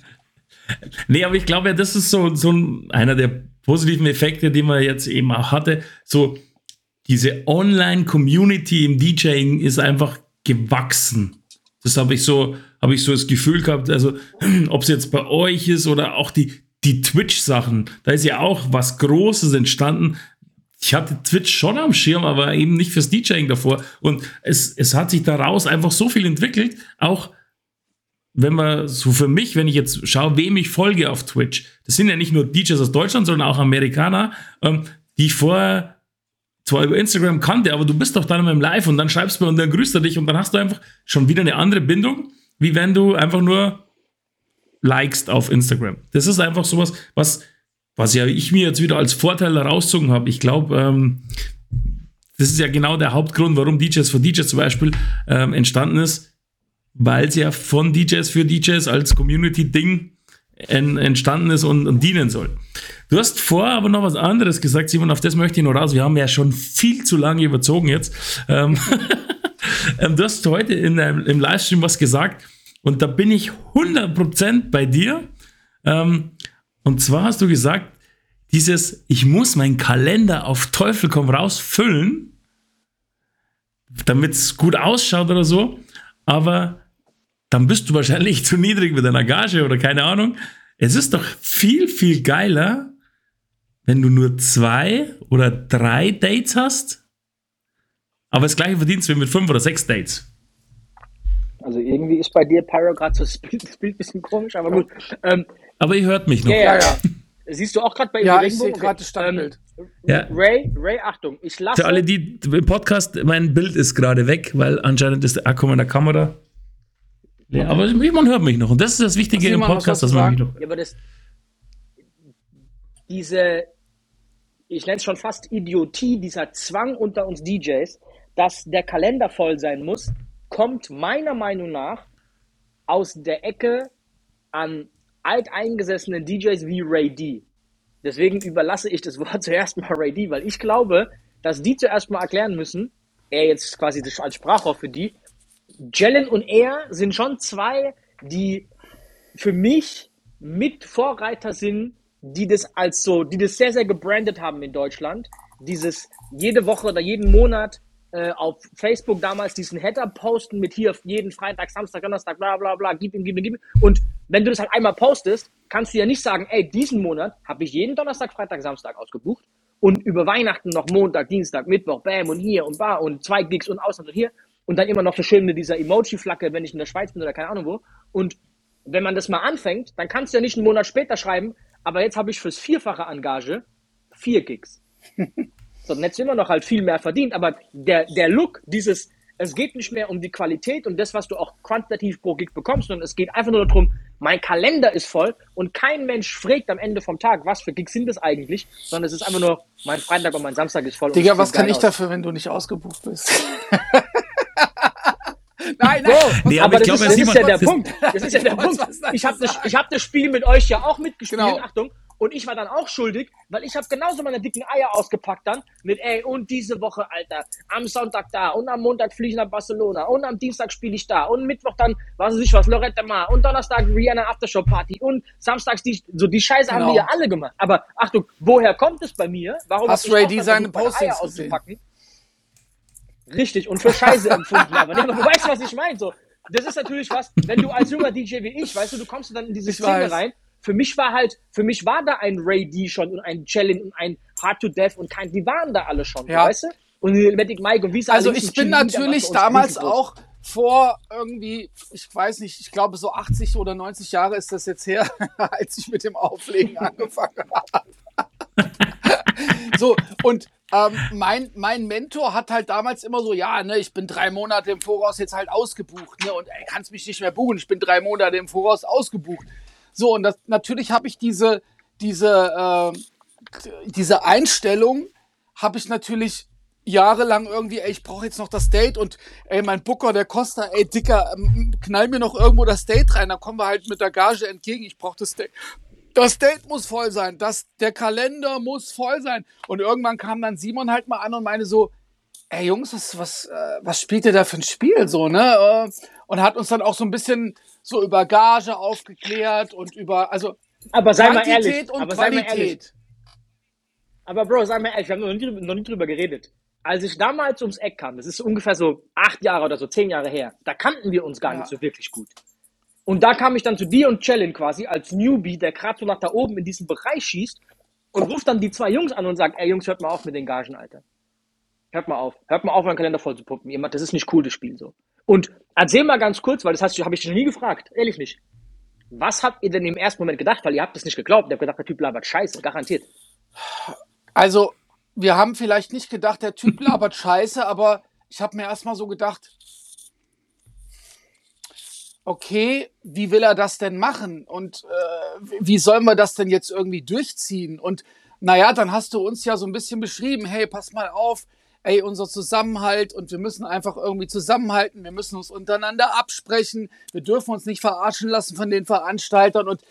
A: Nee, aber ich glaube ja, das ist so, so ein, einer der positiven Effekte, die man jetzt eben auch hatte. So, diese Online-Community im DJing ist einfach gewachsen. Das habe ich so, habe ich so das Gefühl gehabt, also [clears throat] ob es jetzt bei euch ist oder auch die, die Twitch-Sachen, da ist ja auch was Großes entstanden. Ich hatte Twitch schon am Schirm, aber eben nicht fürs DJing davor. Und es, es hat sich daraus einfach so viel entwickelt. Auch wenn man so für mich, wenn ich jetzt schaue, wem ich folge auf Twitch, das sind ja nicht nur DJs aus Deutschland, sondern auch Amerikaner, ähm, die ich vorher zwar über Instagram kannte, aber du bist doch dann meinem Live und dann schreibst du mir und dann grüßt er dich und dann hast du einfach schon wieder eine andere Bindung, wie wenn du einfach nur likest auf Instagram. Das ist einfach sowas, was, was ja ich mir jetzt wieder als Vorteil herauszogen habe. Ich glaube, ähm, das ist ja genau der Hauptgrund, warum DJs für DJs zum Beispiel ähm, entstanden ist, weil es ja von DJs für DJs als Community-Ding entstanden ist und, und, dienen soll. Du hast vor aber noch was anderes gesagt, Simon, auf das möchte ich noch raus. Wir haben ja schon viel zu lange überzogen jetzt. Ähm, [laughs] ähm du hast heute in deinem, im Livestream was gesagt und da bin ich 100% bei dir. Ähm, und zwar hast du gesagt, dieses, ich muss meinen Kalender auf Teufel komm raus füllen, damit es gut ausschaut oder so, aber dann bist du wahrscheinlich [laughs] zu niedrig mit deiner Gage oder keine Ahnung. Es ist doch viel, viel geiler, wenn du nur zwei oder drei Dates hast, aber das gleiche verdienst wie mit fünf oder sechs Dates.
B: Also irgendwie ist bei dir Pyro gerade so das Bild, das Bild ein bisschen komisch, aber gut. Ähm,
A: aber ihr hört mich noch.
B: Ja, ja, ja. [laughs] Siehst du auch gerade bei
C: Ja, ich sehe gerade das Standbild.
B: Ähm, ja. Ray, Ray, Achtung, ich lasse.
A: Für alle, die im Podcast, mein Bild ist gerade weg, weil anscheinend ist der Akku meiner Kamera. Ja, aber man hört mich noch. Und das ist das Wichtige im Podcast, dass man mich noch.
B: Ja, aber das. Diese, ich nenne es schon fast Idiotie, dieser Zwang unter uns DJs, dass der Kalender voll sein muss, kommt meiner Meinung nach aus der Ecke an alteingesessenen DJs wie Ray D. Deswegen überlasse ich das Wort [laughs] zuerst mal Ray D, weil ich glaube, dass die zuerst mal erklären müssen, er jetzt quasi als Sprachrohr für die, Jellen und er sind schon zwei, die für mich mit Vorreiter sind, die das als so, die das sehr, sehr gebrandet haben in Deutschland. Dieses jede Woche oder jeden Monat äh, auf Facebook damals diesen Header posten mit hier jeden Freitag, Samstag, Donnerstag, bla bla bla, gib ihm, gib ihm, gib ihm. Und wenn du das halt einmal postest, kannst du ja nicht sagen, ey, diesen Monat habe ich jeden Donnerstag, Freitag, Samstag ausgebucht und über Weihnachten noch Montag, Dienstag, Mittwoch, bam und hier und bar und zwei Gigs und Ausland und hier und dann immer noch so schön mit dieser Emoji-Flagge, wenn ich in der Schweiz bin oder keine Ahnung wo. Und wenn man das mal anfängt, dann kannst du ja nicht einen Monat später schreiben, aber jetzt habe ich fürs vierfache Engage vier Gigs. [laughs] So, du immer noch halt viel mehr verdient, aber der, der Look, dieses, es geht nicht mehr um die Qualität und das, was du auch quantitativ pro Gig bekommst, sondern es geht einfach nur darum, mein Kalender ist voll und kein Mensch fragt am Ende vom Tag, was für Gigs sind das eigentlich, sondern es ist einfach nur, mein Freitag und mein Samstag ist voll.
C: Digga, was kann ich aus. dafür, wenn du nicht ausgebucht bist? [laughs]
B: Nein, nein. So, nee, aber, aber das, ist, das ist ja der Punkt. Das ist ja der [laughs] Punkt. Ich habe das, hab das Spiel mit euch ja auch mitgespielt. Genau. Achtung. Und ich war dann auch schuldig, weil ich habe genauso meine dicken Eier ausgepackt dann mit, ey, und diese Woche, Alter, am Sonntag da und am Montag fliege ich nach Barcelona und am Dienstag spiele ich da und Mittwoch dann, was weiß ich was, Loretta Mar und Donnerstag Rihanna Aftershow Party und samstags die, so die Scheiße genau. haben wir ja alle gemacht. Aber Achtung, woher kommt es bei mir?
C: Warum Hast Ray die seine Postings auszupacken?
B: Richtig, und für Scheiße empfunden. Aber, nee, aber du weißt, was ich meine. So, das ist natürlich was, wenn du als junger DJ wie ich, weißt du, du kommst dann in diese ich Szene weiß. rein für mich war halt, für mich war da ein Ray D schon und ein Challenge und ein Hard to Death und kein, die waren da alle schon, ja. weißt du? Und Helvetic Mike und wie es
C: Also ich bin natürlich damals auch vor irgendwie, ich weiß nicht, ich glaube so 80 oder 90 Jahre ist das jetzt her, [laughs] als ich mit dem Auflegen angefangen [laughs] habe. so, und ähm, mein, mein Mentor hat halt damals immer so, ja, ne, ich bin drei Monate im Voraus jetzt halt ausgebucht, ne, und ey, kannst mich nicht mehr buchen, ich bin drei Monate im Voraus ausgebucht. So, und das, natürlich habe ich diese, diese, äh, diese Einstellung, habe ich natürlich jahrelang irgendwie, ey, ich brauche jetzt noch das Date und ey, mein Booker, der Costa, ey, Dicker, ähm, knall mir noch irgendwo das Date rein, dann kommen wir halt mit der Gage entgegen, ich brauche das Date. Das Date muss voll sein, das, der Kalender muss voll sein. Und irgendwann kam dann Simon halt mal an und meine so, ey Jungs, was, was, äh, was spielt ihr da für ein Spiel so, ne? Äh, und hat uns dann auch so ein bisschen so über Gage aufgeklärt und über, also
B: Aber sei mal
C: Quantität
B: ehrlich.
C: und
B: aber sei mal
C: Qualität.
B: ehrlich. Aber Bro, sei mal ehrlich, wir haben noch nie, noch nie drüber geredet. Als ich damals ums Eck kam, das ist ungefähr so acht Jahre oder so, zehn Jahre her, da kannten wir uns gar
C: Ja.
B: nicht so wirklich gut. Und da kam ich dann zu dir und Challenge quasi als Newbie, der gerade so nach da oben in diesem Bereich schießt und ruft dann die zwei Jungs an und sagt, ey Jungs, hört mal auf mit den Gagen, Alter. Hört mal auf. Hört mal auf, meinen Kalender voll zu pumpen. Ihr macht- Das ist nicht cool, das Spiel so. Und erzähl mal ganz kurz, weil das hast habe ich dich noch nie gefragt, ehrlich nicht. Was habt ihr denn im ersten Moment gedacht? Weil ihr habt das nicht geglaubt. Ihr habt gedacht, der Typ labert Scheiße, garantiert.
C: Also, wir haben vielleicht nicht gedacht, der Typ labert Scheiße, aber ich habe mir erstmal so gedacht, okay, wie will er das denn machen? Und äh, wie sollen wir das denn jetzt irgendwie durchziehen? Und naja, dann hast du uns ja so ein bisschen beschrieben, hey, pass mal auf, ey, unser Zusammenhalt und wir müssen einfach irgendwie zusammenhalten, wir müssen uns untereinander absprechen, wir dürfen uns nicht verarschen lassen von den Veranstaltern und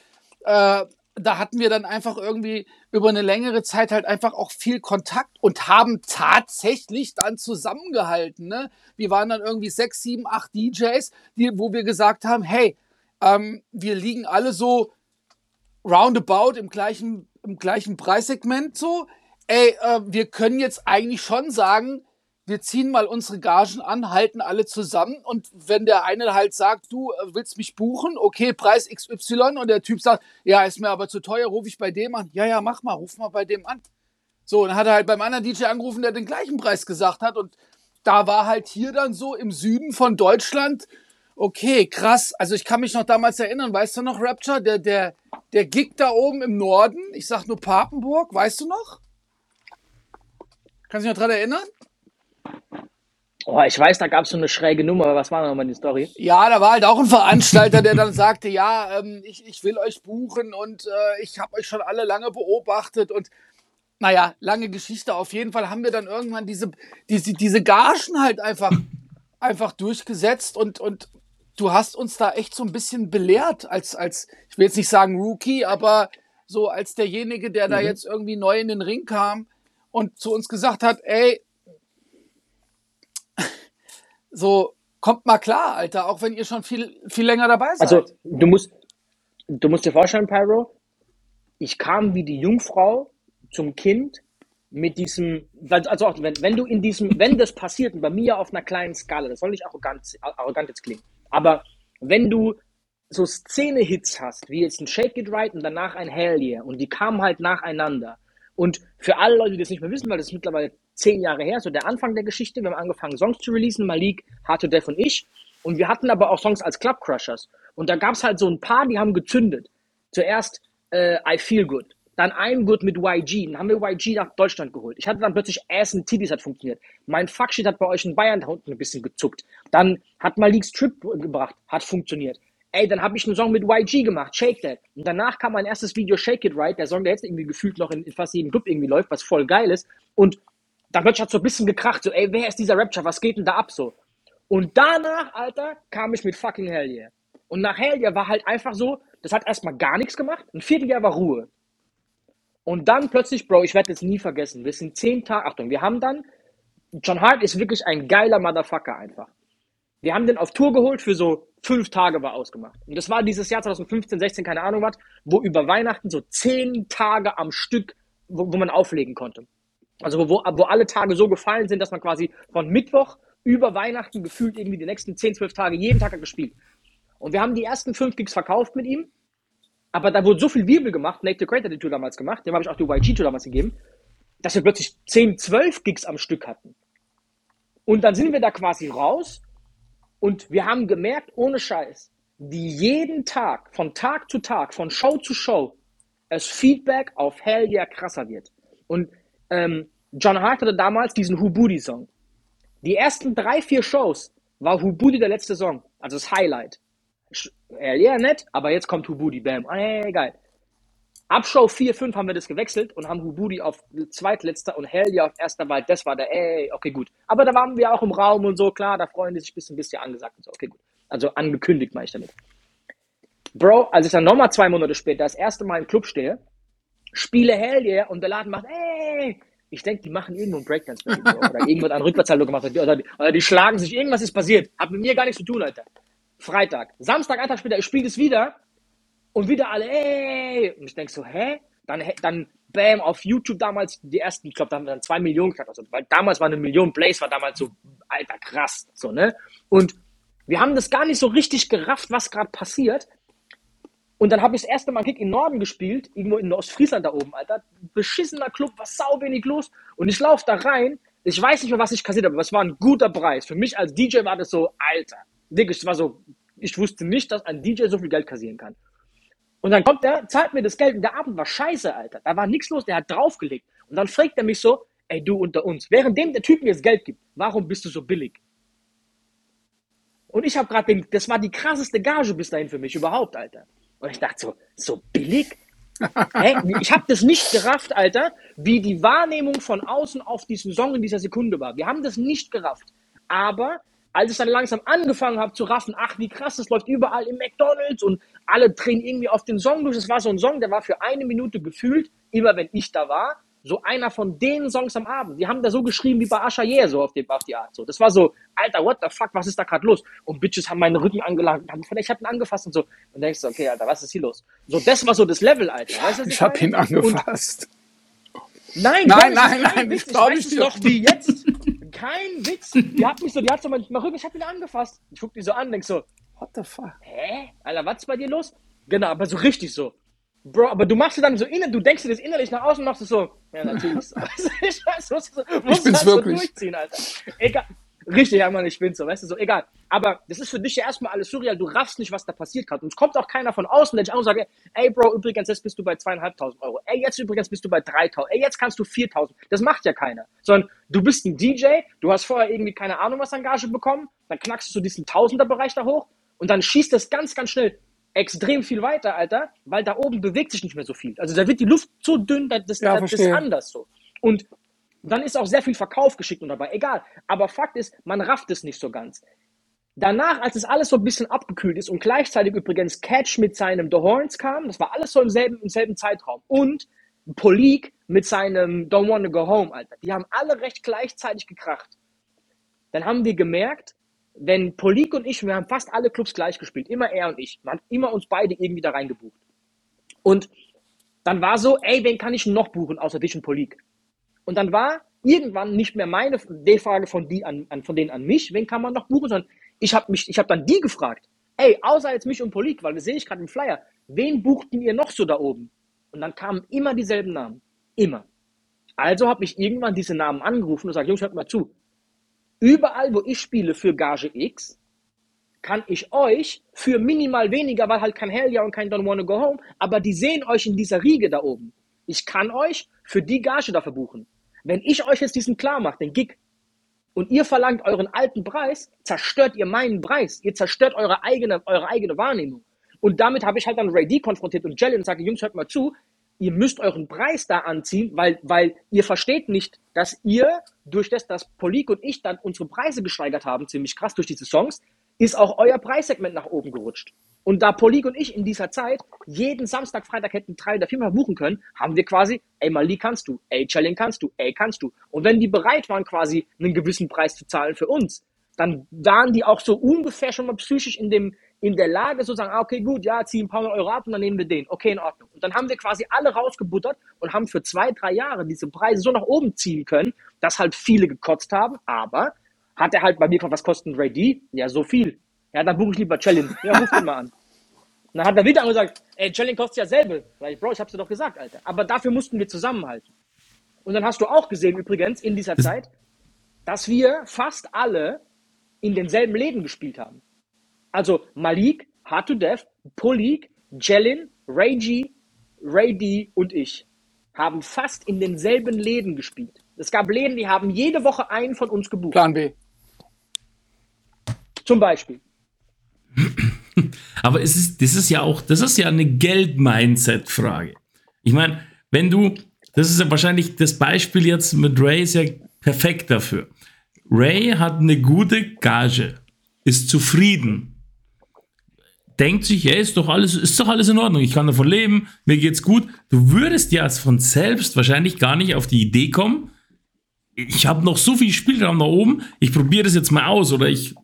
C: äh, da hatten wir dann einfach irgendwie über eine längere Zeit halt einfach auch viel Kontakt und haben tatsächlich dann zusammengehalten. Ne? Wir waren dann irgendwie sechs, sieben, acht DJs, die, wo wir gesagt haben, hey, ähm, wir liegen alle so roundabout im gleichen, im gleichen Preissegment so. Ey, äh, wir können jetzt eigentlich schon sagen, wir ziehen mal unsere Gagen an, halten alle zusammen und wenn der eine halt sagt, du äh, willst mich buchen, okay, Preis XY und der Typ sagt, ja, ist mir aber zu teuer, rufe ich bei dem an. Ja, ja, mach mal, ruf mal bei dem an. So, dann hat er halt beim anderen DJ angerufen, der den gleichen Preis gesagt hat und da war halt hier dann so im Süden von Deutschland, okay, krass. Also ich kann mich noch damals erinnern, weißt du noch, Rapture, der, der, der Gig da oben im Norden, ich sag nur Papenburg, weißt du noch? Kannst du dich noch dran erinnern?
B: Oh, ich weiß, da gab es so eine schräge Nummer, aber was war nochmal die Story?
C: Ja, da war halt auch ein Veranstalter, der dann sagte, ja, ähm, ich, ich will euch buchen und äh, ich habe euch schon alle lange beobachtet und naja, lange Geschichte. Auf jeden Fall haben wir dann irgendwann diese, diese, diese Gagen halt einfach, einfach durchgesetzt und, und du hast uns da echt so ein bisschen belehrt als, als, ich will jetzt nicht sagen Rookie, aber so als derjenige, der da jetzt irgendwie neu in den Ring kam und zu uns gesagt hat, ey, so, kommt mal klar, Alter, auch wenn ihr schon viel, viel länger dabei seid.
B: Also, du musst, du musst dir vorstellen, Pyro, ich kam wie die Jungfrau zum Kind mit diesem, also auch, wenn, wenn du in diesem, wenn das passiert, und bei mir auf einer kleinen Skala, das soll nicht arrogant, arrogant jetzt klingen, aber wenn du so Szene-Hits hast, wie jetzt ein Shake It Right und danach ein Hell Yeah, und die kamen halt nacheinander. Und für alle Leute, die das nicht mehr wissen, weil das ist mittlerweile zehn Jahre her, so der Anfang der Geschichte, wir haben angefangen, Songs zu releasen, Malik, Hard to Death und ich. Und wir hatten aber auch Songs als Club Crushers. Und da gab es halt so ein paar, die haben gezündet. Zuerst äh, I Feel Good, dann I'm Good mit YG, dann haben wir YG nach Deutschland geholt. Ich hatte dann plötzlich Ass and Titties hat funktioniert. Mein Fuckshit hat bei euch in Bayern da unten ein bisschen gezuckt. Dann hat Malik's Trip gebracht, hat funktioniert. Ey, dann habe ich einen Song mit YG gemacht, Shake That. Und danach kam mein erstes Video Shake It Right, der Song, der jetzt irgendwie gefühlt noch in, in fast jedem Club irgendwie läuft, was voll geil ist. Und dann hat so ein bisschen gekracht, so, ey, wer ist dieser Rapture, was geht denn da ab so? Und danach, Alter, kam ich mit fucking Hell Yeah. Und nach Hell Yeah war halt einfach so, das hat erstmal gar nichts gemacht, ein Vierteljahr war Ruhe. Und dann plötzlich, Bro, ich werde es nie vergessen, wir sind zehn Tage, Achtung, wir haben dann, John Hart ist wirklich ein geiler Motherfucker einfach. Wir haben den auf Tour geholt für so fünf Tage war ausgemacht. Und das war dieses Jahr 2015, 16, keine Ahnung was, wo über Weihnachten so zehn Tage am Stück, wo, wo man auflegen konnte. Also wo, wo, alle Tage so gefallen sind, dass man quasi von Mittwoch über Weihnachten gefühlt irgendwie die nächsten 10, 12 Tage jeden Tag hat gespielt. Und wir haben die ersten fünf Gigs verkauft mit ihm. Aber da wurde so viel Wirbel gemacht, Nate the hat die Tour damals gemacht, dem habe ich auch die YG-Tour damals gegeben, dass wir plötzlich 10, 12 Gigs am Stück hatten. Und dann sind wir da quasi raus und wir haben gemerkt, ohne Scheiß, wie jeden Tag, von Tag zu Tag, von Show zu Show, es Feedback auf Hell Yeah krasser wird. Und ähm, John Hart hatte damals diesen Hubudi-Song. Die ersten drei, vier Shows war Hubudi der letzte Song, also das Highlight. Hell Yeah, nett, aber jetzt kommt Hubudi, bam, ey, geil. Ab Show 4, 5 haben wir das gewechselt und haben Hubudi auf zweitletzter und Hell Yeah auf erster Wahl. Das war der, ey, okay, gut. Aber da waren wir auch im Raum und so, klar, da freuen die sich ein bisschen, bisschen angesagt und so, okay, gut. Also angekündigt, meine ich damit. Bro, als ich dann nochmal zwei Monate später das erste Mal im Club stehe, spiele Hell Yeah und der Laden macht, ey, Ich denke, die machen irgendwo einen Breakdance oder irgendwas an Rückwärtshaltung gemacht oder die, oder die schlagen sich, irgendwas ist passiert. Hat mit mir gar nichts zu tun, Alter. Freitag. Samstag, einen Tag später, ich spiele das wieder und wieder alle, ey. Und ich denke so, hä? Dann, dann, bam, auf YouTube damals die ersten, ich glaube, da haben wir dann zwei Millionen geknackt. Also, weil damals war eine Million Plays, war damals so, alter, krass. So, ne? Und wir haben das gar nicht so richtig gerafft, was gerade passiert. Und dann habe ich das erste Mal Kick in Norden gespielt, irgendwo in Ostfriesland da oben, Alter. Beschissener Club, war sau wenig los. Und ich laufe da rein. Ich weiß nicht mehr, was ich kassiert habe, aber es war ein guter Preis. Für mich als DJ war das so, Alter. Wirklich, es war so, ich wusste nicht, dass ein DJ so viel Geld kassieren kann. Und dann kommt er, zahlt mir das Geld und der Abend war scheiße, Alter. Da war nichts los, der hat draufgelegt. Und dann fragt er mich so, ey, du unter uns, währenddem der Typ mir das Geld gibt, warum bist du so billig? Und ich habe gerade den, das war die krasseste Gage bis dahin für mich überhaupt, Alter. Und ich dachte so, so billig? Hä? Ich habe das nicht gerafft, Alter, wie die Wahrnehmung von außen auf diesen Song in dieser Sekunde war. Wir haben das nicht gerafft. Aber als ich dann langsam angefangen habe zu raffen, ach, wie krass, das läuft überall im McDonalds und alle drehen irgendwie auf den Song durch. Das war so ein Song, der war für eine Minute gefühlt, immer wenn ich da war, so einer von den Songs am Abend. Die haben da so geschrieben wie bei Asha Yeah, so auf, dem, auf die Art. So. Das war so, Alter, what the fuck, was ist da gerade los? Und Bitches haben meinen Rücken angelangt, haben ich hab ihn angefasst und so. Und denkst du, okay, Alter, was ist hier los? So, das war so das Level, Alter. Weißt du,
C: ich hab ihn angefasst.
B: Und nein,
C: nein, nein, nein,
B: Witz. ich weiß es noch wie jetzt. Kein Witz. Die hat mich so, die hat so mein, mein Rücken, ich hab ihn angefasst. Ich guck die so an, denk so, what the fuck? Hä? Alter, was ist bei dir los? Genau, aber so richtig so. Bro, aber du machst es dann so innen, du denkst dir das innerlich nach außen, machst du so, ja, natürlich. [laughs] [laughs] ich weiß, musst du, musst
C: ich bin's
B: halt
C: wirklich.
B: so durchziehen, Alter. Egal. Richtig, Mann, ich bin's so, weißt du, so, egal. Aber das ist für dich ja erstmal alles surreal, du raffst nicht, was da passiert gerade. Und es kommt auch keiner von außen, der dich auch und sagt, ey, Bro, übrigens, jetzt bist du bei zweieinhalbtausend Euro. Ey, jetzt übrigens bist du bei 3.000. Ey, jetzt kannst du 4.000. Das macht ja keiner. Sondern du bist ein DJ, du hast vorher irgendwie keine Ahnung, was an Gage bekommen, dann knackst du diesen Tausenderbereich da hoch und dann schießt das ganz, ganz schnell extrem viel weiter, Alter, weil da oben bewegt sich nicht mehr so viel. Also da wird die Luft so dünn, das,
C: Ja,
B: das ist anders so. Und dann ist auch sehr viel Verkauf geschickt und dabei. Egal. Aber Fakt ist, man rafft es nicht so ganz. Danach, als es alles so ein bisschen abgekühlt ist und gleichzeitig übrigens Catch mit seinem The Horns kam, das war alles so im selben, im selben Zeitraum. Und Polik mit seinem Don't Wanna Go Home, Alter. Die haben alle recht gleichzeitig gekracht. Dann haben wir gemerkt, wenn Polik und ich, wir haben fast alle Clubs gleich gespielt, immer er und ich, man hat immer uns beide irgendwie da reingebucht. Und dann war so, ey, wen kann ich noch buchen, außer dich und Polik? Und dann war irgendwann nicht mehr meine die Frage von, die an, an, von denen an mich, wen kann man noch buchen, sondern ich habe habe dann die gefragt, ey, außer jetzt mich und Polik, weil das sehe ich gerade im Flyer, wen buchten ihr noch so da oben? Und dann kamen immer dieselben Namen. Immer. Also habe ich irgendwann diese Namen angerufen und gesagt, Jungs, hört mal zu. Überall, wo ich spiele für Gage X, kann ich euch für minimal weniger, weil halt kein Hell Yeah und kein Don't Wanna Go Home, aber die sehen euch in dieser Riege da oben. Ich kann euch für die Gage dafür buchen. Wenn ich euch jetzt diesen klar mache, den Gig, und ihr verlangt euren alten Preis, zerstört ihr meinen Preis. Ihr zerstört eure eigene, eure eigene Wahrnehmung. Und damit habe ich halt dann Ray D konfrontiert und Jelly und sage, Jungs, hört mal zu, ihr müsst euren Preis da anziehen, weil, weil ihr versteht nicht, dass ihr durch das, dass Polik und ich dann unsere Preise gesteigert haben, ziemlich krass durch diese Songs, ist auch euer Preissegment nach oben gerutscht. Und da Polik und ich in dieser Zeit jeden Samstag, Freitag hätten drei oder viermal buchen können, haben wir quasi, ey Mali kannst du, ey Challenge kannst du, ey kannst du. Und wenn die bereit waren, quasi einen gewissen Preis zu zahlen für uns, dann waren die auch so ungefähr schon mal psychisch in dem, in der Lage, so sagen, ah, okay, gut, ja, zieh ein paar Euro ab und dann nehmen wir den. Okay, in Ordnung. Und dann haben wir quasi alle rausgebuttert und haben für zwei, drei Jahre diese Preise so nach oben ziehen können, dass halt viele gekotzt haben, aber hat er halt bei mir gefragt, was kostet ein Ray D? Ja, so viel. Ja, dann buche ich lieber Challenge. Ja, ruf ihn mal an. Und dann hat er wieder gesagt, ey, Challenge kostet ja selber. Sag ich, Bro, ich hab's dir doch gesagt, Alter. Aber dafür mussten wir zusammenhalten. Und dann hast du auch gesehen, übrigens, in dieser Zeit, dass wir fast alle in denselben Läden gespielt haben. Also Malik, Hard to Death, Polik, Jelin, Ray G, Ray D und ich haben fast in denselben Läden gespielt. Es gab Läden, die haben jede Woche einen von uns gebucht.
C: Plan B.
B: Zum Beispiel.
A: Aber es ist, das ist ja auch, das ist ja eine Geld-Mindset-Frage. Ich meine, wenn du, das ist ja wahrscheinlich das Beispiel jetzt mit Ray ist ja perfekt dafür. Ray hat eine gute Gage, ist zufrieden, denkt sich, ja, ist doch alles, ist doch alles in Ordnung, ich kann davon leben, mir geht's gut. Du würdest ja von selbst wahrscheinlich gar nicht auf die Idee kommen, ich habe noch so viel Spielraum da oben, ich probiere das jetzt mal aus oder ich.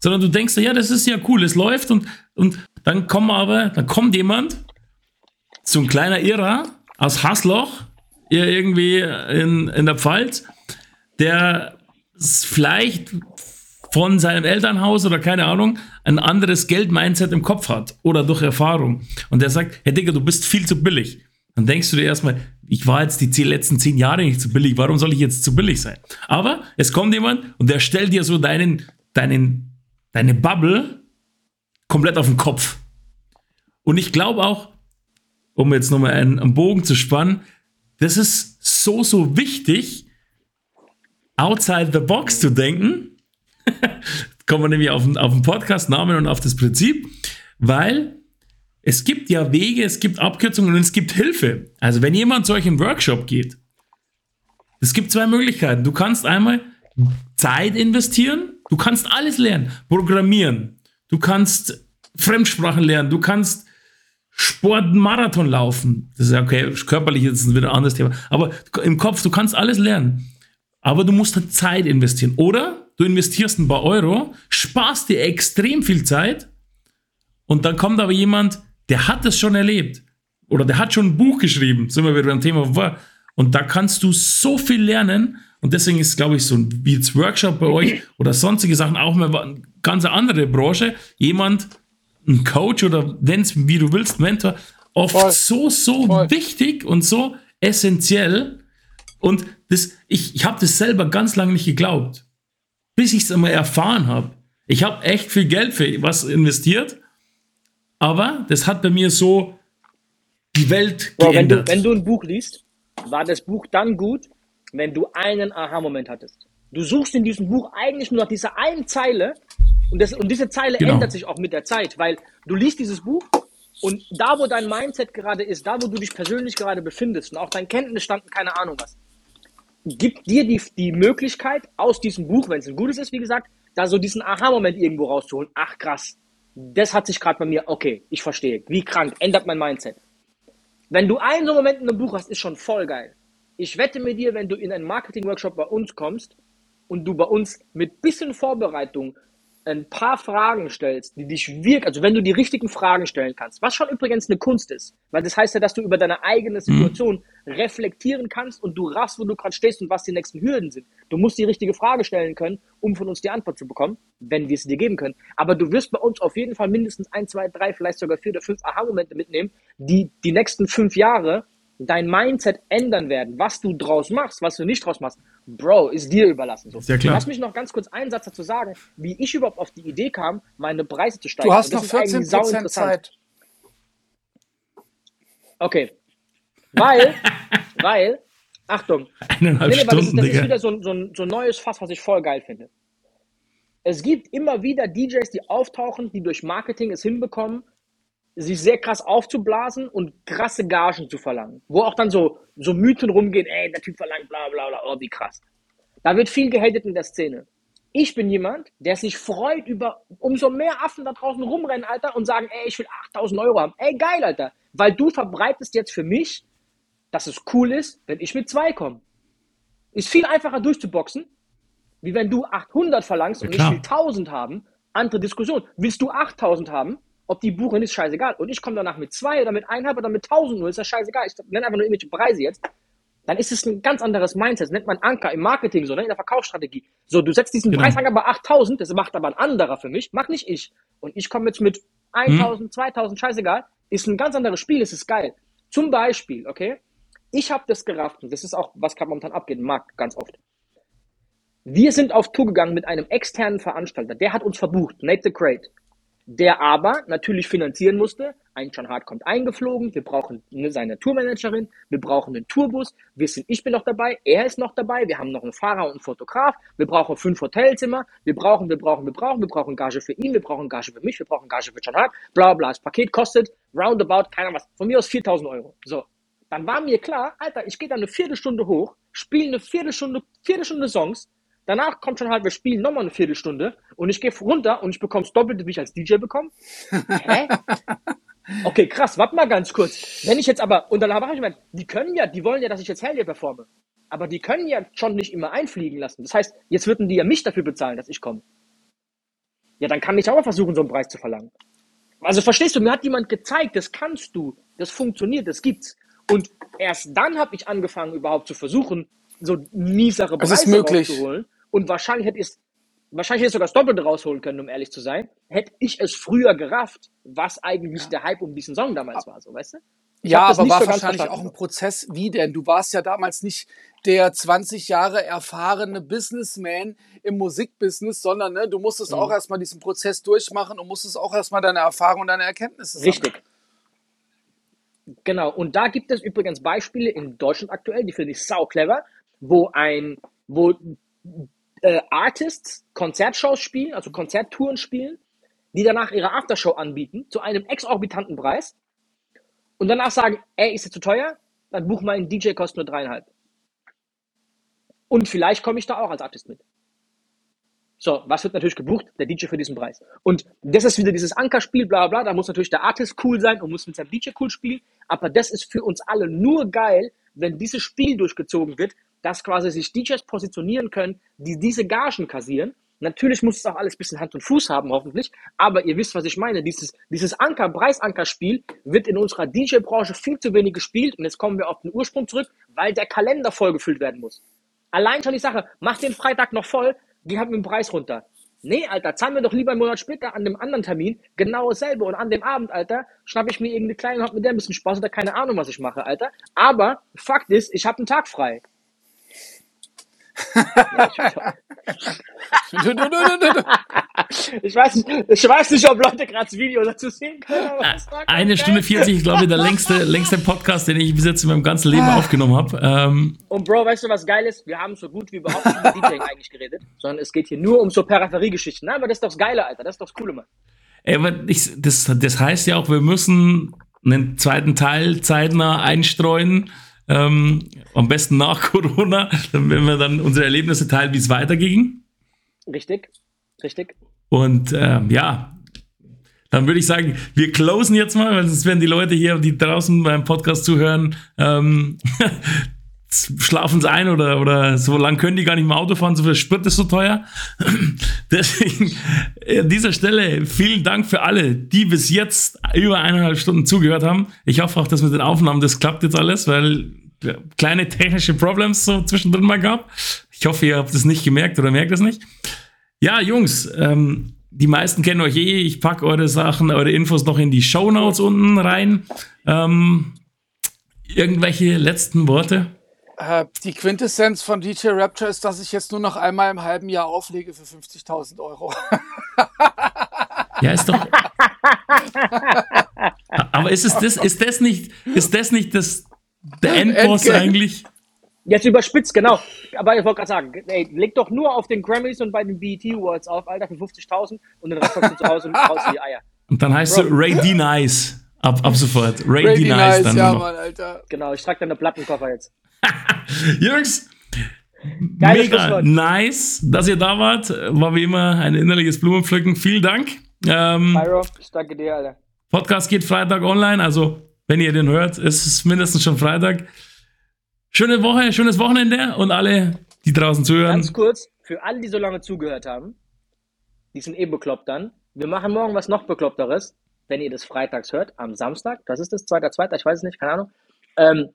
A: Sondern du denkst, ja, das ist ja cool, es läuft und, und dann kommt aber, dann kommt jemand, so ein kleiner Irrer aus Hasloch, irgendwie in, in der Pfalz, der vielleicht von seinem Elternhaus oder keine Ahnung ein anderes Geld-Mindset im Kopf hat oder durch Erfahrung. Und der sagt, Herr Digger, du bist viel zu billig. Dann denkst du dir erstmal, ich war jetzt die letzten zehn Jahre nicht zu billig, warum soll ich jetzt zu billig sein? Aber es kommt jemand und der stellt dir so deinen, deinen, deine Bubble komplett auf den Kopf. Und ich glaube auch, um jetzt nochmal einen, einen Bogen zu spannen, das ist so, so wichtig, outside the box zu denken. [laughs] Kommen wir nämlich auf, auf den Podcast-Namen und auf das Prinzip, weil es gibt ja Wege, es gibt Abkürzungen und es gibt Hilfe. Also wenn jemand solch einen Workshop geht, es gibt zwei Möglichkeiten. Du kannst einmal Zeit investieren, du kannst alles lernen, programmieren, du kannst Fremdsprachen lernen, du kannst Sport, Marathon laufen. Das ist ja okay, körperlich ist es wieder ein anderes Thema. Aber im Kopf, du kannst alles lernen. Aber du musst halt Zeit investieren. Oder du investierst ein paar Euro, sparst dir extrem viel Zeit und dann kommt aber jemand, der hat das schon erlebt. Oder der hat schon ein Buch geschrieben, sind wir wieder beim Thema. Und da kannst du so viel lernen. Und deswegen ist, glaube ich, so ein wie jetzt Workshop bei euch oder sonstige Sachen auch mal eine ganz andere Branche. Jemand, ein Coach oder nenn's wie du willst, Mentor, oft Voll. so, so Voll. wichtig und so essentiell. Und das, ich, ich habe das selber ganz lange nicht geglaubt, bis ich es einmal erfahren habe. Ich habe echt viel Geld für was investiert aber das hat bei mir so die Welt
B: geändert. Wenn du, wenn du ein Buch liest, war das Buch dann gut, wenn du einen Aha-Moment hattest. Du suchst in diesem Buch eigentlich nur nach dieser einen Zeile und, das, und diese Zeile genau. ändert sich auch mit der Zeit, weil du liest dieses Buch und da, wo dein Mindset gerade ist, da, wo du dich persönlich gerade befindest und auch dein Kenntnisstand, keine Ahnung was, gibt dir die, die Möglichkeit, aus diesem Buch, wenn es ein gutes ist, wie gesagt, da so diesen Aha-Moment irgendwo rauszuholen. Ach krass, das hat sich gerade bei mir, okay, ich verstehe. Wie krank, ändert mein Mindset. Wenn du einen so Moment in einem Buch hast, ist schon voll geil. Ich wette mit dir, wenn du in einen Marketing-Workshop bei uns kommst und du bei uns mit bisschen Vorbereitung ein paar Fragen stellst, die dich wirklich, also wenn du die richtigen Fragen stellen kannst, was schon übrigens eine Kunst ist, weil das heißt ja, dass du über deine eigene mhm. Situation mhm. reflektieren kannst und du raffst, wo du gerade stehst und was die nächsten Hürden sind. Du musst die richtige Frage stellen können, um von uns die Antwort zu bekommen, wenn wir es dir geben können. Aber du wirst bei uns auf jeden Fall mindestens ein, zwei, drei, vielleicht sogar vier oder fünf Aha-Momente mitnehmen, die die nächsten fünf Jahre dein Mindset ändern werden. Was du draus machst, was du nicht draus machst, Bro, ist dir überlassen. So.
A: Sehr klar.
B: Lass mich noch ganz kurz einen Satz dazu sagen, wie ich überhaupt auf die Idee kam, meine Preise zu steigen.
C: Du hast noch 14 Zeit.
B: Okay. Weil, [laughs] weil, Achtung.
A: Eineinhalb nee, nee, Stunden,
B: das, ist, das ist wieder so, so, so ein neues Fass, was ich voll geil finde. Es gibt immer wieder DJs, die auftauchen, die durch Marketing es hinbekommen, sich sehr krass aufzublasen und krasse Gagen zu verlangen. Wo auch dann so, so Mythen rumgehen, ey, der Typ verlangt bla bla bla, oh, wie krass. Da wird viel gehatet in der Szene. Ich bin jemand, der sich freut über umso mehr Affen da draußen rumrennen, Alter, und sagen, ey, ich will 8000 Euro haben. Ey, geil, Alter. Weil du verbreitest jetzt für mich, dass es cool ist, wenn ich mit zwei komme. Ist viel einfacher durchzuboxen, wie wenn du 800 verlangst ja, und ich will 1000 haben. Andere Diskussion. Willst du 8000 haben? Ob die buchen, ist scheißegal. Und ich komme danach mit zwei oder mit eineinhalb oder mit tausend Uhr, ist das scheißegal. Ich nenne einfach nur irgendwelche Preise jetzt. Dann ist es ein ganz anderes Mindset. Das nennt man Anker im Marketing, so, ne, in der Verkaufsstrategie. So, du setzt diesen genau. Preisanker bei 8000, das macht aber ein anderer für mich, mach nicht ich. Und ich komme jetzt mit 1000, hm. 2000, scheißegal. Ist ein ganz anderes Spiel, es ist geil. Zum Beispiel, okay, ich habe das gerafft, und das ist auch, was gerade momentan abgeht Markt, ganz oft. Wir sind auf Tour gegangen mit einem externen Veranstalter, der hat uns verbucht, Nate the Great der aber natürlich finanzieren musste. Ein John Hart kommt eingeflogen, wir brauchen seine Tourmanagerin, wir brauchen einen Tourbus, wir sind, ich bin noch dabei, er ist noch dabei, wir haben noch einen Fahrer und einen Fotograf, wir brauchen fünf Hotelzimmer, wir brauchen, wir brauchen, wir brauchen, wir brauchen Gage für ihn, wir brauchen Gage für mich, wir brauchen Gage für John Hart, bla bla. Das Paket kostet roundabout, keiner was, von mir aus 4000 Euro. So. Dann war mir klar, Alter, ich gehe da eine Viertelstunde hoch, spiele eine Viertelstunde, Viertelstunde Songs, Danach kommt schon halt, wir spielen nochmal eine Viertelstunde und ich gehe runter und ich bekomme das Doppelte, wie ich als DJ bekomme. [laughs] Hä? Okay, krass, warte mal ganz kurz. Wenn ich jetzt aber, und dann habe ich gemeint, die können ja, die wollen ja, dass ich jetzt Hell performe. aber die können ja schon nicht immer einfliegen lassen. Das heißt, jetzt würden die ja mich dafür bezahlen, dass ich komme. Ja, dann kann ich auch mal versuchen, so einen Preis zu verlangen. Also verstehst du, mir hat jemand gezeigt, das kannst du, das funktioniert, das gibt's. Und erst dann habe ich angefangen, überhaupt zu versuchen, so miesere
C: Es ist
B: Preise
C: möglich.
B: rauszuholen. Und wahrscheinlich hätte ich es, wahrscheinlich hätte ich sogar das Doppelte rausholen können, um ehrlich zu sein. Hätte ich es früher gerafft, was eigentlich der Hype um diesen Song damals war, so weißt du? Ich
C: Ja, aber war
B: so
C: wahrscheinlich auch ein Prozess. Wie denn? Du warst ja damals nicht der 20 Jahre erfahrene Businessman im Musikbusiness, sondern ne, du musstest
B: Mhm.
C: auch erstmal diesen Prozess durchmachen und musstest auch erstmal deine Erfahrung und deine Erkenntnisse sammeln.
B: Richtig. Genau. Und da gibt es übrigens Beispiele in Deutschland aktuell, die finde ich sau clever, wo ein, wo äh, Artists Konzertshows spielen, also Konzerttouren spielen, die danach ihre Aftershow anbieten zu einem exorbitanten Preis und danach sagen, ey, ist jetzt zu teuer? Dann buch mal einen DJ, kostet nur dreieinhalb. Und vielleicht komme ich da auch als Artist mit. So, was wird natürlich gebucht? Der DJ für diesen Preis. Und das ist wieder dieses Ankerspiel, bla bla. Da muss natürlich der Artist cool sein und muss mit seinem DJ cool spielen. Aber das ist für uns alle nur geil, wenn dieses Spiel durchgezogen wird, dass quasi sich DJs positionieren können, die diese Gagen kassieren. Natürlich muss es auch alles ein bisschen Hand und Fuß haben, hoffentlich. Aber ihr wisst, was ich meine. Dieses, dieses Anker, Preisankerspiel wird in unserer DJ-Branche viel zu wenig gespielt. Und jetzt kommen wir auf den Ursprung zurück, weil der Kalender vollgefüllt werden muss. Allein schon die Sache, mach den Freitag noch voll, geh halt mit dem Preis runter. Nee, Alter, zahlen wir doch lieber einen Monat später an dem anderen Termin genau dasselbe. Und an dem Abend, Alter, schnapp ich mir irgendeine kleine und hab mit der ein bisschen Spaß oder keine Ahnung, was ich mache, Alter. Aber Fakt ist, ich habe einen Tag frei. Ja, ich,
C: Du, du, du,
B: ich, weiß nicht, ich weiß nicht, ob Leute gerade das Video dazu sehen können,
A: Eine. Stunde 40, ich glaube, der [laughs] längste, längste Podcast, den ich bis jetzt in meinem ganzen Leben aufgenommen habe. Ähm,
B: Und Bro, weißt du, was geil ist? Wir haben so gut wie überhaupt nicht über DJing eigentlich geredet, sondern es geht hier nur um so Peripheriegeschichten. Na, aber das ist doch das Geile, Alter. Das ist doch das Coole, Mann.
A: ey, aber ich, das, das heißt ja auch, wir müssen einen zweiten Teil zeitnah einstreuen. Ähm, am besten nach [laughs] Corona, dann wenn wir dann unsere Erlebnisse teilen, wie es weiterging.
B: Richtig, richtig.
A: Und ähm, ja, dann würde ich sagen, wir closen jetzt mal, weil sonst werden die Leute hier, die draußen beim Podcast zuhören, ähm, [laughs] schlafen sie ein oder, oder so lang können die gar nicht mehr Auto fahren, so viel Sprit ist so teuer. [clears throat] Deswegen an dieser Stelle vielen Dank für alle, die bis jetzt über eineinhalb Stunden zugehört haben. Ich hoffe auch, dass mit den Aufnahmen das klappt jetzt alles, weil kleine technische Problems so zwischendrin mal gab. Ich hoffe, ihr habt es nicht gemerkt oder merkt es nicht. Ja, Jungs, ähm, die meisten kennen euch eh. Ich packe eure Sachen, eure Infos noch in die Show Notes unten rein. Ähm, irgendwelche letzten Worte?
C: Äh, Die Quintessenz von DJ Rapture ist, dass ich jetzt nur noch einmal im halben Jahr auflege für 50.000 Euro. [laughs]
A: Ja, ist doch. [laughs] Aber ist es das, ist das nicht, ist das nicht das, der Endboss
C: Endgame.
A: eigentlich?
B: Jetzt überspitzt, genau. Aber ich wollte gerade sagen, ey, leg doch nur auf den Grammys und bei den BET Awards auf, Alter, für 50.000 und den Rest hast du zu Hause und raus in die Eier.
A: Und dann heißt du Ray D. Nice. Ab, ab sofort. Ray, D.
C: Really
A: Nice dann
C: ja. Mann, Alter.
B: Genau, ich trage deine Plattenkoffer jetzt. [laughs]
A: Jungs,
B: Geiles
A: mega nice, dass ihr da wart. War wie immer ein innerliches Blumenpflücken. Vielen Dank. Ähm,
B: Pyro, ich danke dir, Alter.
A: Podcast geht Freitag online, also wenn ihr den hört, ist es mindestens schon Freitag. Schöne Woche, schönes Wochenende und alle, die draußen zuhören.
B: Ganz kurz, für alle, die so lange zugehört haben, die sind eh bekloppt dann. Wir machen morgen was noch bekloppteres, wenn ihr das freitags hört, am Samstag. Das ist das, zweiter, zweiter, ich weiß es nicht, keine Ahnung. Ähm,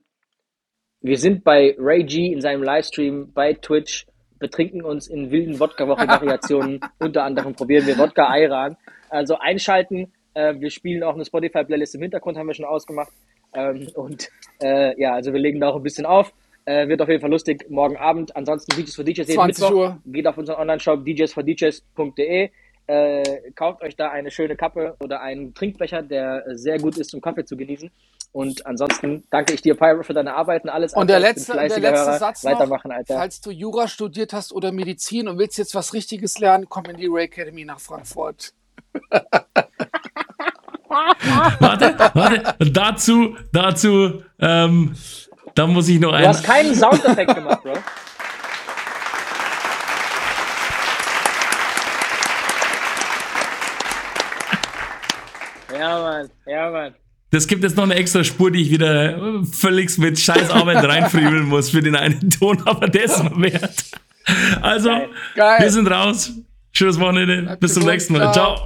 B: wir sind bei Ray G in seinem Livestream bei Twitch, betrinken uns in wilden Wodka-Woche-Variationen. [laughs] Unter anderem probieren wir Wodka Ayran. Also einschalten. Äh, wir spielen auch eine Spotify-Playlist im Hintergrund, haben wir schon ausgemacht. Ähm, und äh, ja, also wir legen da auch ein bisschen auf. Äh, wird auf jeden Fall lustig morgen Abend. Ansonsten DJs for DJs jeden
C: 20
B: Mittwoch.
C: Uhr.
B: Geht auf unseren Online-Shop djsfordjs.de. Äh, kauft euch da eine schöne Kappe oder einen Trinkbecher, der sehr gut ist, um Kaffee zu genießen. Und ansonsten danke ich dir, Pyro, für deine Arbeit und alles.
C: Und der letzte, der letzte
B: Hörer.
C: Satz noch,
B: Weitermachen, Alter.
C: falls du Jura studiert hast oder Medizin und willst jetzt was Richtiges lernen, komm in die Ray Academy nach Frankfurt. [laughs]
A: Warte, warte. Und dazu, dazu, ähm, da muss ich noch
B: Du
A: ein.
B: hast keinen Soundeffekt gemacht, Bro. Ja, Mann. Ja, Mann.
A: Das gibt jetzt noch eine extra Spur, die ich wieder völlig mit scheiß Arbeit [laughs] reinfriemeln muss für den einen Ton, aber der ist mal wert. Also,
B: Geil.
C: Geil.
A: wir sind raus. Schönes Wochenende. Bis zum nächsten Mal. Ciao.